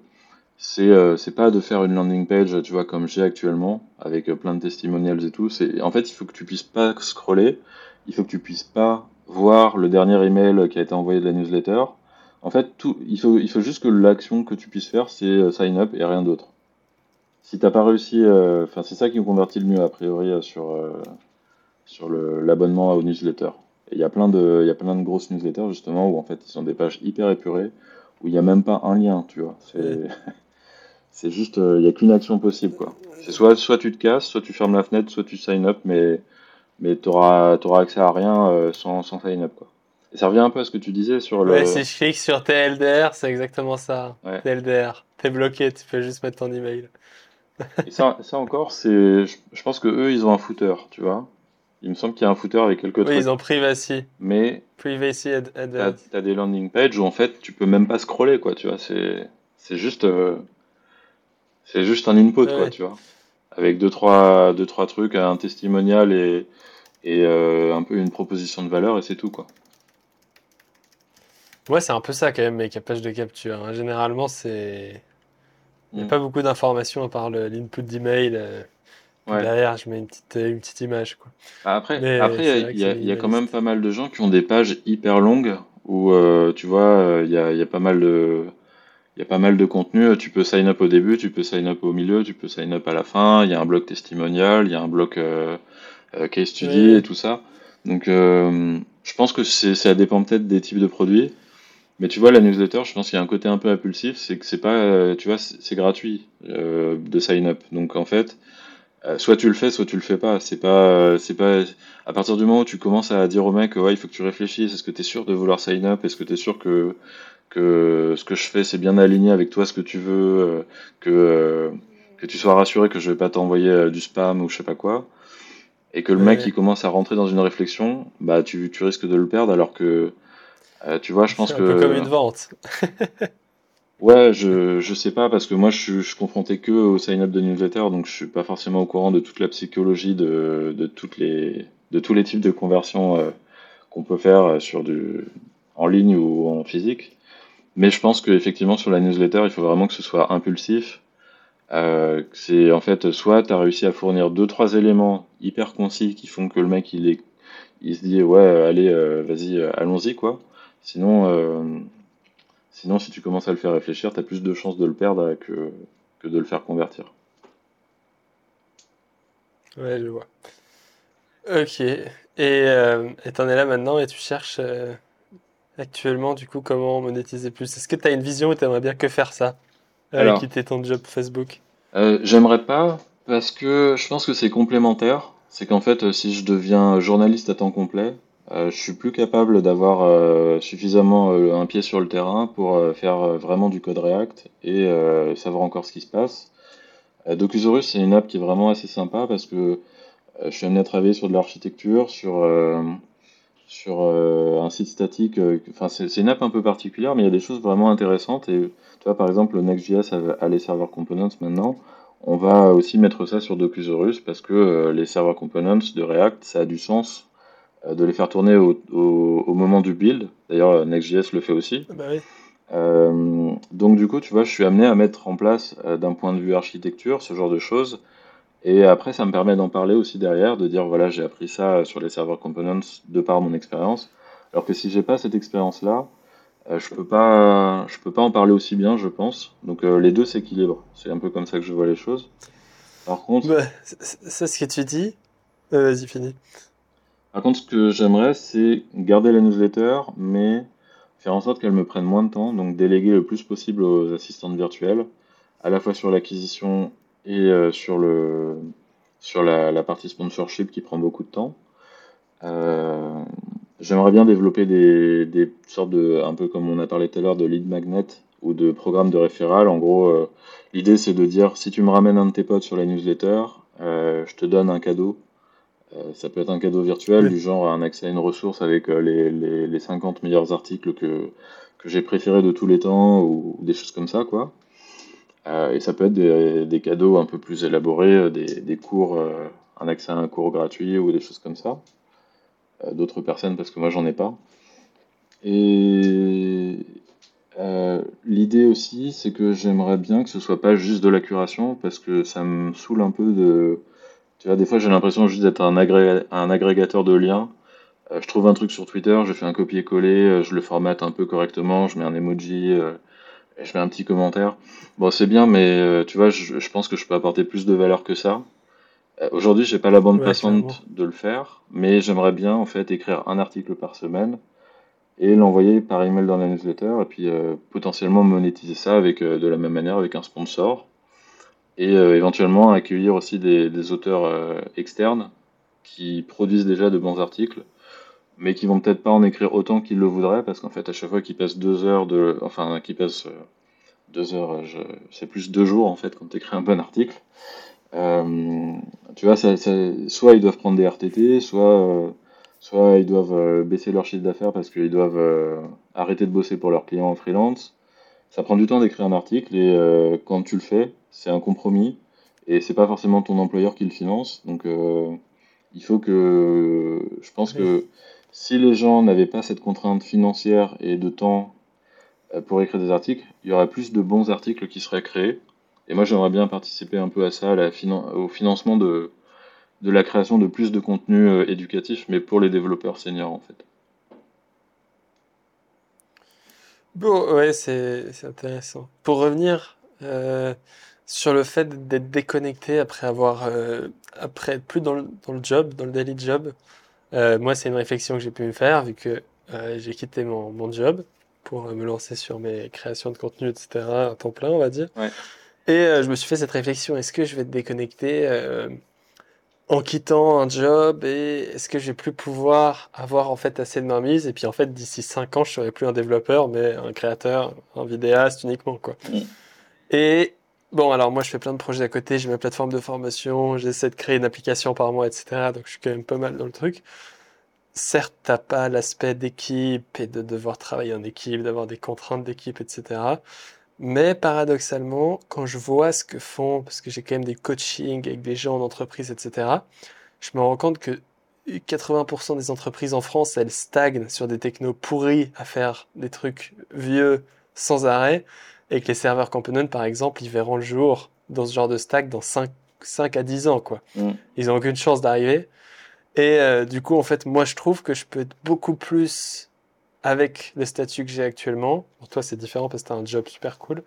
c'est euh, c'est pas de faire une landing page, tu vois, comme j'ai actuellement, avec euh, plein de testimonials et tout. C'est, en fait, il faut que tu puisses pas scroller, il faut que tu puisses pas voir le dernier email qui a été envoyé de la newsletter. En fait, tout, il faut, il faut juste que l'action que tu puisses faire, c'est euh, sign up et rien d'autre. Si t'as pas réussi, euh, c'est ça qui me convertit le mieux, a priori, sur, sur l'abonnement aux newsletters. Et il y a plein de, il y a plein de grosses newsletters, justement, où en fait, ils sont des pages hyper épurées, où il n'y a même pas un lien, tu vois. C'est, c'est juste, euh, il y a qu'une action possible, quoi. C'est soit, soit tu te casses, soit tu fermes la fenêtre, soit tu sign up, mais, mais t'auras, t'auras accès à rien euh, sans, sans sign up, quoi. Et ça revient un peu à ce que tu disais sur Ouais, le, si je clique sur TLDR, c'est exactement ça. ouais. TLDR, t'es bloqué, tu peux juste mettre ton email. Et ça, ça encore, c'est, je, je pense que eux, ils ont un footer, tu vois. Il me semble qu'il y a un footer avec quelques Oui, ils ont privacy. mais Privacy ad- advanced. t'as des landing pages où en fait, tu peux même pas scroller, quoi, tu vois. C'est, c'est juste, euh, c'est juste un input, quoi, tu vois. Avec deux, trois, deux, trois trucs, un testimonial et, et euh, un peu une proposition de valeur et c'est tout, quoi. Ouais, c'est un peu ça quand même, mes capages de capture. hein. Généralement, c'est. Il n'y a Mm. pas beaucoup d'informations à part l'input d'email. euh, Ouais. derrière, je mets une petite, une petite image, quoi. Bah, Après, il y a, y quand même pas mal de gens qui ont des pages hyper longues où, euh, tu vois, il y a, il y a pas mal de, il y a pas mal de contenu. Tu peux sign up au début, tu peux sign up au milieu, tu peux sign up à la fin. Il y a un bloc testimonial, il y a un bloc euh, euh, case study et tout ça. Donc, euh, je pense que ça dépend peut-être des types de produits. Mais tu vois, la newsletter, je pense qu'il y a un côté un peu impulsif, c'est que c'est pas, euh, tu vois, c'est gratuit euh, de sign up. Donc en fait, soit tu le fais, soit tu le fais pas. C'est pas, c'est pas. À partir du moment où tu commences à dire au mec, ouais, il faut que tu réfléchisses. Est-ce que tu es sûr de vouloir sign up? Est-ce que tu es sûr que que ce que je fais c'est bien aligné avec toi, ce que tu veux, euh, que euh, que tu sois rassuré que je vais pas t'envoyer euh, du spam ou je sais pas quoi, et que le mec il commence à rentrer dans une réflexion, bah tu tu risques de le perdre alors que euh, tu vois, je pense C'est un peu comme que une vente. Ouais, je, je sais pas parce que moi je suis, je suis confronté que au sign-up de newsletter donc je suis pas forcément au courant de toute la psychologie de, de toutes les de tous les types de conversions euh, qu'on peut faire sur du en ligne ou en physique. Mais je pense que effectivement sur la newsletter, il faut vraiment que ce soit impulsif. Euh, c'est en fait soit tu as réussi à fournir deux trois éléments hyper concis qui font que le mec il se dit ouais allez euh, vas-y euh, allons-y quoi. Sinon euh, Sinon, si tu commences à le faire réfléchir, tu as plus de chances de le perdre que, de le faire convertir. Ouais, je vois. Ok. Et euh, et t'en es là maintenant et tu cherches euh, actuellement, du coup, comment monétiser plus? Est-ce que tu as une vision où tu aimerais bien que faire ça? Euh, Alors, quitter ton job Facebook? euh, j'aimerais pas parce que je pense que c'est complémentaire. C'est qu'en fait, euh, si je deviens journaliste à temps complet, euh, je suis plus capable d'avoir euh, suffisamment un pied sur le terrain pour faire vraiment du code React et savoir encore ce qui se passe. Docusaurus, c'est une app qui est vraiment assez sympa parce que je suis amené à travailler sur de l'architecture, sur, sur euh, un site statique. euh, Enfin, c'est une app un peu particulière, mais il y a des choses vraiment intéressantes. Et tu vois, par exemple, le Next.js a, les server components maintenant. On va aussi mettre ça sur Docusaurus parce que euh, les server components de React, ça a du sens de les faire tourner au, au, au moment du build. D'ailleurs, Next.js le fait aussi. Bah oui. Euh, donc du coup, tu vois, je suis amené à mettre en place d'un point de vue architecture ce genre de choses. Et après, ça me permet d'en parler aussi derrière, de dire voilà, j'ai appris ça sur les server components de par mon expérience. Alors que si j'ai pas cette expérience-là, euh, je peux pas, je peux pas en parler aussi bien, je pense. Donc euh, les deux s'équilibrent. C'est un peu comme ça que je vois les choses. Par contre, Bah, c'est c'est ce que tu dis. Euh, vas-y, finis. par contre, ce que j'aimerais, c'est garder la newsletter, mais faire en sorte qu'elle me prenne moins de temps, donc déléguer le plus possible aux assistantes virtuelles, à la fois sur l'acquisition et euh, sur le sur la, la partie sponsorship qui prend beaucoup de temps. Euh, j'aimerais bien développer des, des sortes de, un peu comme on a parlé tout à l'heure, de lead magnet ou de programme de référal. En gros, euh, l'idée c'est de dire si tu me ramènes un de tes potes sur la newsletter, euh, je te donne un cadeau. Euh, ça peut être un cadeau virtuel, Oui. du genre un accès à une ressource avec les, les, les 50 meilleurs articles que, que j'ai préférés de tous les temps ou, ou des choses comme ça, quoi. Euh, et ça peut être des, cadeaux un peu plus élaborés, euh, des, des cours, euh, un accès à un cours gratuit ou des choses comme ça. D'autres personnes parce que moi j'en ai pas. Et l'idée aussi, c'est que j'aimerais bien que ce soit pas juste de la curation parce que ça me saoule un peu de. Tu vois, des fois j'ai l'impression juste d'être un, agré- un agrégateur de liens. Je trouve un truc sur Twitter, je fais un copier-coller, je le formate un peu correctement, je mets un emoji, et je mets un petit commentaire. Bon, c'est bien, mais euh, tu vois, je, je pense que je peux apporter plus de valeur que ça. Euh, Aujourd'hui, j'ai pas la bande Ouais, passante clairement. de le faire, mais j'aimerais bien en fait écrire un article par semaine et l'envoyer par email dans la newsletter et puis euh, potentiellement monétiser ça avec euh, de la même manière avec un sponsor et euh, éventuellement accueillir aussi des, des auteurs externes qui produisent déjà de bons articles mais qui vont peut-être pas en écrire autant qu'ils le voudraient parce qu'en fait à chaque fois qu'ils passent deux heures de enfin qu'ils passent euh, deux heures je... c'est plus deux jours en fait quand tu écris un bon article euh, tu vois, ça, ça- soit ils doivent prendre des RTT, soit, euh, soit ils doivent baisser leur chiffre d'affaires parce qu'ils doivent euh, arrêter de bosser pour leurs clients en freelance. Ça prend du temps d'écrire un article et quand tu le fais, c'est un compromis et c'est pas forcément ton employeur qui le finance. Donc il faut que, je pense que si les gens n'avaient pas cette contrainte financière et de temps euh, pour écrire des articles, il y aurait plus de bons articles qui seraient créés. Et moi, j'aimerais bien participer un peu à ça, au financement de, la création de plus de contenu euh, éducatif, mais pour les développeurs seniors, en fait. Bon, ouais, c'est intéressant. Pour revenir euh, sur le fait d'être déconnecté après avoir après être plus dans le job, dans le daily job, euh, moi c'est une réflexion que j'ai pu me faire vu que euh, j'ai quitté mon, mon job pour euh, me lancer sur mes créations de contenu, etc. à temps plein, on va dire. Ouais. Et euh, je me suis fait cette réflexion, est-ce que je vais être déconnecté euh, en quittant un job et est-ce que je vais plus pouvoir avoir en fait assez de mainmise? Et puis en fait d'ici 5 ans je serai plus un développeur mais un créateur, un vidéaste uniquement quoi. Mm. Et bon alors moi je fais plein de projets à côté, j'ai ma plateforme de formation, j'essaie de créer une application par mois etc. Donc je suis quand même pas mal dans le truc. Certes t'as pas l'aspect d'équipe et de devoir travailler en équipe, d'avoir des contraintes d'équipe etc. Mais paradoxalement, quand je vois ce que font, parce que j'ai quand même des coachings avec des gens en entreprise, etc., je me rends compte que 80% des entreprises en France, elles stagnent sur des technos pourris à faire des trucs vieux sans arrêt, et que les serveurs components, par exemple, ils verront le jour dans ce genre de stack dans 5, 5 à 10 ans, quoi. Mm. Ils ont aucune chance d'arriver. Et euh, du coup, en fait, moi, je trouve que je peux être beaucoup plus avec le statut que j'ai actuellement. Pour toi, c'est différent parce que tu as un job super cool.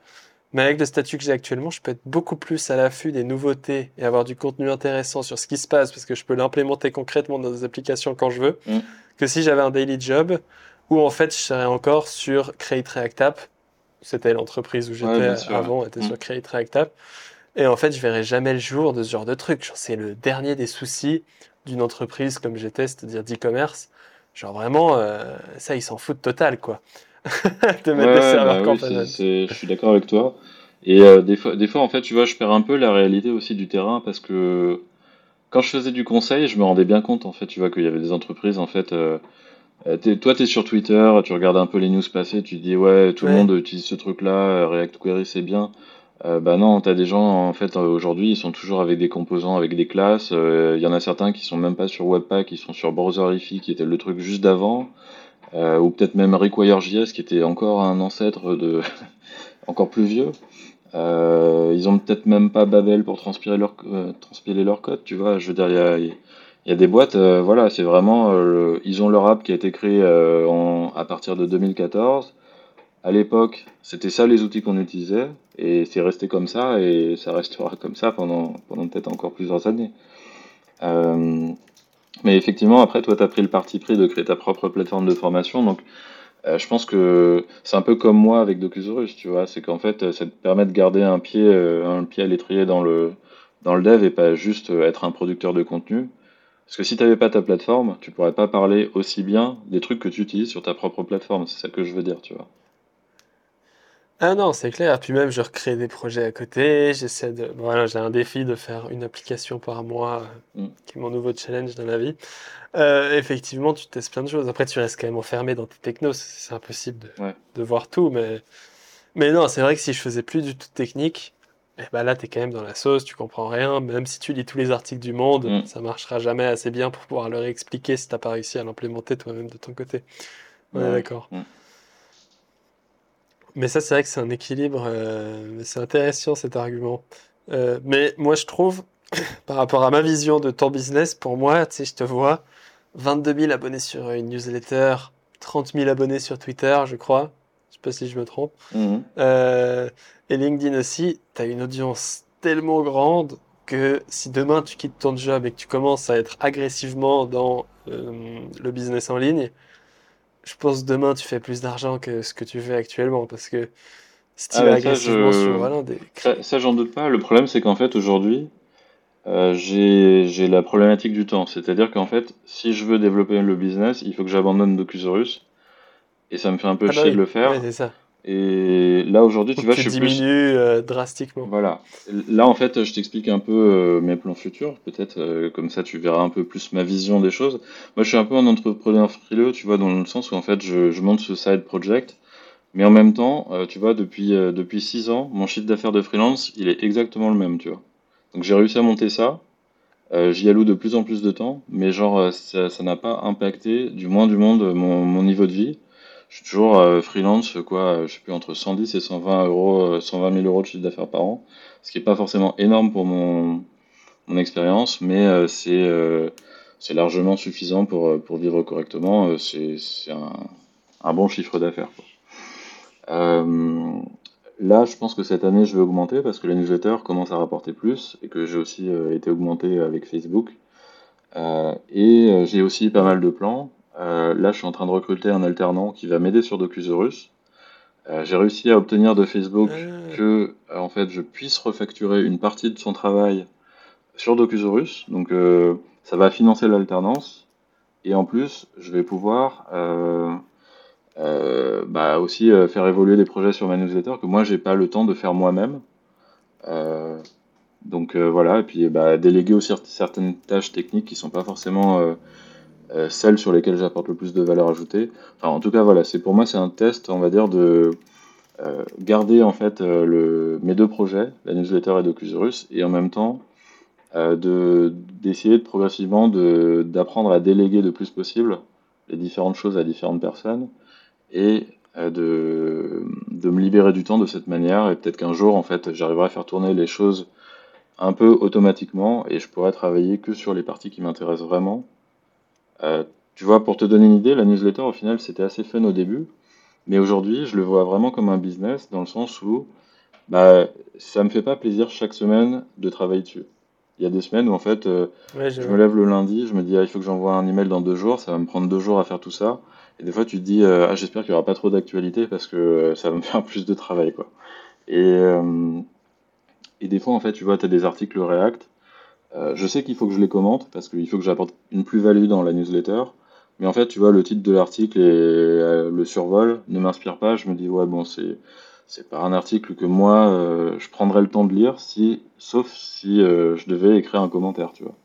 Mais avec le statut que j'ai actuellement, je peux être beaucoup plus à l'affût des nouveautés et avoir du contenu intéressant sur ce qui se passe parce que je peux l'implémenter concrètement dans des applications quand je veux. Mm. Que si j'avais un daily job où en fait je serais encore sur Create React App. C'était l'entreprise où Ouais, j'étais sûr, avant, ouais. était Mm. sur Create React App. Et en fait, je verrais jamais le jour de ce genre de truc. C'est le dernier des soucis d'une entreprise comme j'étais, c'est-à-dire d'e-commerce. Genre vraiment, euh, ça, ils s'en foutent total, quoi. de mettre des serveurs bah je suis d'accord avec toi. Et euh, des fois, des fois, en fait, tu vois, je perds un peu la réalité aussi du terrain parce que quand je faisais du conseil, je me rendais bien compte, en fait, tu vois, qu'il y avait des entreprises, en fait. Euh, toi, tu es sur Twitter, tu regardes un peu les news passer, tu te dis, ouais, tout le monde utilise ce truc-là, React Query, c'est bien. Euh, bah non, t'as des gens en fait aujourd'hui, ils sont toujours avec des composants, avec des classes. Il y en a certains qui sont même pas sur Webpack, qui sont sur Browserify, qui était le truc juste d'avant, euh, ou peut-être même Require.js, qui était encore un ancêtre de encore plus vieux. Euh, ils ont peut-être même pas Babel pour transpirer leur transpirer leur code, tu vois. Je veux dire, il y a, il y a des boîtes, voilà, c'est vraiment, ils ont leur app qui a été créée en, à partir de 2014 à l'époque, c'était ça les outils qu'on utilisait, et c'est resté comme ça, et ça restera comme ça pendant, pendant peut-être encore plusieurs années. Euh, mais effectivement, après, toi, tu as pris le parti pris de créer ta propre plateforme de formation, donc euh, je pense que c'est un peu comme moi avec Docusaurus, tu vois, c'est qu'en fait, ça te permet de garder un pied, euh, un pied à l'étrier dans le, dans le dev et pas juste être un producteur de contenu. Parce que si tu n'avais pas ta plateforme, tu pourrais pas parler aussi bien des trucs que tu utilises sur ta propre plateforme, c'est ça que je veux dire, tu vois. Ah non, c'est clair. Puis même, je recrée des projets à côté. J'essaie de. Voilà, j'ai un défi de faire une application par mois, euh, mm. qui est mon nouveau challenge dans la vie. Euh, effectivement, tu testes plein de choses. Après, tu restes quand même enfermé dans tes technos. C'est impossible de, de voir tout. Mais, mais non, c'est vrai que si je faisais plus du tout technique, eh ben là, tu es quand même dans la sauce, tu comprends rien. Même si tu lis tous les articles du monde, mm. ça marchera jamais assez bien pour pouvoir leur expliquer si t'as pas réussi à l'implémenter toi-même de ton côté. On est d'accord. Mais ça, c'est vrai que c'est un équilibre. Euh, c'est intéressant cet argument. Euh, mais moi, je trouve, par rapport à ma vision de ton business, pour moi, tu sais, je te vois 22 000 abonnés sur une newsletter, 30 000 abonnés sur Twitter, je crois. Pas si je me trompe. Mhm. Euh, et LinkedIn aussi, tu as une audience tellement grande que si demain tu quittes ton job et que tu commences à être agressivement dans le business en ligne, je pense demain tu fais plus d'argent que ce que tu fais actuellement parce que si tu ah vas agressivement sur voilà, des... ça, j'en doute pas. Le problème c'est qu'en fait aujourd'hui euh, j'ai la problématique du temps. C'est-à-dire qu'en fait si je veux développer le business il faut que j'abandonne Docusaurus et ça me fait un peu ah bah chier de le faire. ça. Et là aujourd'hui, tu vois, je suis plus. Euh, drastiquement. Voilà. Là, en fait, je t'explique un peu euh, mes plans futurs, peut-être, euh, comme ça, tu verras un peu plus ma vision des choses. Moi, je suis un peu un entrepreneur frileux, tu vois, dans le sens où en fait, je, je monte ce side project, mais en même temps, tu vois, depuis depuis six ans, mon chiffre d'affaires de freelance, il est exactement le même, tu vois. Donc, j'ai réussi à monter ça. J'y alloue de plus en plus de temps, mais genre, ça n'a pas impacté, du moins du monde, mon, mon niveau de vie. Je suis toujours euh, freelance, quoi, je sais plus, entre 110 et 120 euros, 120 euh, 000 euros de chiffre d'affaires par an, ce qui est pas forcément énorme pour mon, mon expérience, mais euh, c'est c'est largement suffisant pour, pour vivre correctement. C'est un, un bon chiffre d'affaires. Euh, là, je pense que cette année, je vais augmenter parce que la newsletter commence à rapporter plus et que j'ai aussi été augmenté avec Facebook. Euh, et j'ai aussi pas mal de plans. Euh, là, je suis en train de recruter un alternant qui va m'aider sur Docusaurus. Euh, j'ai réussi à obtenir de Facebook ah. que, euh, en fait, je puisse refacturer une partie de son travail sur Docusaurus. Donc, ça va financer l'alternance. Et en plus, je vais pouvoir bah, aussi faire évoluer des projets sur ma newsletter que moi, j'ai pas le temps de faire moi-même. donc voilà, et puis bah, déléguer aussi certaines tâches techniques qui sont pas forcément euh, celles sur lesquelles j'apporte le plus de valeur ajoutée. Enfin, en tout cas, voilà, c'est pour moi c'est un test, on va dire, de euh, garder en fait euh, le, mes deux projets, la newsletter et Docusaurus, et en même temps de d'essayer de, progressivement d'apprendre à déléguer le plus possible les différentes choses à différentes personnes et de, de me libérer du temps de cette manière et peut-être qu'un jour en fait j'arriverai à faire tourner les choses un peu automatiquement et je pourrais travailler que sur les parties qui m'intéressent vraiment tu vois, pour te donner une idée, la newsletter, au final, c'était assez fun au début. Mais aujourd'hui, je le vois vraiment comme un business dans le sens où bah, ça me fait pas plaisir chaque semaine de travailler dessus. Il y a des semaines où en fait, euh, je me lève le lundi, je me dis ah, il faut que j'envoie un email dans deux jours, ça va me prendre deux jours à faire tout ça. Et des fois, tu te dis euh, ah, j'espère qu'il n'y aura pas trop d'actualité parce que ça va me faire plus de travail. quoi. Et, et des fois, en fait, tu vois, tu as des articles React euh, je sais qu'il faut que je les commente parce qu'il faut que j'apporte une plus-value dans la newsletter. Mais en fait, tu vois, le titre de l'article et euh, le survol ne m'inspire pas. Je me dis, ouais, bon, c'est, c'est pas un article que moi, euh, je prendrais le temps de lire, si, sauf si euh, je devais écrire un commentaire, tu vois.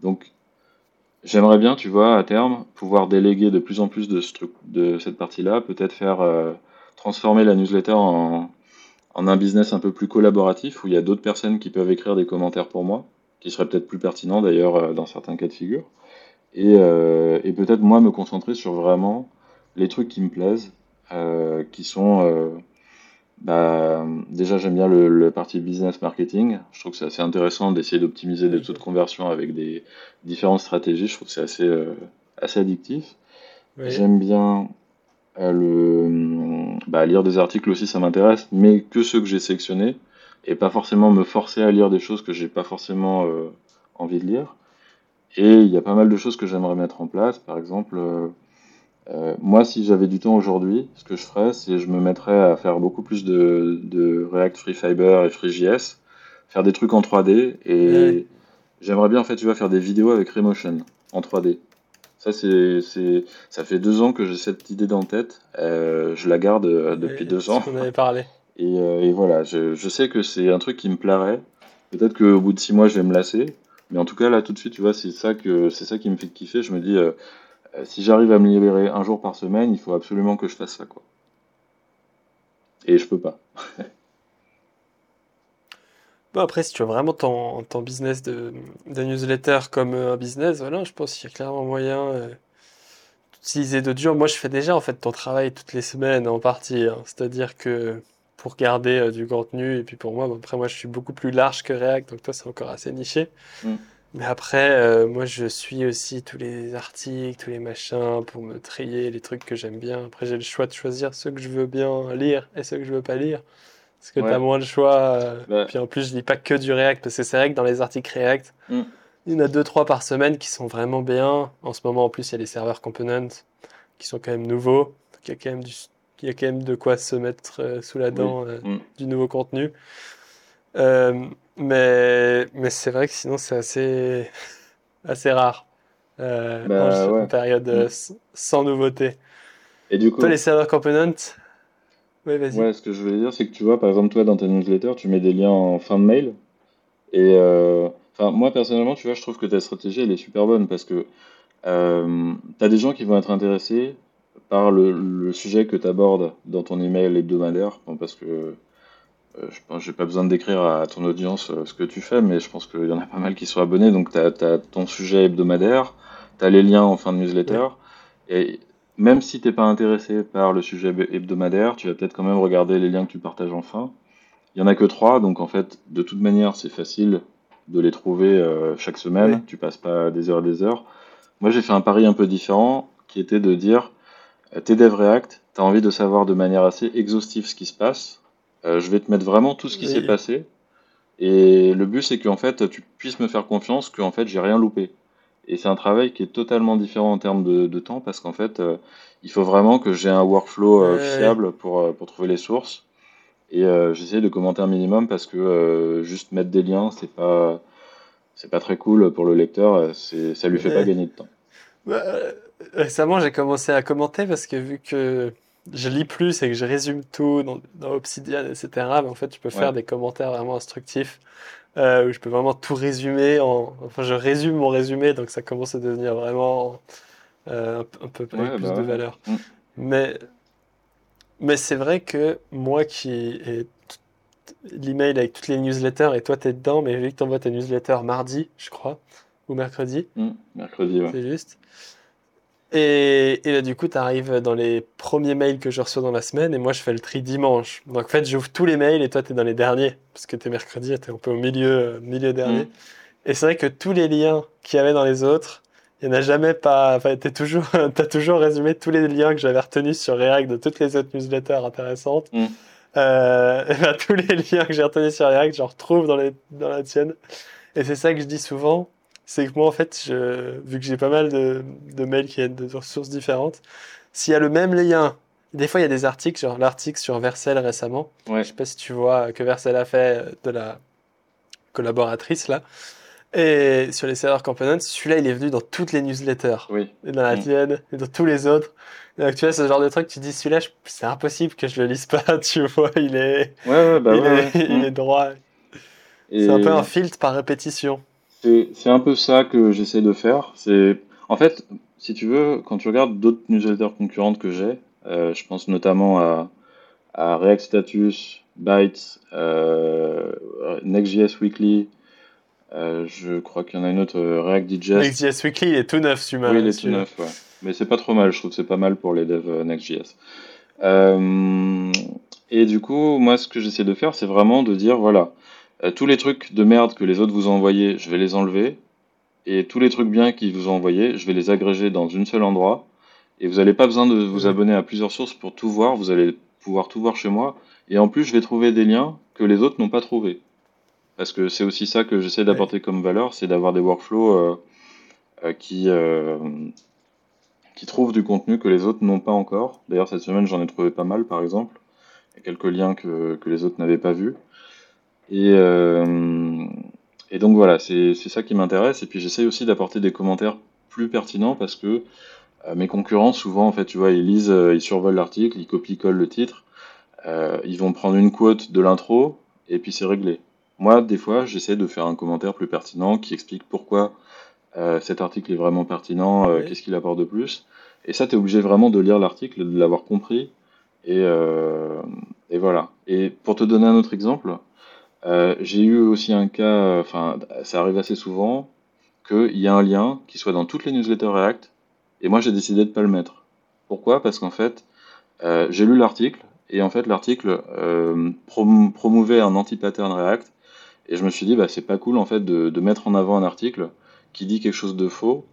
Donc, j'aimerais bien, tu vois, à terme, pouvoir déléguer de plus en plus de, de cette partie-là, peut-être faire transformer la newsletter en, en un business un peu plus collaboratif, où il y a d'autres personnes qui peuvent écrire des commentaires pour moi, qui seraient peut-être plus pertinents d'ailleurs dans certains cas de figure. Euh, et, peut-être moi me concentrer sur vraiment les trucs qui me plaisent, euh, qui sont euh, bah, déjà j'aime bien le, le, parti business marketing. Je trouve que c'est assez intéressant d'essayer d'optimiser des taux de conversion avec des différentes stratégies. Je trouve que c'est assez assez addictif. J'aime bien le bah, lire des articles aussi, ça m'intéresse, mais que ceux que j'ai sélectionnés et pas forcément me forcer à lire des choses que j'ai pas forcément envie de lire. Et il y a pas mal de choses que j'aimerais mettre en place. Par exemple, euh, euh, moi, si j'avais du temps aujourd'hui, ce que je ferais, c'est je me mettrais à faire beaucoup plus de, de React Free Fiber et FreeJS, faire des trucs en 3D. Et j'aimerais bien, en fait, tu vas faire des vidéos avec Remotion en 3D. Ça, c'est, ça fait deux ans que j'ai cette idée dans la tête. Euh, je la garde euh, depuis deux ans. On avait parlé. Et, euh, et voilà, je, sais que c'est un truc qui me plairait. Peut-être qu'au bout de six mois, je vais me lasser. Mais en tout cas, là, tout de suite, tu vois, c'est ça que c'est ça qui me fait kiffer. Je me dis, euh, euh, si j'arrive à me libérer un jour par semaine, il faut absolument que je fasse ça, quoi. Et je peux pas. bon, après, si tu as vraiment ton, business de, newsletter comme euh, un business, voilà, je pense qu'il y a clairement moyen d'utiliser d'autres gens. Moi, je fais déjà en fait ton travail toutes les semaines en partie. Hein. C'est-à-dire que pour garder euh, du contenu. Et puis pour moi, après, moi, je suis beaucoup plus large que React, donc toi, c'est encore assez niché. Mm. Mais après, euh, moi, je suis aussi tous les articles, tous les machins pour me trier les trucs que j'aime bien. Après, j'ai le choix de choisir ceux que je veux bien lire et ceux que je veux pas lire. Parce que tu as moins de choix. Euh. Puis en plus, je lis pas que du React, parce que c'est vrai que dans les articles React, mm. il y en a deux, trois par semaine qui sont vraiment bien. En ce moment, en plus, il y a les serveurs components qui sont quand même nouveaux. Donc, il y a quand même du il y a quand même de quoi se mettre euh, sous la dent euh, mm. du nouveau contenu. Euh, mais mais c'est vrai que sinon c'est assez, assez rare. Bah, une période sans nouveauté. Et du coup, toi, les serveurs components, oui, vas-y. Ouais, ce que je voulais dire, c'est que tu vois, par exemple, toi, dans ta newsletter, tu mets des liens en fin de mail. Et enfin, moi, personnellement, tu vois, je trouve que ta stratégie, elle est super bonne parce que euh, tu as des gens qui vont être intéressés par le, sujet que tu abordes dans ton email hebdomadaire, parce que euh, je pense j'ai pas besoin de décrire à ton audience euh, ce que tu fais, mais je pense qu'il y en a pas mal qui sont abonnés, donc tu as, ton sujet hebdomadaire, tu as les liens en fin de newsletter, et même si t'es pas intéressé par le sujet hebdomadaire, tu vas peut-être quand même regarder les liens que tu partages en fin. Il y en a que trois, donc en fait, de toute manière, c'est facile de les trouver euh, chaque semaine, tu passes pas des heures et des heures. Moi, j'ai fait un pari un peu différent, qui était de dire, t'es dev React, tu as envie de savoir de manière assez exhaustive ce qui se passe. Euh, je vais te mettre vraiment tout ce qui s'est passé. Et le but, c'est qu'en fait, tu puisses me faire confiance qu'en fait, j'ai rien loupé. Et c'est un travail qui est totalement différent en termes de, temps parce qu'en fait, euh, il faut vraiment que j'ai un workflow fiable pour, pour trouver les sources. Et j'essaie de commenter un minimum parce que juste mettre des liens, c'est pas, c'est pas très cool pour le lecteur. C'est, ça lui fait pas gagner de temps. Bah, récemment, j'ai commencé à commenter parce que vu que je lis plus et que je résume tout dans, Obsidian, etc., ben, en fait, je peux faire des commentaires vraiment instructifs euh, où je peux vraiment tout résumer. En... Enfin, je résume mon résumé, donc ça commence à devenir vraiment euh, un, peu plus de bah valeur. Mm. Mais, mais c'est vrai que moi qui ai l'email avec toutes les newsletters et toi, tu es dedans, mais vu que tu envoies tes newsletters mardi, je crois, ou mercredi. Mm. mercredi, ouais. C'est juste. Et, et là, du coup, tu arrives dans les premiers mails que je reçois dans la semaine et moi, je fais le tri dimanche. Donc, en fait, j'ouvre tous les mails et toi, tu es dans les derniers parce que tu es mercredi, tu es un peu au milieu, euh, milieu dernier. Mm. Et c'est vrai que tous les liens qu'il y avait dans les autres, il n'y en a jamais pas. Enfin, tu toujours, as toujours résumé tous les liens que j'avais retenus sur React de toutes les autres newsletters intéressantes. Mm. Euh, et ben, tous les liens que j'ai retenus sur React, je retrouve dans, les, dans la tienne. Et c'est ça que je dis souvent c'est que moi, en fait, je, vu que j'ai pas mal de, de mails qui viennent de sources différentes, s'il y a le même lien, des fois, il y a des articles, genre l'article sur Vercel récemment. Ouais. Je sais pas si tu vois que Vercel a fait de la collaboratrice là. Et sur les serveurs components, celui-là, il est venu dans toutes les newsletters. Oui. Et dans la Mm. tienne, et dans tous les autres. Et donc, tu vois, ce genre de truc, tu dis, celui-là, je- c'est impossible que je le lise pas, tu vois, il est, Ouais, ouais, bah il ouais, est, il Mm. est droit. Et C'est un peu un filtre par répétition. C'est c'est un peu ça que j'essaie de faire. C'est en fait, si tu veux, quand tu regardes d'autres newsletters concurrentes que j'ai, euh, je pense notamment à, à React Status, Bytes, euh, Next.js Weekly. euh, je crois qu'il y en a une autre, euh, React Digest. Next.js Weekly, il est tout neuf, celui-là. Oui, il est tout celui-là. neuf, ouais. Mais c'est pas trop mal, je trouve que c'est pas mal pour les devs euh, Next.js. Euh, et du coup, moi, ce que j'essaie de faire, c'est vraiment de dire, voilà, euh, tous les trucs de merde que les autres vous ont envoyés, je vais les enlever. Et tous les trucs bien qu'ils vous ont envoyés, je vais les agréger dans un seul endroit. Et vous n'avez pas besoin de vous abonner à plusieurs sources pour tout voir, vous allez pouvoir tout voir chez moi. Et en plus, je vais trouver des liens que les autres n'ont pas trouvés. Parce que c'est aussi ça que j'essaie d'apporter comme valeur, c'est d'avoir des workflows euh, euh, qui, qui trouvent du contenu que les autres n'ont pas encore. D'ailleurs, cette semaine, j'en ai trouvé pas mal, par exemple. Il y a quelques liens que, que les autres n'avaient pas vus. Et, euh, et donc voilà, c'est ça qui m'intéresse. Et puis j'essaie aussi d'apporter des commentaires plus pertinents parce que euh, mes concurrents, souvent, en fait, tu vois, ils lisent, euh, ils survolent l'article, ils copient-collent le titre, euh, ils vont prendre une quote de l'intro et puis c'est réglé. Moi, des fois, j'essaie de faire un commentaire plus pertinent qui explique pourquoi euh, cet article est vraiment pertinent, euh, Oui. qu'est-ce qu'il apporte de plus. Et ça, tu es obligé vraiment de lire l'article, de l'avoir compris. Et, et voilà. Et pour te donner un autre exemple, euh, j'ai eu aussi un cas, enfin, ça arrive assez souvent, qu'il y a un lien qui soit dans toutes les newsletters React, et moi j'ai décidé de pas le mettre. Pourquoi? Parce qu'en fait, euh, j'ai lu l'article, et en fait l'article euh, prom- promouvait un anti-pattern React, et je me suis dit, bah, c'est pas cool en fait de mettre en avant un article qui dit quelque chose de faux,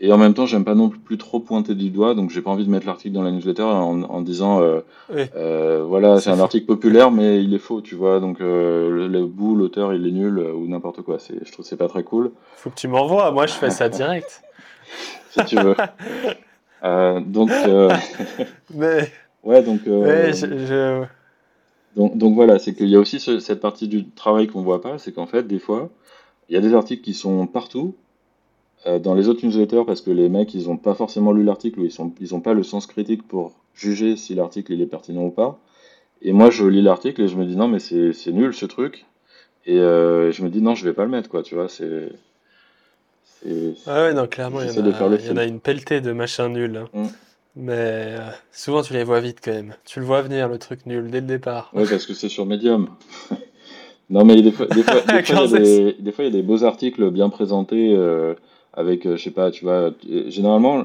et en même temps, j'aime pas non plus trop pointer du doigt, donc j'ai pas envie de mettre l'article dans la newsletter en, en disant, euh, Oui. euh, voilà, C'est un article populaire, mais il est faux, tu vois, donc euh, le, le bout, l'auteur, il est nul, ou n'importe quoi. C'est, je trouve que c'est pas très cool, Faut que tu m'envoies, moi je fais ça direct. si tu veux. Donc, Mais, ouais, donc, ouais, je, je- donc, donc voilà, c'est qu'il y a aussi ce- cette partie du travail qu'on voit pas, c'est qu'en fait, des fois, il y a des articles qui sont partout, euh, dans les autres newsletters, parce que les mecs, ils ont pas forcément lu l'article, ou ils sont, ils ont pas le sens critique pour juger si l'article il est pertinent ou pas. Et moi, je lis l'article et je me dis non, mais c'est nul ce truc. Et euh, je me dis non, je vais pas le mettre, quoi, tu vois, c'est. c'est- Ah ouais, non, clairement, il y, en a, y en une pelletée de machins nuls. hein. Mm. Mais euh, souvent tu les vois vite quand même. Tu le vois venir le truc nul dès le départ. Ouais, parce que c'est sur Medium. Non, mais des fois, des fois, des fois, Quand il y a des, des fois, il y a des beaux articles bien présentés euh, avec, euh, je sais pas, tu vois, euh, généralement,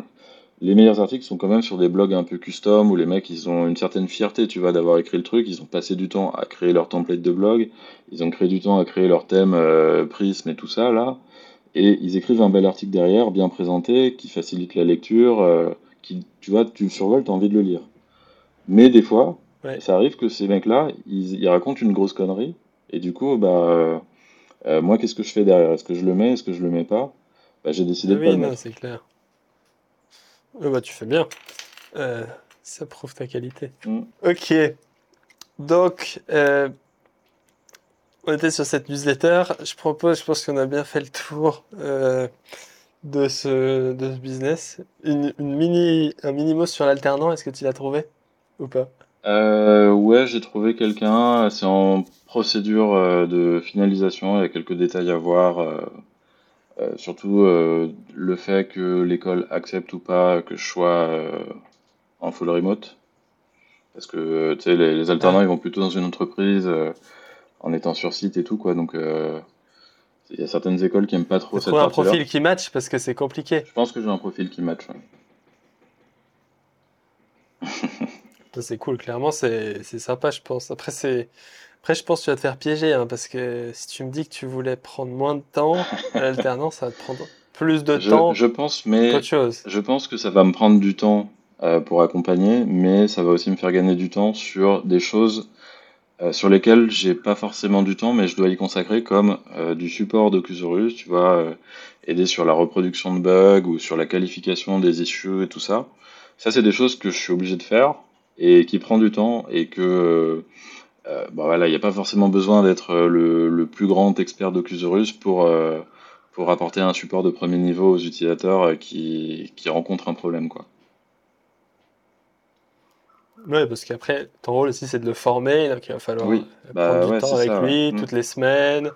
les meilleurs articles sont quand même sur des blogs un peu custom où les mecs, ils ont une certaine fierté, tu vois, d'avoir écrit le truc. Ils ont passé du temps à créer leur template de blog. Ils ont créé du temps à créer leur thème euh, Prism et tout ça, là. Et ils écrivent un bel article derrière, bien présenté, qui facilite la lecture, euh, qui, tu vois, tu le survoles, t'as envie de le lire. Mais des fois, Ouais. ça arrive que ces mecs-là, ils, ils racontent une grosse connerie, et du coup, bah, euh, moi, qu'est-ce que je fais derrière? Est-ce que je le mets? Est-ce que je le mets pas? Bah, j'ai décidé de pas oui, le non, mettre. c'est clair. Bah tu fais bien. Euh, ça prouve ta qualité. Mm. Ok. Donc, euh, on était sur cette newsletter. Je propose, je pense qu'on a bien fait le tour euh, de ce, de ce business. Une, une mini, un mini mot sur l'alternant, est-ce que tu l'as trouvé ou pas? Euh, ouais, j'ai trouvé quelqu'un, c'est en procédure euh, de finalisation, il y a quelques détails à voir, euh, surtout euh, le fait que l'école accepte ou pas que je sois euh, en full remote, parce que les, les alternants ils vont plutôt dans une entreprise euh, en étant sur site et tout, quoi, donc euh, il y a certaines écoles qui aiment pas trop cette un profil qui match parce que c'est compliqué. Je pense que j'ai un profil qui match, ouais. C'est cool, clairement, c'est sympa, je pense. Après, c'est après, je pense que tu vas te faire piéger, hein, parce que si tu me dis que tu voulais prendre moins de temps, à l'alternance, ça va te prendre plus de Je, temps je pense, mais chose. Je pense que ça va me prendre du temps euh, pour accompagner, mais ça va aussi me faire gagner du temps sur des choses euh, sur lesquelles j'ai pas forcément du temps, mais je dois y consacrer, comme euh, du support d'Ocusaurus, tu vois, aider sur la reproduction de bugs ou sur la qualification des issues et tout ça. Ça, c'est des choses que je suis obligé de faire et qui prend du temps et que euh, bon, voilà, il n'y a pas forcément besoin d'être euh, le, le plus grand expert d'Ocusaurus pour, euh, pour apporter un support de premier niveau aux utilisateurs qui, qui rencontrent un problème, quoi. Ouais, parce qu'après, ton rôle aussi, c'est de le former, donc il va falloir Oui, euh, bah prendre du ouais, temps avec ça, lui Mm. toutes les semaines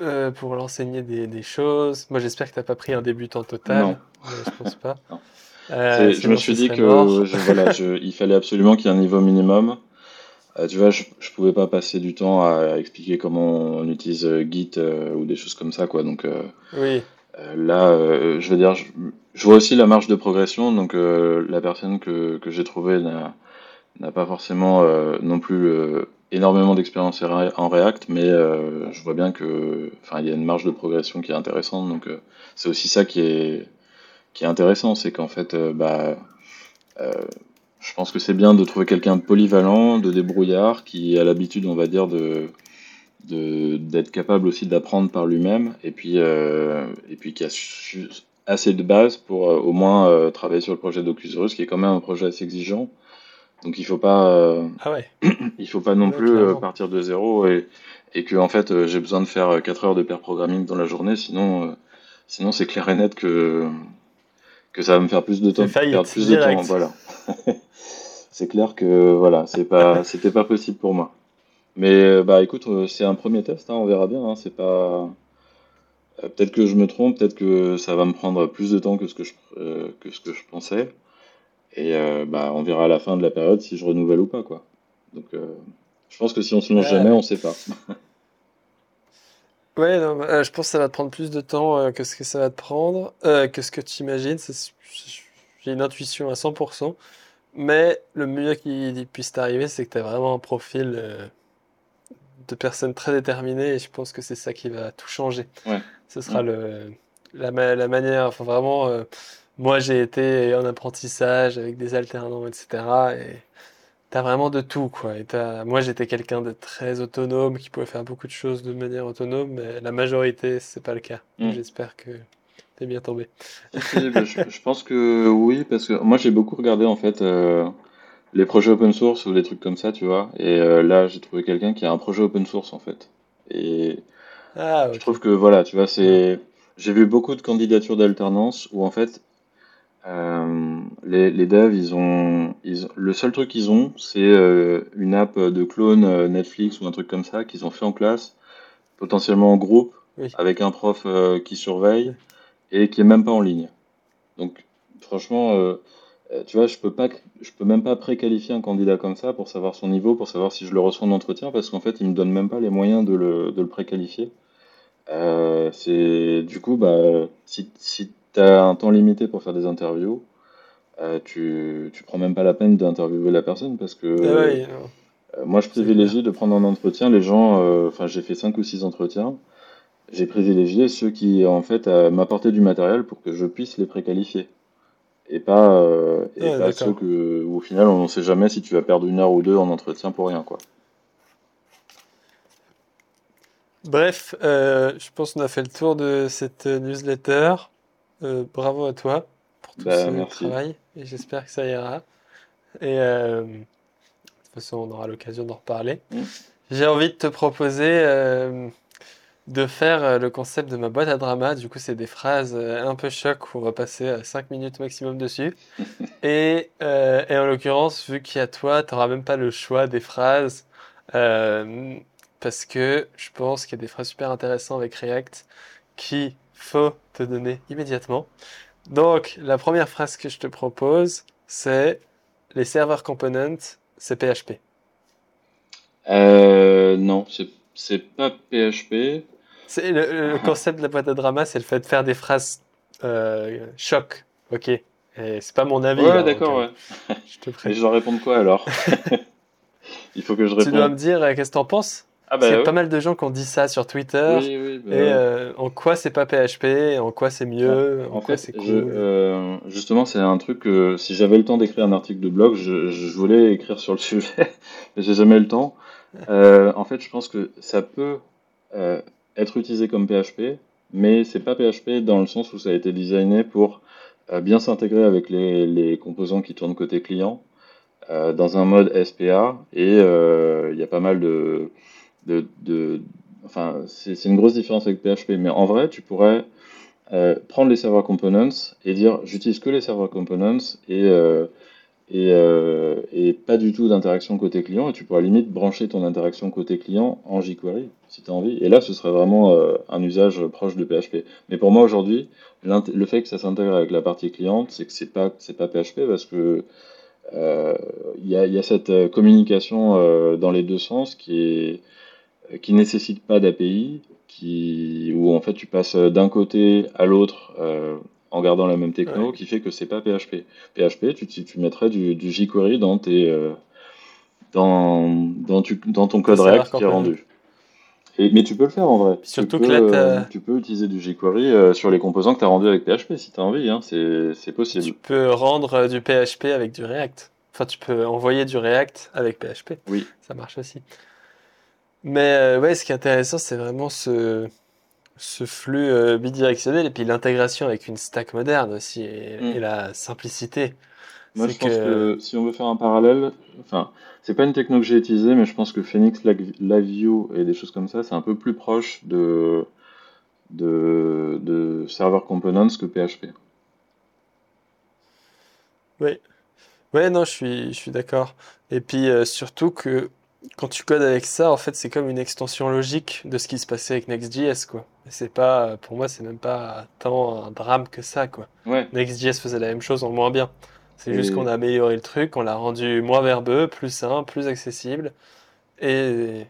euh, pour l'enseigner des, des choses. Moi, j'espère que t'as pas pris un débutant Non. total, mais je pense pas. Non. Euh, je me suis dit que je, voilà, je, il fallait absolument qu'il y ait un niveau minimum. Euh, tu vois, je, je pouvais pas passer du temps à expliquer comment on utilise euh, Git euh, ou des choses comme ça, quoi. Donc Oui, là, je veux dire, je, je vois aussi la marge de progression. Donc la personne que, que j'ai trouvée n'a pas forcément non plus énormément d'expérience en Rea- en React, mais euh, je vois bien que, enfin, il y a une marge de progression qui est intéressante. Donc euh, c'est aussi ça qui est qui est intéressant, c'est qu'en fait, euh, bah je pense que c'est bien de trouver quelqu'un de polyvalent, de débrouillard, qui a l'habitude, on va dire, de d'être capable aussi d'apprendre par lui-même, et puis euh, et puis qui a su- assez de base pour euh, au moins euh, travailler sur le projet d'Ocusaurus, qui est quand même un projet assez exigeant. Donc il faut pas ah ouais, il faut pas non ouais, plus partir de zéro et et que en fait j'ai besoin de faire euh, 4 heures de pair programming dans la journée, sinon sinon c'est clair et net que que ça va me faire plus de temps, plus de temps, voilà. C'est clair que voilà, c'est pas, c'était pas possible pour moi. Mais bah écoute, euh, c'est un premier test, hein, on verra bien. hein, c'est pas, euh, peut-être que je me trompe, peut-être que ça va me prendre plus de temps que ce que je, euh, que ce que je pensais. Et euh, bah on verra à la fin de la période si je renouvelle ou pas, quoi. Donc euh, je pense que si on se lance jamais, on sait pas. ouais non, bah, euh, je pense que ça va te prendre plus de temps euh, que ce que ça va te prendre, euh, que ce que tu imagines. J'ai une intuition à 100%. Mais le mieux qui puisse t'arriver, c'est que tu as vraiment un profil de personne très déterminée et je pense que c'est ça qui va tout changer. Ouais. Ce sera Mm. le, la, ma- la manière, enfin vraiment, moi j'ai été en apprentissage avec des alternants, etc. Et t'as vraiment de tout, quoi. Et t'as- moi j'étais quelqu'un de très autonome qui pouvait faire beaucoup de choses de manière autonome, mais la majorité, c'est pas le cas. Mm. J'espère que t'es bien tombé. Si, si, bah, je, je pense que oui, parce que moi j'ai beaucoup regardé en fait euh, les projets open source ou les trucs comme ça, tu vois. Et euh, là j'ai trouvé quelqu'un qui a un projet open source en fait. Et Ah, je trouve que voilà, tu vois, c'est. J'ai vu beaucoup de candidatures d'alternance où en fait euh, les, les devs ils ont, ils, le seul truc qu'ils ont c'est euh, une app de clone euh, Netflix ou un truc comme ça qu'ils ont fait en classe, potentiellement en groupe, Oui. avec un prof qui surveille et qui est même pas en ligne. Donc, franchement, tu vois, je peux pas, je peux même pas préqualifier un candidat comme ça pour savoir son niveau, pour savoir si je le reçois en entretien, parce qu'en fait, il me donne même pas les moyens de le, de le préqualifier. C'est, du coup, bah, si, si tu as un temps limité pour faire des interviews, euh, tu, tu prends même pas la peine d'interviewer la personne, parce que Ah ouais, non, euh, moi, je privilégie de prendre en entretien les gens, euh, enfin, j'ai fait cinq ou six entretiens, j'ai privilégié ceux qui, en fait, euh, m'apportaient du matériel pour que je puisse les préqualifier. Et pas, euh, et Ouais, pas ceux que, au final, on ne sait jamais si tu vas perdre une heure ou deux en entretien pour rien, quoi. Bref, euh, je pense qu'on a fait le tour de cette euh, newsletter. Euh, bravo à toi pour tout Bah, ce merci. travail et j'espère que ça ira. Et euh, de toute façon, on aura l'occasion d'en reparler. J'ai envie de te proposer euh, de faire le concept de ma boîte à drama. Du coup, c'est des phrases un peu choc où on va passer euh, 5 minutes maximum dessus. Et, et en l'occurrence, vu qu'il y a toi, tu n'auras même pas le choix des phrases. parce que je pense qu'il y a des phrases super intéressantes avec React qu'il faut te donner immédiatement. Donc, la première phrase que je te propose, c'est les serveurs components, c'est PHP. Euh, non, c'est, pas PHP. C'est le, le concept de la boîte à drama, c'est le fait de faire des phrases euh, choc, ok? Et c'est pas mon avis, Ouais, d'accord, euh, ouais. je te prie. je dois répondre quoi alors? Il faut que je Tu dois réponde. me dire euh, qu'est-ce que t'en penses? Ah bah a pas mal de gens qui ont dit ça sur Twitter. Oui, oui, bah Et euh, en quoi c'est pas PHP, en quoi c'est mieux, en en quoi c'est je, cool. euh, justement, c'est un truc que si j'avais le temps d'écrire un article de blog, je, je voulais écrire sur le sujet, mais j'ai jamais le temps. Euh, en fait, je pense que ça peut être utilisé comme PHP, mais c'est pas PHP dans le sens où ça a été designé pour bien s'intégrer avec les, les composants qui tournent côté client dans un mode SPA et il y a pas mal de, c'est une grosse différence avec PHP, mais en vrai, tu pourrais euh, prendre les server components et dire j'utilise que les server components et, euh, euh, et, pas du tout d'interaction côté client et tu pourras limite brancher ton interaction côté client en jQuery si tu as envie. Et là, ce serait vraiment un usage proche de PHP. Mais pour moi aujourd'hui, le fait que ça s'intègre avec la partie cliente, c'est que c'est pas pas PHP parce que il y, a, cette communication dans les deux sens qui est qui nécessite pas d'API, qui où en fait tu passes d'un côté à l'autre euh, en gardant la même techno, qui fait que c'est pas PHP. PHP, tu, tu mettrais du, du jQuery dans tes euh, dans, dans, tu, dans ton code React qui est rendu. Et, mais tu peux le faire en vrai. surtout tu que peux, là, euh, tu peux utiliser du jQuery euh, sur les composants que tu as rendus avec PHP si tu as envie, hein, c'est possible. Tu peux rendre du PHP avec du React. Enfin, tu peux envoyer du React avec PHP. Oui. Ça marche aussi. Mais euh, ouais, ce qui est intéressant, c'est vraiment ce, ce flux euh, bidirectionnel et puis l'intégration avec une stack moderne aussi et, Mm. et la simplicité. Moi, je pense que- que si on veut faire un parallèle, enfin, c'est pas une techno que j'ai utilisée, mais je pense que Phoenix Live Live View et des choses comme ça, c'est un peu plus proche de, de, de Server Components que PHP. Ouais. Ouais, non, je suis, je suis d'accord. Et puis euh, surtout que quand tu codes avec ça, en fait, c'est comme une extension logique de ce qui se passait avec Next.js, quoi. C'est pas, pour moi, c'est même pas tant un drame que ça, quoi. Ouais, Next.js faisait la même chose en moins bien. C'est juste qu'on a amélioré le truc, on l'a rendu moins verbeux, plus simple, plus accessible. Et,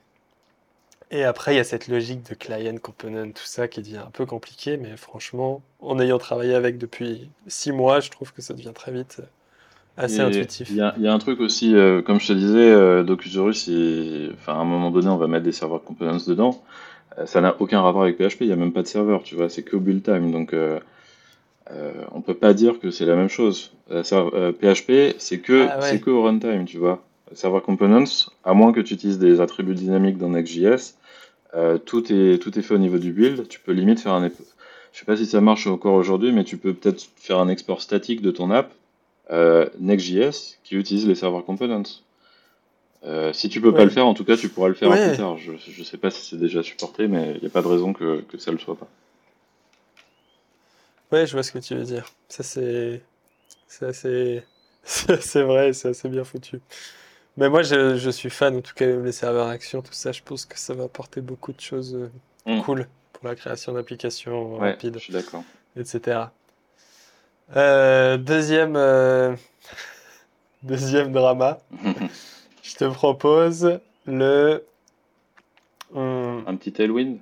et après, il y a cette logique de client component, tout ça qui devient un peu compliqué, mais franchement, en ayant travaillé avec depuis six mois, je trouve que ça devient très vite euh, assez Et intuitif. Il y a, il y a un truc aussi, euh, comme je te disais, euh, Docusaurus, il- enfin, à un moment donné, on va mettre des serveurs components dedans. Euh, ça n'a aucun rapport avec PHP, il n'y a même pas de serveur, tu vois, c'est que build time. Donc, euh, on peut pas dire que c'est la même chose. PHP, c'est que, Ah ouais. c'est que au runtime, tu vois. Server components, à moins que tu utilises des attributs dynamiques dans Next.js, tout est, tout est fait au niveau du build. Tu peux limite faire un, je sais pas si ça marche encore aujourd'hui, mais tu peux peut-être faire un export statique de ton app euh, Next.js qui utilise les server components. Euh, si tu peux pas le faire, en tout cas, tu pourras le faire Ouais. plus tard. Je, je sais pas si c'est déjà supporté, mais il n'y a pas de raison que, que ça le soit pas. Ouais, je vois ce que tu veux dire. Ça, c'est c'est assez... c'est vrai, c'est assez bien foutu. Mais moi, je, je suis fan, en tout cas, les serveurs Action, tout ça, je pense que ça va apporter beaucoup de choses euh, Mm. cool pour la création d'applications Ouais, rapides. je suis d'accord. etc. Euh, deuxième, euh, deuxième drama, je te propose le. Hum, Un petit tailwind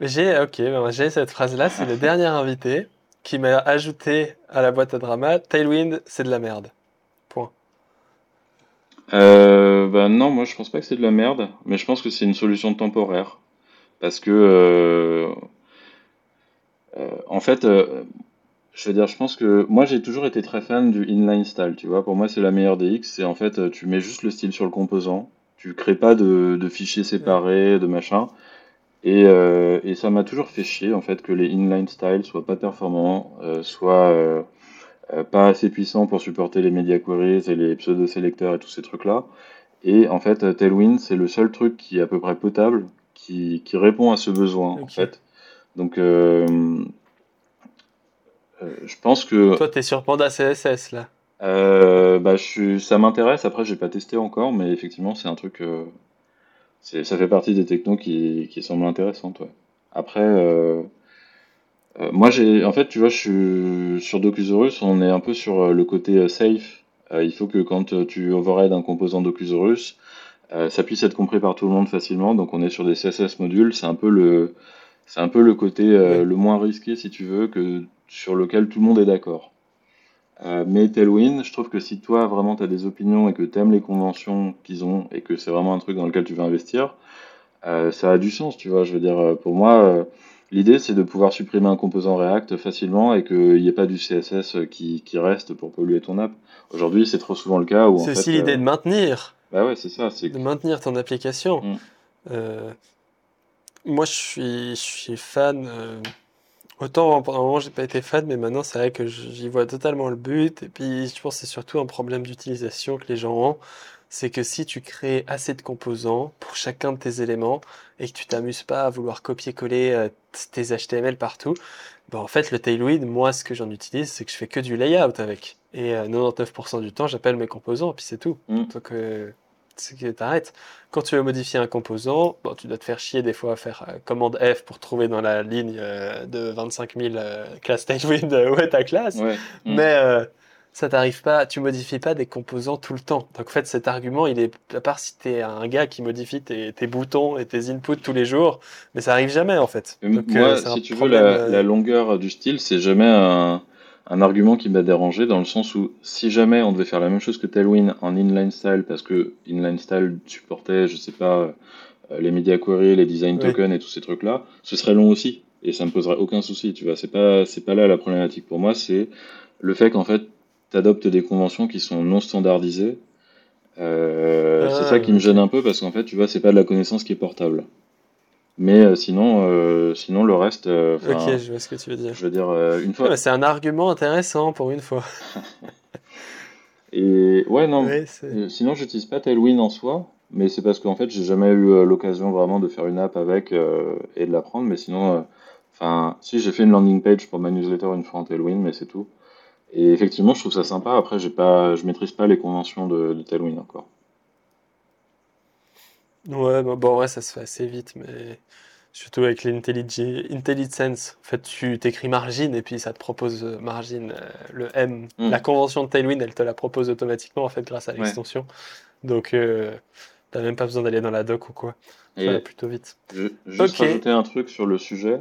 j'ai, ok, ben, j'ai cette phrase-là, c'est le dernier invité qui m'a ajouté à la boîte à drama Tailwind, c'est de la merde. Point. Euh, bah non, moi je pense pas que c'est de la merde, mais je pense que c'est une solution temporaire. Parce que, euh, en fait, euh, je veux dire, je pense que moi j'ai toujours été très fan du inline style, tu vois. Pour moi, c'est la meilleure DX. C'est en fait, euh, tu mets juste le style sur le composant, tu crées pas de, de fichiers séparés, de machin. Et, euh, et ça m'a toujours fait chier en fait que les inline styles soient pas performants, euh, soient euh, euh, pas assez puissants pour supporter les media queries et les pseudo-sélecteurs et tous ces trucs-là. Et en fait, euh, Tailwind, c'est le seul truc qui est à peu près potable, qui, qui répond à ce besoin en fait. Donc, euh, euh, je pense que Toi, t'es sur Panda CSS là. euh, bah, je suis, ça m'intéresse. Après, j'ai pas testé encore, mais effectivement, c'est un truc. ça fait partie des technos qui, qui semblent intéressantes. Ouais. Après, moi, j'ai, en fait, tu vois, je suis sur Docusaurus, on est un peu sur le côté safe. Euh, il faut que quand tu override un composant Docusaurus, euh, ça puisse être compris par tout le monde facilement. Donc, on est sur des CSS modules. C'est un peu le, c'est un peu le côté euh, Ouais. le moins risqué, si tu veux, que sur lequel tout le monde est d'accord. Euh, mais Tailwind, je trouve que si toi vraiment tu as des opinions et que tu aimes les conventions qu'ils ont et que c'est vraiment un truc dans lequel tu veux investir, euh, ça a du sens, tu vois. Je veux dire, euh, pour moi, l'idée c'est de pouvoir supprimer un composant React facilement et qu'il n'y ait pas du CSS qui, qui reste pour polluer ton app. Aujourd'hui, c'est trop souvent le cas C'est aussi l'idée de maintenir. Bah ouais, c'est ça. De maintenir ton application. Mm. Euh, moi, je suis, je suis fan. euh, autant pendant un moment, j'ai pas été fan, mais maintenant, c'est vrai que j'y vois totalement le but. Et puis, je pense que c'est surtout un problème d'utilisation que les gens ont. c'est que si tu crées assez de composants pour chacun de tes éléments et que tu t'amuses pas à vouloir copier-coller euh, tes HTML partout, bah en fait le Tailwind, moi ce que j'en utilise, c'est que je fais que du layout avec. Et 99% euh, du temps, j'appelle mes composants, puis c'est tout. Mm. Donc t'arrêtes. Quand tu veux modifier un composant, bon, tu dois te faire chier des fois à faire euh, commande F pour trouver dans la ligne de 25 000 classes Tailwind où est ta classe. Mm. Mais ça t'arrive pas, tu modifies pas des composants tout le temps. Donc en fait, cet argument, il est, à part si t'es un gars qui modifie tes, tes, boutons et tes inputs tous les jours, mais ça arrive jamais en fait. Donc, Moi, euh, si tu veux, la, euh, la, longueur du style, c'est jamais un, un, argument qui m'a dérangé dans le sens où si jamais on devait faire la même chose que Tailwind en inline style, parce que inline style supportait, je sais pas, euh, les media query, les design tokens et tous ces trucs-là, ce serait long aussi. Et ça me poserait aucun souci, tu vois. C'est pas, c'est pas là la problématique pour moi, c'est le fait qu'en fait, tu adoptes des conventions qui sont non standardisées. Euh, c'est ah, ça qui me gêne un peu parce qu'en fait, tu vois, c'est pas de la connaissance qui est portable. Mais euh, sinon, euh, sinon le reste. ok, je vois ce que tu veux dire. Je veux dire, une fois. c'est un argument intéressant pour une fois. Et ouais, non. sinon, j'utilise pas Tailwind en soi, mais c'est parce qu'en fait, j'ai jamais eu l'occasion vraiment de faire une app avec et de l'apprendre. Mais sinon, enfin, si j'ai fait une landing page pour ma newsletter une fois en Tailwind, mais c'est tout. Et effectivement, je trouve ça sympa. Après, j'ai pas, je maîtrise pas les conventions de, de Tailwind encore. Ouais, bah, bon, ouais, ça se fait assez vite, mais surtout avec l'IntelliSense. En fait, tu t'écris margin et puis ça te propose euh, margin, euh, le M. Hmm. La convention de Tailwind, elle te la propose automatiquement, en fait, grâce à l'extension. Donc, euh, t'as même pas besoin d'aller dans la doc ou quoi. Ça va plutôt vite. Je, juste rajouter un truc sur le sujet.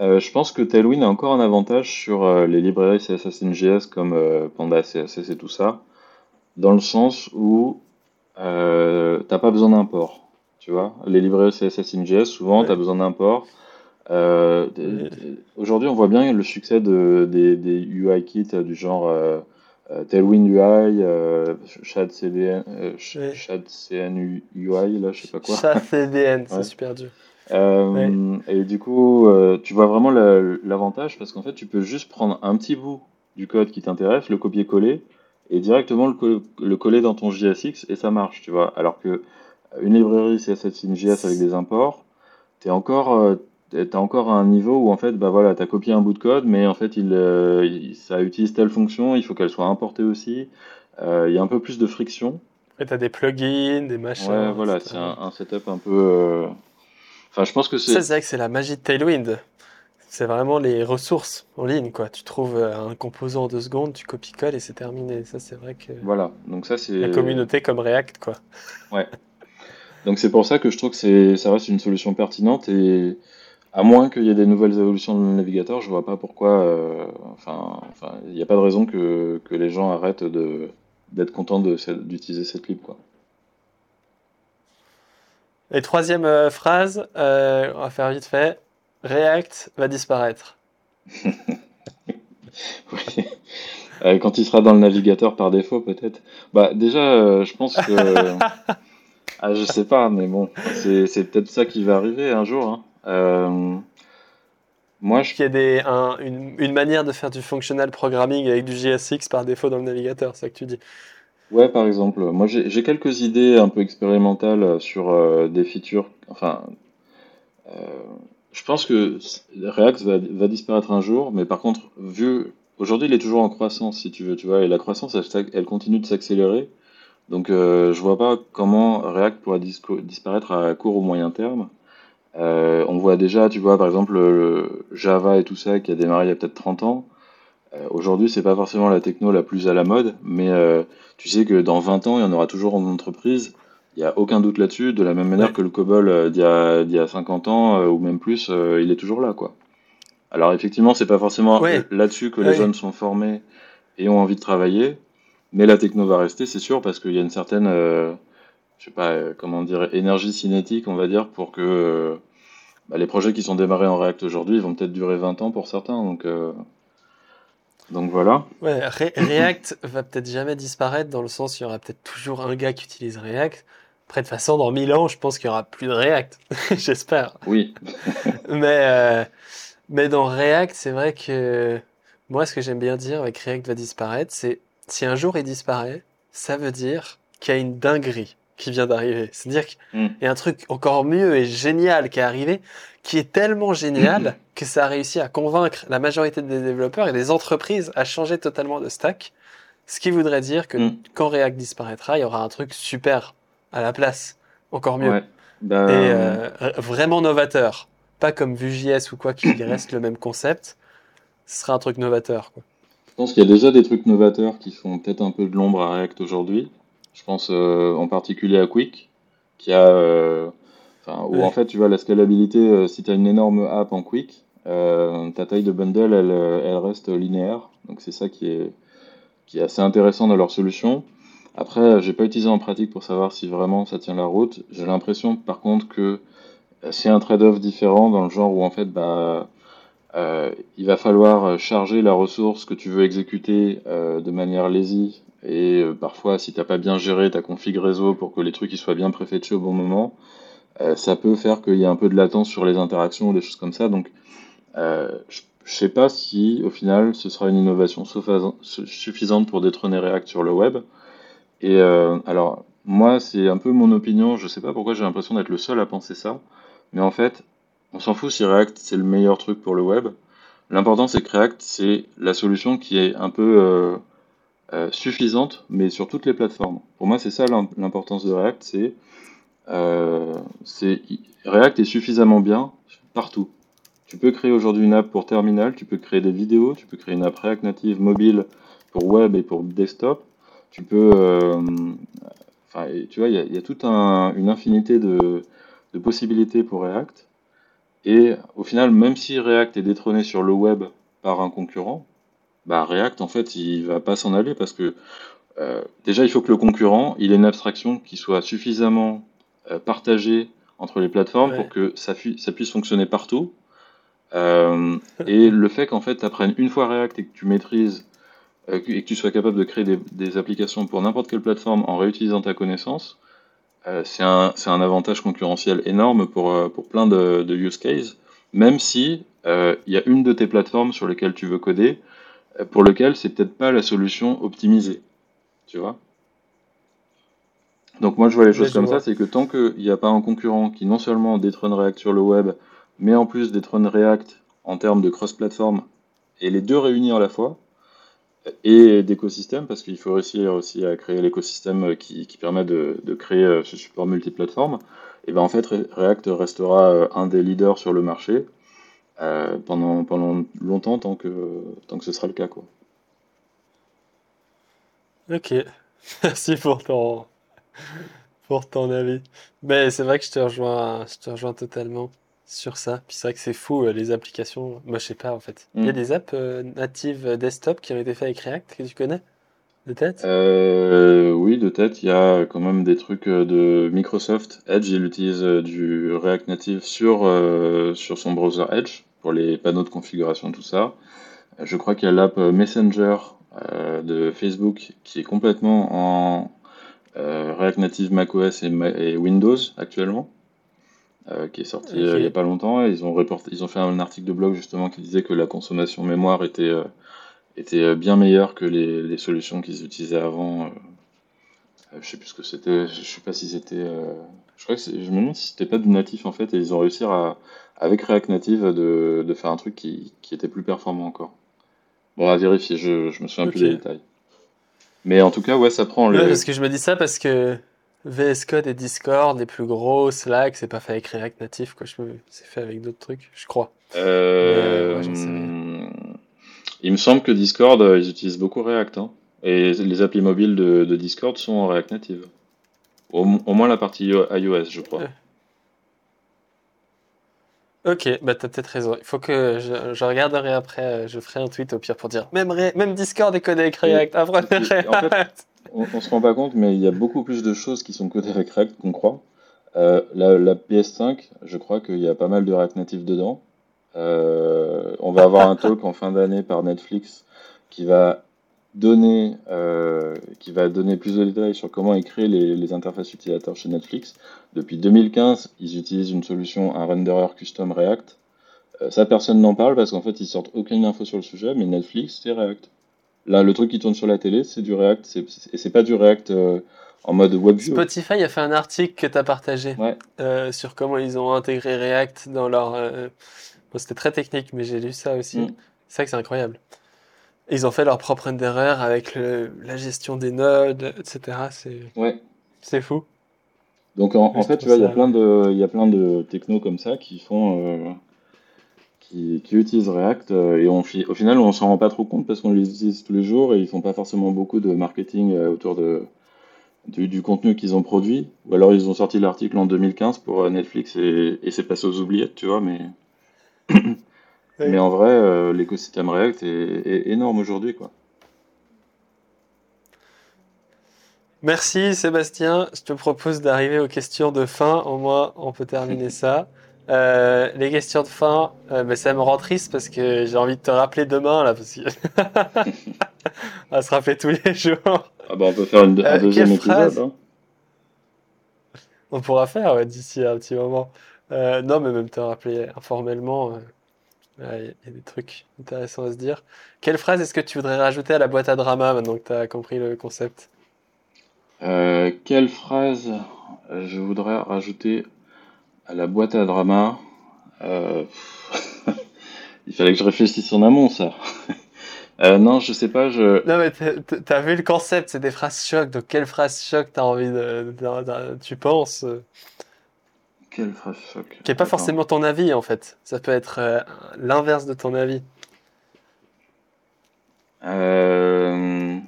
Euh, je pense que Tailwind a encore un avantage sur les librairies CSS comme Panda CSS et tout ça, dans le sens où t'as pas besoin d'import. Tu vois, les librairies CSS souvent, tu as besoin d'import. Aujourd'hui, on voit bien le succès de, des, des UI kits du genre Tailwind UI, Shad CDN, Shad CN UI, là, je sais pas quoi. Shad CDN, c'est super dur. Euh, et du coup, euh, tu vois vraiment l'avantage parce qu'en fait, tu peux juste prendre un petit bout du code qui t'intéresse, le copier-coller et directement le, coller dans ton JSX et ça marche, tu vois. Alors que une librairie CSS in JS avec des imports, t'es encore, euh, t'as encore à un niveau où en fait, bah voilà, t'as copié un bout de code, mais en fait, il, ça utilise telle fonction, il faut qu'elle soit importée aussi. Il y a un peu plus de friction. Et t'as des plugins, des machins. Ouais, voilà, c'est un, un, setup un peu Enfin, je pense que c'est. c'est vrai que c'est la magie de Tailwind. C'est vraiment les ressources en ligne, quoi. Tu trouves euh, un composant en deux secondes, tu copies-colles et c'est terminé. Ça, c'est vrai que. Voilà. Donc ça, c'est. La communauté comme React, quoi. Ouais. Donc c'est pour ça que je trouve que ça reste une solution pertinente et à moins qu'il y ait des nouvelles évolutions de navigateur, je vois pas pourquoi. Euh, enfin, enfin, il n'y a pas de raison que, que les gens arrêtent d'être contents d'utiliser cette lib, quoi. Et troisième euh, phrase, euh, on va faire vite fait. React va disparaître. oui. Quand il sera dans le navigateur par défaut, peut-être. Bah, déjà, je pense que. ah, je sais pas, mais bon, c'est peut-être ça qui va arriver un jour. Hein. Moi, je... Qu'il y a des, une, une, manière de faire du functional programming avec du JSX par défaut dans le navigateur, c'est ça que tu dis. Ouais, par exemple, moi j'ai quelques idées un peu expérimentales sur euh, des features. Enfin, euh, je pense que React va, va, disparaître un jour, mais par contre, vu aujourd'hui, il est toujours en croissance, si tu veux, tu vois, et la croissance, elle, elle continue de s'accélérer. Donc, euh, je vois pas comment React pourra disparaître à court ou moyen terme. Euh, on voit déjà, tu vois, par exemple, le Java et tout ça qui a démarré il y a peut-être 30 ans. Euh, aujourd'hui, c'est pas forcément la techno la plus à la mode, mais euh, tu sais que dans 20 ans, il y en aura toujours en entreprise. Il n'y a aucun doute là-dessus, de la même manière que le COBOL d'il y, a 50 ans ou même plus, il est toujours là, quoi. Alors effectivement, c'est pas forcément là-dessus que les jeunes sont formés et ont envie de travailler, mais la techno va rester, c'est sûr, parce qu'il y a une certaine, je sais pas, comment dire, énergie cinétique, on va dire, pour que bah, les projets qui sont démarrés en React aujourd'hui vont peut-être durer 20 ans pour certains, donc donc voilà. Ouais, React va peut-être jamais disparaître dans le sens il y aura peut-être toujours un gars qui utilise React. Après, de toute façon, dans 1000 ans, je pense qu'il y aura plus de React. J'espère. Oui. mais, euh, mais dans React, c'est vrai que moi, ce que j'aime bien dire avec React va disparaître, c'est si un jour il disparaît, ça veut dire qu'il y a une dinguerie qui vient d'arriver. C'est-à-dire qu'il Mm. y a un truc encore mieux et génial qui est arrivé, qui est tellement génial que ça a réussi à convaincre la majorité des développeurs et des entreprises à changer totalement de stack. Ce qui voudrait dire que Mm. quand React disparaîtra, il y aura un truc super à la place, encore mieux. Ouais. Bah, Et euh, vraiment novateur. Pas comme Vue.js ou quoi qui reste le même concept. Ce sera un truc novateur. Quoi. Je pense qu'il y a déjà des trucs novateurs qui font peut-être un peu de l'ombre à React aujourd'hui. Je pense euh, en particulier à Quick, qui a, euh, où Ouais. en fait, tu vois, la scalabilité, euh, si tu as une énorme app en Quick, ta taille de bundle, elle, elle reste linéaire. Donc c'est ça qui est, qui est assez intéressant dans leur solution. Après, j'ai pas utilisé en pratique pour savoir si vraiment ça tient la route. J'ai l'impression, par contre, que c'est un trade-off différent dans le genre où en fait, bah, il va falloir euh, charger la ressource que tu veux exécuter euh, de manière lazy. Et euh, parfois, si t'as pas bien géré ta config réseau pour que les trucs ils soient bien préfetchés au bon moment, euh, ça peut faire qu'il y ait un peu de latence sur les interactions ou des choses comme ça. Donc, euh, je je sais pas si au final ce sera une innovation suffisan- suffisante pour détrôner React sur le web. Et euh, alors, moi, c'est un peu mon opinion. Je sais pas pourquoi j'ai l'impression d'être le seul à penser ça. Mais en fait, on s'en fout si React c'est le meilleur truc pour le web. L'important c'est que React c'est la solution qui est un peu euh, euh, suffisante, mais sur toutes les plateformes. Pour moi, c'est ça l'im- l'importance de React, c'est euh, React est suffisamment bien partout. Tu peux créer aujourd'hui une app pour terminal, tu peux créer des vidéos, tu peux créer une app React Native mobile pour web et pour desktop. Tu peux, tu vois, il y a, toute un- une infinité de possibilités pour React. Et au final, même si React est détrôné sur le web par un concurrent, bah React en fait il va pas s'en aller parce que euh, déjà il faut que le concurrent il ait une abstraction qui soit suffisamment euh, partagée entre les plateformes Ouais. pour que ça, puisse fonctionner partout. Euh, et le fait qu'en fait tu apprennes une fois React et que tu maîtrises et que tu sois capable de créer des, des applications pour n'importe quelle plateforme en réutilisant ta connaissance, c'est un, un avantage concurrentiel énorme pour, euh, pour plein de, de use cases, même si euh, il y a une de tes plateformes sur lesquelles tu veux coder, euh, pour lequel c'est peut-être pas la solution optimisée. Tu vois? Donc moi je vois les choses comme vois. ça, c'est que tant qu'il n'y a pas un concurrent qui non seulement détrône React sur le web, mais en plus détrône React en termes de cross-platform, et les deux réunis à la fois, et d'écosystème, parce qu'il faut réussir aussi à créer l'écosystème qui, qui permet de, créer euh, ce support multiplateforme, et ben en fait Re- React restera euh, un des leaders sur le marché euh, pendant, pendant longtemps tant que, tant que ce sera le cas quoi. Ok, merci pour ton, pour ton avis. Mais c'est vrai que je te rejoins, je te rejoins totalement sur ça. Puis c'est vrai que c'est fou, euh, les applications. Moi, je sais pas en fait. Il y a Mm. des apps euh, natives euh, desktop qui ont été faites avec React que tu connais? De tête? Euh, oui, de tête, il y a quand même des trucs de Microsoft. Edge, il utilise du React Native sur, euh, sur son browser Edge pour les panneaux de configuration, tout ça. Je crois qu'il y a l'app Messenger de Facebook qui est complètement en React Native macOS et, Ma- et Windows actuellement, euh, qui est sorti euh, il n'y a pas longtemps. Et ils ont reporté, ils ont fait un article de blog justement qui disait que la consommation mémoire était, euh, était bien meilleure que les, les solutions qu'ils utilisaient avant. je sais plus ce que c'était, je sais pas si c'était. Je crois que je me demande si c'était pas du natif en fait, et ils ont réussi à, avec React Native de, de faire un truc qui, qui était plus performant encore. Bon, à vérifier, je, je me souviens plus des détails. Mais en tout cas, ouais, ça prend Ouais, le. parce que je me dis ça parce que VS Code et Discord, les plus gros, Slack, c'est pas fait avec React Native, quoi. Je me... C'est fait avec d'autres trucs, je crois. Euh, ouais, j'en sais rien. il me semble que Discord, euh, ils utilisent beaucoup React, hein. Et les applis mobiles de, de Discord sont en React Native. Au, au moins la partie iOS, je crois. Ouais. Ok, bah t'as peut-être raison. Il faut que je, je regarderai après, euh, je ferai un tweet au pire pour dire même, Re- même Discord est codé avec React, apprenez et- en fait, React. On, on se rend pas compte, mais il y a beaucoup plus de choses qui sont codées avec React qu'on croit. Euh, la, la PS5, je crois qu'il y a pas mal de React Native dedans. Euh, on va avoir un talk en fin d'année par Netflix qui va donner, euh, qui va donner plus de détails sur comment ils créent les, les interfaces utilisateurs chez Netflix. Depuis 2015, ils utilisent une solution, un renderer custom React. Ça, personne n'en parle parce qu'en fait, ils sortent aucune info sur le sujet, mais Netflix, c'est React. Là, le truc qui tourne sur la télé, c'est du React, c'est- c'est- et c'est pas du React euh, en mode WebView. Spotify a fait un article que tu as partagé Ouais. euh, sur comment ils ont intégré React dans leur. euh, bon, c'était très technique, mais j'ai lu ça aussi. Mm. C'est vrai que c'est incroyable. Ils ont fait leur propre renderer avec le- la gestion des nodes, etc. C'est Ouais. c'est fou. Donc en, fait, tu vois, il y a plein de, il y a plein de technos comme ça qui font, qui, qui utilisent React euh, et on, au final, on s'en rend pas trop compte parce qu'on les utilise tous les jours et ils font pas forcément beaucoup de marketing euh, autour de, du, du contenu qu'ils ont produit. Ou alors ils ont sorti l'article en 2015 pour euh, Netflix et, et c'est passé aux oubliettes, tu vois. Mais, mais en vrai, euh, l'écosystème React est, est énorme aujourd'hui, quoi. Merci Sébastien. Je te propose d'arriver aux questions de fin. Au moins, on peut terminer ça. Euh, les questions de fin, euh, ben, ça me rend triste parce que j'ai envie de te rappeler demain là, parce que on se rappeler tous les jours. Ah bah on peut faire une- un Euh, deuxième épisode. phrase hein. On pourra faire ouais, d'ici un petit moment. Euh, non, mais même te rappeler informellement, il y, a des trucs intéressants à se dire. Quelle phrase est-ce que tu voudrais rajouter à la boîte à drama maintenant que tu as compris le concept? Quelle phrase je voudrais rajouter à la boîte à drama? Euh, Il fallait que je réfléchisse en amont, ça. Euh, non, je sais pas, je... Non, mais t'as- vu le concept, c'est des phrases choc. Donc, quelle phrase choc t'as envie de, de- de- tu penses, euh, Quelle phrase choc? qui est pas forcément ton avis en fait. Ça peut être euh, l'inverse de ton avis. Euh,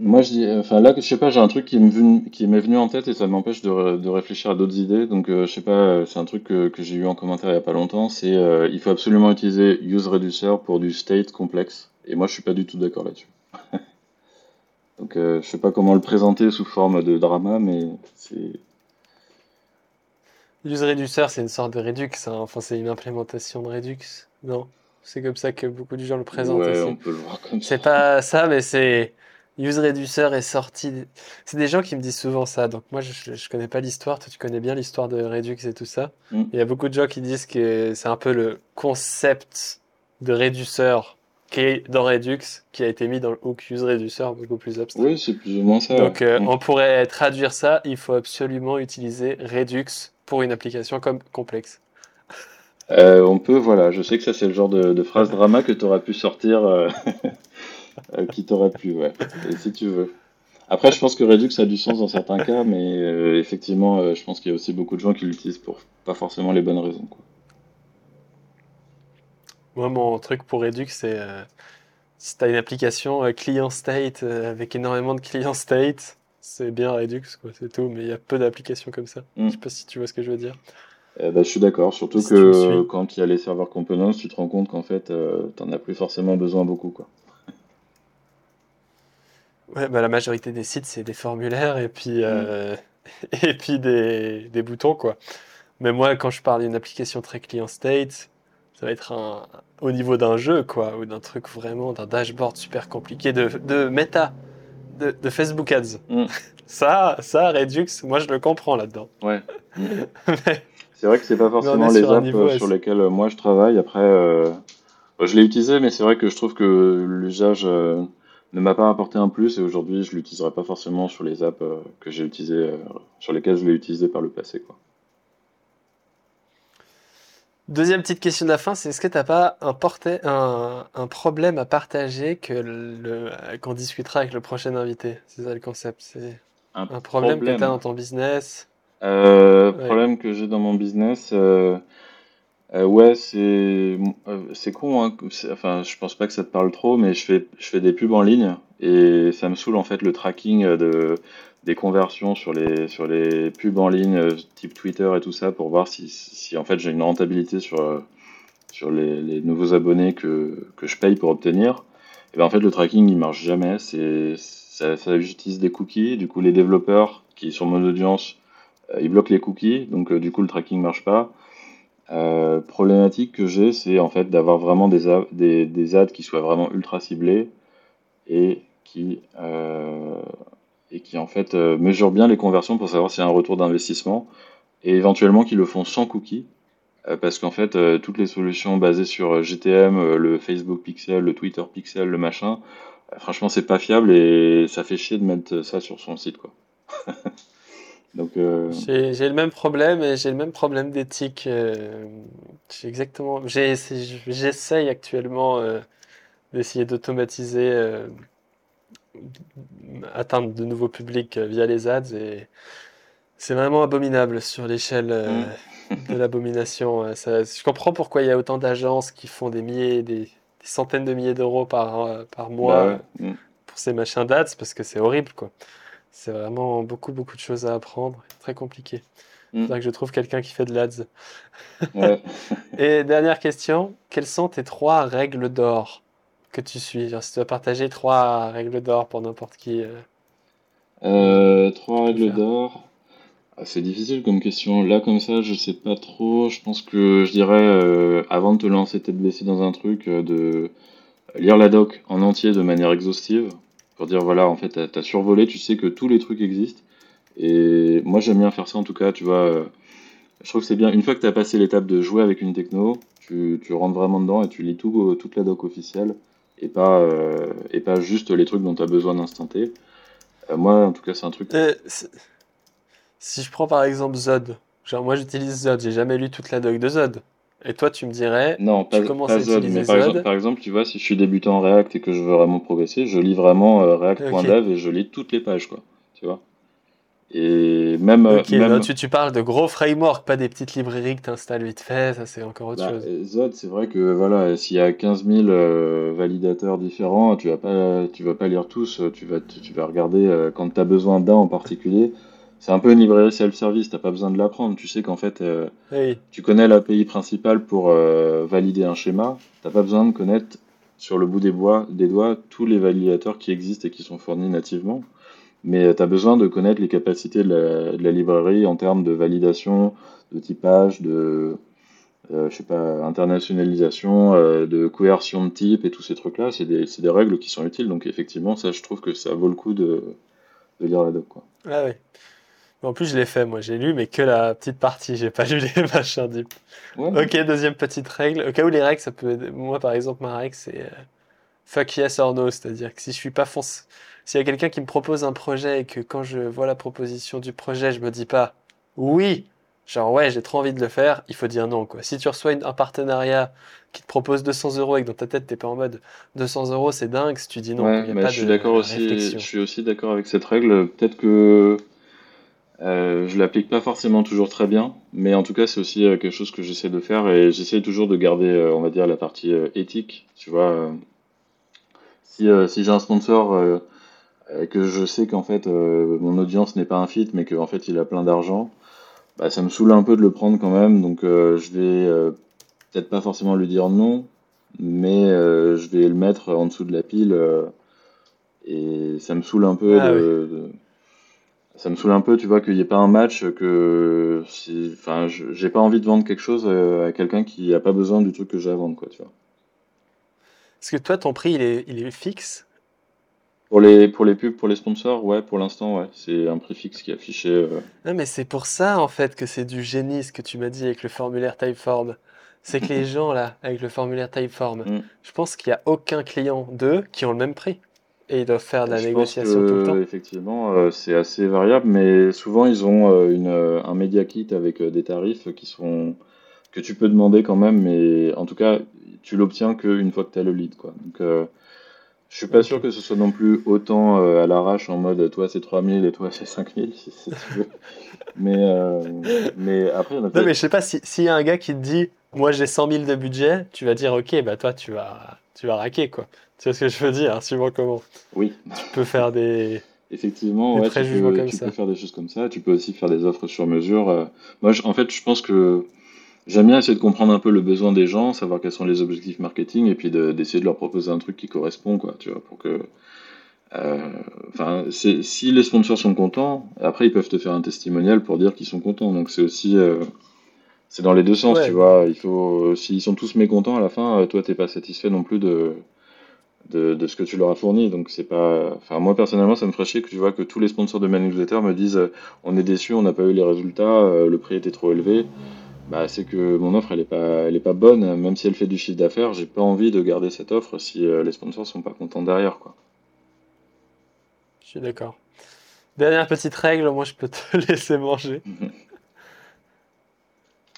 Moi, je dis, enfin là, je sais pas, j'ai un truc qui m'est venu, qui m'est venu en tête et ça m'empêche de, ré- de réfléchir à d'autres idées. Donc, euh, je sais pas, euh, c'est un truc que, que j'ai eu en commentaire il y a pas longtemps. C'est, euh, il faut absolument utiliser use reducer pour du state complexe. Et moi, je suis pas du tout d'accord là-dessus. Donc, euh, je sais pas comment le présenter sous forme de drama, mais c'est, Use Reducer, c'est une sorte de Redux. hein. Enfin, c'est une implémentation de Redux. Non? C'est comme ça que beaucoup de gens le présentent ouais, on peut le voir comme ça. C'est pas ça, mais c'est Use Reducer est sorti. C'est des gens qui me disent souvent ça. Donc moi, je, je connais pas l'histoire. Toi, tu connais bien l'histoire de Redux et tout ça. Mm. Il y a beaucoup de gens qui disent que c'est un peu le concept de réduceur qui est dans Redux, qui a été mis dans le hook Use Reducer, beaucoup plus abstrait. Oui, c'est plus ou moins ça. Donc euh, Mm. on pourrait traduire ça. Il faut absolument utiliser Redux pour une application comme complexe. Euh, on peut, voilà, je sais que ça c'est le genre de, de phrase drama que tu aurais pu sortir, euh, euh, qui t'aurait plu, ouais, et si tu veux. Après, je pense que Redux a du sens dans certains cas, mais euh, effectivement, euh, je pense qu'il y a aussi beaucoup de gens qui l'utilisent pour pas forcément les bonnes raisons, quoi. Moi, mon truc pour Redux, c'est si tu as une application client state avec énormément de client state, c'est bien Redux, quoi, c'est tout. Mais il y a peu d'applications comme ça. Mm. Je sais pas si tu vois ce que je veux dire. Euh, bah, je suis d'accord, surtout Si que tu quand il y a les serveurs components, tu te rends compte qu'en fait, euh, t'en as plus forcément besoin beaucoup, quoi. Ouais, bah, la majorité des sites, c'est des formulaires et puis, euh, et puis des, des boutons, quoi. Mais moi, quand je parle d'une application très client state, ça va être un, au niveau d'un jeu, quoi, ou d'un truc vraiment, d'un dashboard super compliqué de, de Meta, de, de Facebook Ads. Mm. Ça, ça, Redux, moi, je le comprends là-dedans. Ouais. Mais- C'est vrai que c'est pas forcément les apps niveau euh, sur lesquelles euh, moi je travaille. Après, euh, bah, je l'ai utilisé, mais c'est vrai que je trouve que l'usage euh, ne m'a pas apporté un plus et aujourd'hui je l'utiliserai pas forcément sur les apps euh, que j'ai utilisées, euh, sur lesquelles je l'ai utilisé par le passé, quoi. Deuxième petite question de la fin, c'est est-ce que tu n'as pas un, porté- un, un problème à partager que le, qu'on discutera avec le prochain invité? C'est ça le concept. C'est un problème que tu as dans ton business? Euh, Ouais. problème que j'ai dans mon business, euh, euh, ouais, c'est euh, con, hein, enfin, je pense pas que ça te parle trop, mais je fais je fais des pubs en ligne et ça me saoule en fait le tracking de des conversions sur les sur les pubs en ligne euh, type Twitter et tout ça pour voir si si en fait j'ai une rentabilité sur euh, sur les, les nouveaux abonnés que que je paye pour obtenir. Et ben en fait le tracking il marche jamais, ça, utilise des cookies, du coup les développeurs qui sur mon audience euh, ils bloquent les cookies, donc euh, du coup le tracking marche pas. Euh, problématique que j'ai, c'est en fait d'avoir vraiment des, ads qui soient vraiment ultra ciblés et qui, euh, et qui en fait euh, mesurent bien les conversions pour savoir s'il y a un retour d'investissement et éventuellement qui le font sans cookies. euh, parce qu'en fait, euh, toutes les solutions basées sur euh, GTM, le Facebook Pixel, le Twitter Pixel, le machin, franchement, c'est pas fiable et ça fait chier de mettre ça sur son site, quoi. Donc, euh, j'ai le même problème et j'ai le même problème d'éthique. Euh, exactement. J'essaye actuellement euh, d'essayer d'automatiser, atteindre de nouveaux publics via les ads et c'est vraiment abominable sur l'échelle mm. de l'abomination. je comprends pourquoi il y a autant d'agences qui font des milliers, des, centaines de milliers d'euros par, par mois bah mm. pour ces machins d'ads parce que c'est horrible quoi. C'est vraiment beaucoup, beaucoup de choses à apprendre. Très compliqué. Il mm. faudrait que je trouve quelqu'un qui fait de l'ADS. Et dernière question, quelles sont tes trois règles d'or que tu suis? Si tu dois partager trois règles d'or pour n'importe qui. Euh, euh, trois règles d'or. Ah, c'est difficile comme question. Là, comme ça, je sais pas trop. Je pense que je dirais, euh, avant de te lancer tête blessée dans un truc, de lire la doc en entier de manière exhaustive pour dire voilà, en fait, t'as as survolé, tu sais que tous les trucs existent. Et moi, j'aime bien faire ça en tout cas, tu vois. Euh, je trouve que c'est bien. Une fois que tu as passé l'étape de jouer avec une techno, tu, tu, rentres vraiment dedans et tu lis tout, toute la doc officielle et pas, euh, et pas juste les trucs dont tu as besoin d'instant. Euh, moi, en tout cas, c'est un truc. si je prends par exemple Zod, genre moi j'utilise Zod, j'ai jamais lu toute la doc de Zod. Et toi, tu me dirais, non, pas, tu commences à Zod, mais par, Exemple, par exemple, tu vois, si je suis débutant en React et que je veux vraiment progresser, je lis vraiment euh, React.dev et je lis toutes les pages, quoi. Tu vois et même, euh, même... tu, tu, parles de gros frameworks, pas des petites librairies que tu installes vite fait, ça c'est encore autre bah, chose. Zod, c'est vrai que voilà, s'il y a 15 000 euh, validateurs différents, tu vas pas, tu vas pas lire tous, tu vas, tu vas regarder quand tu as besoin d'un en particulier. C'est un peu une librairie self-service, t'as pas besoin de l'apprendre. Tu sais qu'en fait, euh, tu connais l'API principale pour euh, valider un schéma. T'as pas besoin de connaître sur le bout des, bois, des doigts tous les validateurs qui existent et qui sont fournis nativement. Mais euh, tu as besoin de connaître les capacités de la, librairie en termes de validation, de typage, de je sais pas, internationalisation, de coercion de type et tous ces trucs-là. C'est des, des, règles qui sont utiles. Donc effectivement, ça, je trouve que ça vaut le coup de, de lire la doc. Quoi. Ah oui. En plus, je l'ai fait, moi. J'ai lu, mais que la petite partie. J'ai pas lu les machins deep. Ok, deuxième petite règle. Au cas où les règles, ça peut. Moi, par exemple, ma règle, c'est euh, fuck yes or no. C'est-à-dire que si je suis pas fonce. S'il y a quelqu'un qui me propose un projet et que quand je vois la proposition du projet, je me dis pas oui, genre ouais, j'ai trop envie de le faire, il faut dire non, quoi. Si tu reçois un partenariat qui te propose 200 euros et que dans ta tête, t'es pas en mode 200 euros, c'est dingue, si tu dis non, il y a pas je suis d'accord aussi. Je suis aussi d'accord avec cette règle. Peut-être que euh, je l'applique pas forcément toujours très bien, mais en tout cas c'est aussi euh, quelque chose que j'essaie de faire et j'essaie toujours de garder, euh, on va dire, la partie éthique. Tu vois, si, si j'ai un sponsor que je sais qu'en fait mon audience n'est pas un fit, mais qu'en fait il a plein d'argent, bah, ça me saoule un peu de le prendre quand même. Donc je vais peut-être pas forcément lui dire non, mais je vais le mettre en dessous de la pile et ça me saoule un peu ah de ça me saoule un peu, tu vois, qu'il n'y ait pas un match que. Enfin, j'ai pas envie de vendre quelque chose euh, à quelqu'un qui n'a pas besoin du truc que j'ai à vendre, quoi, tu vois. Est-ce que toi, ton prix, il est, il est fixe? Pour les, pour les pubs, pour les sponsors, ouais, pour l'instant, ouais. C'est un prix fixe qui est affiché. Euh. Non, mais c'est pour ça, en fait, que c'est du génie, ce que tu m'as dit avec le formulaire Typeform. C'est que les gens, là, avec le formulaire Typeform, mm. je pense qu'il n'y a aucun client d'eux qui ont le même prix. Et ils doivent faire de la négociation tout le temps. Effectivement, euh, c'est assez variable, mais souvent ils ont euh, une, euh, un media kit avec des tarifs qui sont que tu peux demander quand même, mais en tout cas, tu l'obtiens qu'une fois que tu as le lead. Quoi. Donc, je suis pas sûr que ce soit non plus autant à l'arrache en mode toi c'est 3000 et toi c'est 5000 si, si tu veux. mais, mais après, Non, mais je sais pas, s'il si y a un gars qui te dit moi j'ai 100 000 de budget, tu vas dire ok, bah toi tu vas, tu vas raquer quoi. Tu vois ce que je veux dire, suivant comment. Oui. Tu peux faire des. Effectivement, ouais, tu, peux, tu peux, faire des choses comme ça. Tu peux aussi faire des offres sur mesure. Euh. Moi, en fait, je pense que j'aime bien essayer de comprendre un peu le besoin des gens, savoir quels sont les objectifs marketing, et puis d'essayer de, leur proposer un truc qui correspond, quoi. Tu vois, pour que. Euh, enfin, si les sponsors sont contents, après ils peuvent te faire un testimonial pour dire qu'ils sont contents. Donc c'est aussi, euh, c'est dans les deux sens, tu vois. Il faut, s'ils sont tous mécontents à la fin, toi t'es pas satisfait non plus de de, de, ce que tu leur as fourni. Donc c'est pas, enfin moi personnellement ça me ferait chier que tu vois que tous les sponsors de ma newsletter me disent euh, on est déçu, on n'a pas eu les résultats, euh, le prix était trop élevé. Bah c'est que mon offre elle est pas, elle est pas bonne, même si elle fait du chiffre d'affaires, j'ai pas envie de garder cette offre si euh, les sponsors sont pas contents derrière quoi. je suis d'accord. Dernière petite règle, moi je peux te laisser manger.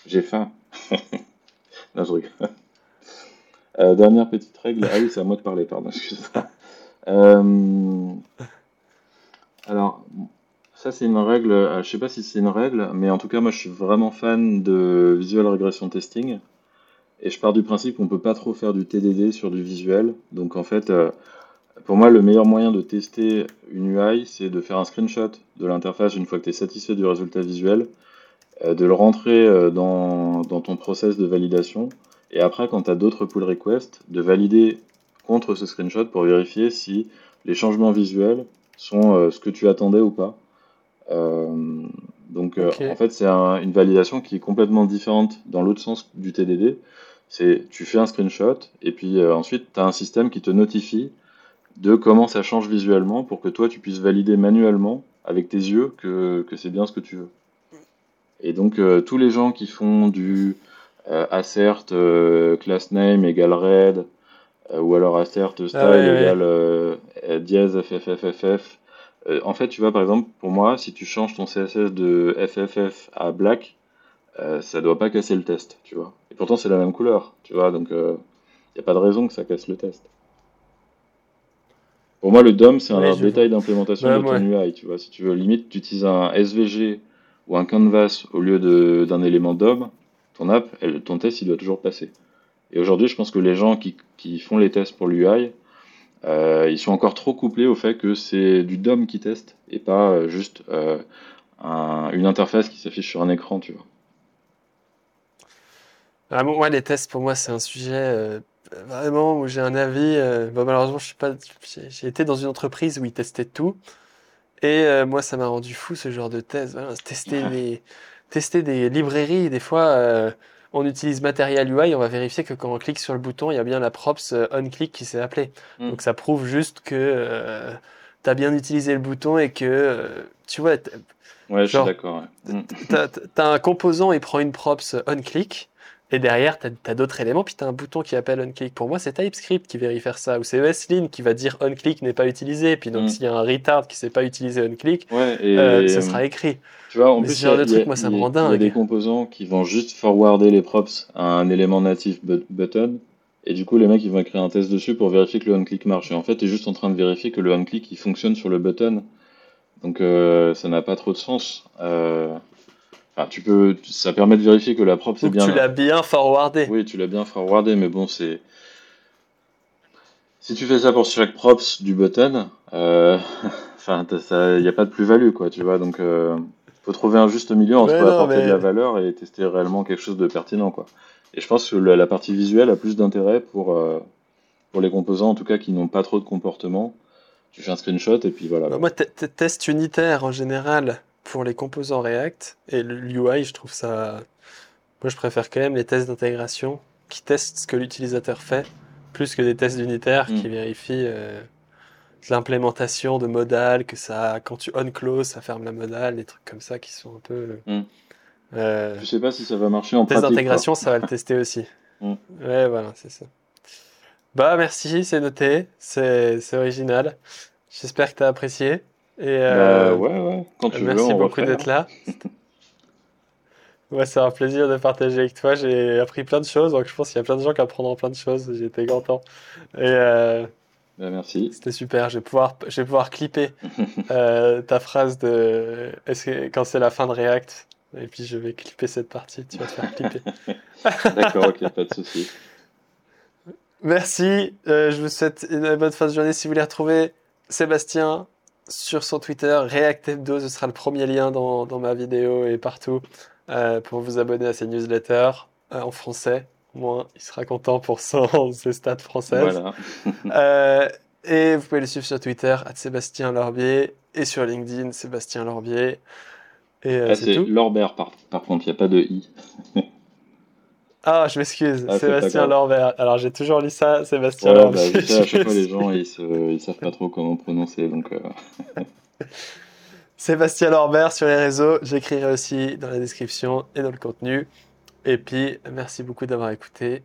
J'ai faim. non, je rigole. Euh, dernière petite règle. Ah oui, c'est à moi de parler, pardon, excuse-moi. Euh, alors, ça c'est une règle, euh, je sais pas si c'est une règle, mais en tout cas moi je suis vraiment fan de Visual Regression Testing. Et je pars du principe qu'on peut pas trop faire du TDD sur du visuel. Donc en fait, pour moi le meilleur moyen de tester une UI, c'est de faire un screenshot de l'interface une fois que tu es satisfait du résultat visuel, de le rentrer dans, dans ton process de validation et après, quand tu as d'autres pull requests, de valider contre ce screenshot pour vérifier si les changements visuels sont euh, ce que tu attendais ou pas. Euh, donc euh, en fait, c'est une validation qui est complètement différente dans l'autre sens du TDD. C'est tu fais un screenshot et puis ensuite tu as un système qui te notifie de comment ça change visuellement pour que toi tu puisses valider manuellement avec tes yeux que, que c'est bien ce que tu veux. Et donc tous les gens qui font du euh, assert euh, class name égale red, euh, ou alors assert style ah égale dièse ffff. en fait, tu vois, par exemple, pour moi, si tu changes ton CSS de FFF à black, ça doit pas casser le test, tu vois. Et pourtant, c'est la même couleur, tu vois, donc il n'y a pas de raison que ça casse le test. Pour moi, le DOM, c'est un détail d'implémentation bah, de ton UI, tu vois. Si tu veux, limite, tu utilises un SVG ou un canvas au lieu d'un élément DOM, ton app, ton test, il doit toujours passer. Et aujourd'hui, je pense que les gens qui, font les tests pour l'UI, euh, ils sont encore trop couplés au fait que c'est du DOM qui teste et pas euh, juste euh, une interface qui s'affiche sur un écran, tu vois. Ah, moi, les tests, pour moi, c'est un sujet vraiment où j'ai un avis. malheureusement, je suis pas. J'ai été dans une entreprise où ils testaient tout. Et moi, ça m'a rendu fou ce genre de test. tester des librairies. Des fois, euh, on utilise Material UI, on va vérifier que quand on clique sur le bouton, il y a bien la props euh, on-click qui s'est appelée. Mm. Donc ça prouve juste que euh, tu as bien utilisé le bouton et que, tu vois... Ouais, je suis d'accord. Mm. Tu as, un composant, il prend une props on-click. Et derrière, tu as, d'autres éléments, puis tu as un bouton qui appelle onClick. Pour moi, c'est TypeScript qui vérifie ça, ou c'est ESLint qui va dire onClick n'est pas utilisé. Puis donc, mm. s'il y a un retard qui ne sait pas utiliser onClick, ouais, et, ça sera écrit. Tu vois, en plus, il y, a, y a des composants qui vont juste forwarder les props à un élément natif button. Et du coup, les mecs, ils vont écrire un test dessus pour vérifier que le on-click marche. Et en fait, tu es juste en train de vérifier que le on-click, il fonctionne sur le button. Donc, euh, ça n'a pas trop de sens. Euh, enfin, tu peux, ça permet de vérifier que la prop, c'est bien. Tu l'as bien forwardé. Oui, tu l'as bien forwardé, mais bon, c'est. Si tu fais ça pour chaque props du button, euh... enfin, il n'y a pas de plus-value, quoi, tu vois. Donc, euh faut trouver un juste milieu entre apporter de la valeur et tester réellement quelque chose de pertinent, quoi. Et je pense que la, partie visuelle a plus d'intérêt pour, euh, pour les composants, en tout cas, qui n'ont pas trop de comportement. Tu fais un screenshot et puis voilà. Bah, moi, test unitaire en général pour les composants React et l'UI, je trouve ça. Moi, je préfère quand même les tests d'intégration qui testent ce que l'utilisateur fait plus que des tests unitaires qui hmm. vérifient. Euh, l'implémentation de modal, que ça, quand tu on close, ça ferme la modale, des trucs comme ça qui sont un peu. Mm. Euh, je sais pas si ça va marcher en test d'intégration, ça va le tester aussi. Mm. Ouais, voilà, c'est ça. Bah merci, c'est noté, c'est original. J'espère que tu as apprécié. Et euh, bah, ouais, ouais, quand tu merci beaucoup d'être là. ouais, c'est un plaisir de partager avec toi. J'ai appris plein de choses, donc je pense qu'il y a plein de gens qui apprendront plein de choses. J'étais content. Et euh, bah, merci. C'était super. Je vais pouvoir, je vais pouvoir clipper euh, ta phrase de est-ce que quand c'est la fin de React? Et puis je vais clipper cette partie. Tu vas te faire clipper. D'accord, ok, pas de souci. Merci. Euh, je vous souhaite une bonne fin de journée. Si vous voulez retrouver Sébastien sur son Twitter, React Hebdo, ce sera le premier lien dans, dans ma vidéo et partout euh, pour vous abonner à ses newsletters en français moins il sera content pour son, ses stats françaises. euh, et vous pouvez le suivre sur Twitter, Sébastien Lorbier, et sur LinkedIn, Sébastien Lorbier. Et euh, ah, c'est Lorbert par, par contre, il n'y a pas de i. Ah, je m'excuse, ah, Sébastien Lorbert. Alors j'ai toujours lu ça, Sébastien ouais, Lambert. Bah, à chaque fois, les gens ils, se, savent pas trop comment prononcer donc. Euh. Sébastien Lorbert sur les réseaux, j'écrirai aussi dans la description et dans le contenu. Et puis merci beaucoup d'avoir écouté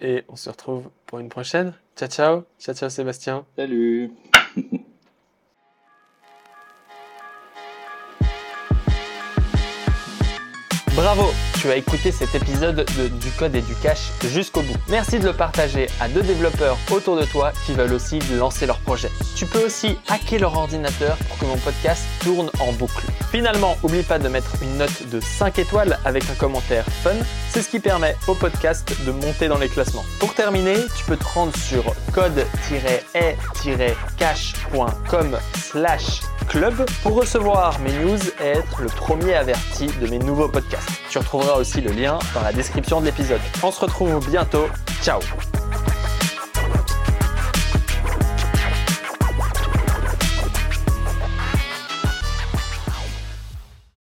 et on se retrouve pour une prochaine. Ciao ciao, ciao ciao Sébastien. Salut. Bravo tu as écouté cet épisode de Du Code et du Cash jusqu'au bout. Merci de le partager à deux développeurs autour de toi qui veulent aussi lancer leur projet. Tu peux aussi hacker leur ordinateur pour que mon podcast tourne en boucle. Finalement, n'oublie pas de mettre une note de 5 étoiles avec un commentaire fun. C'est ce qui permet au podcast de monter dans les classements. Pour terminer, tu peux te rendre sur code-e-cash.com slash club pour recevoir mes news et être le premier averti de mes nouveaux podcasts. Tu retrouveras aussi le lien dans la description de l'épisode. On se retrouve bientôt. Ciao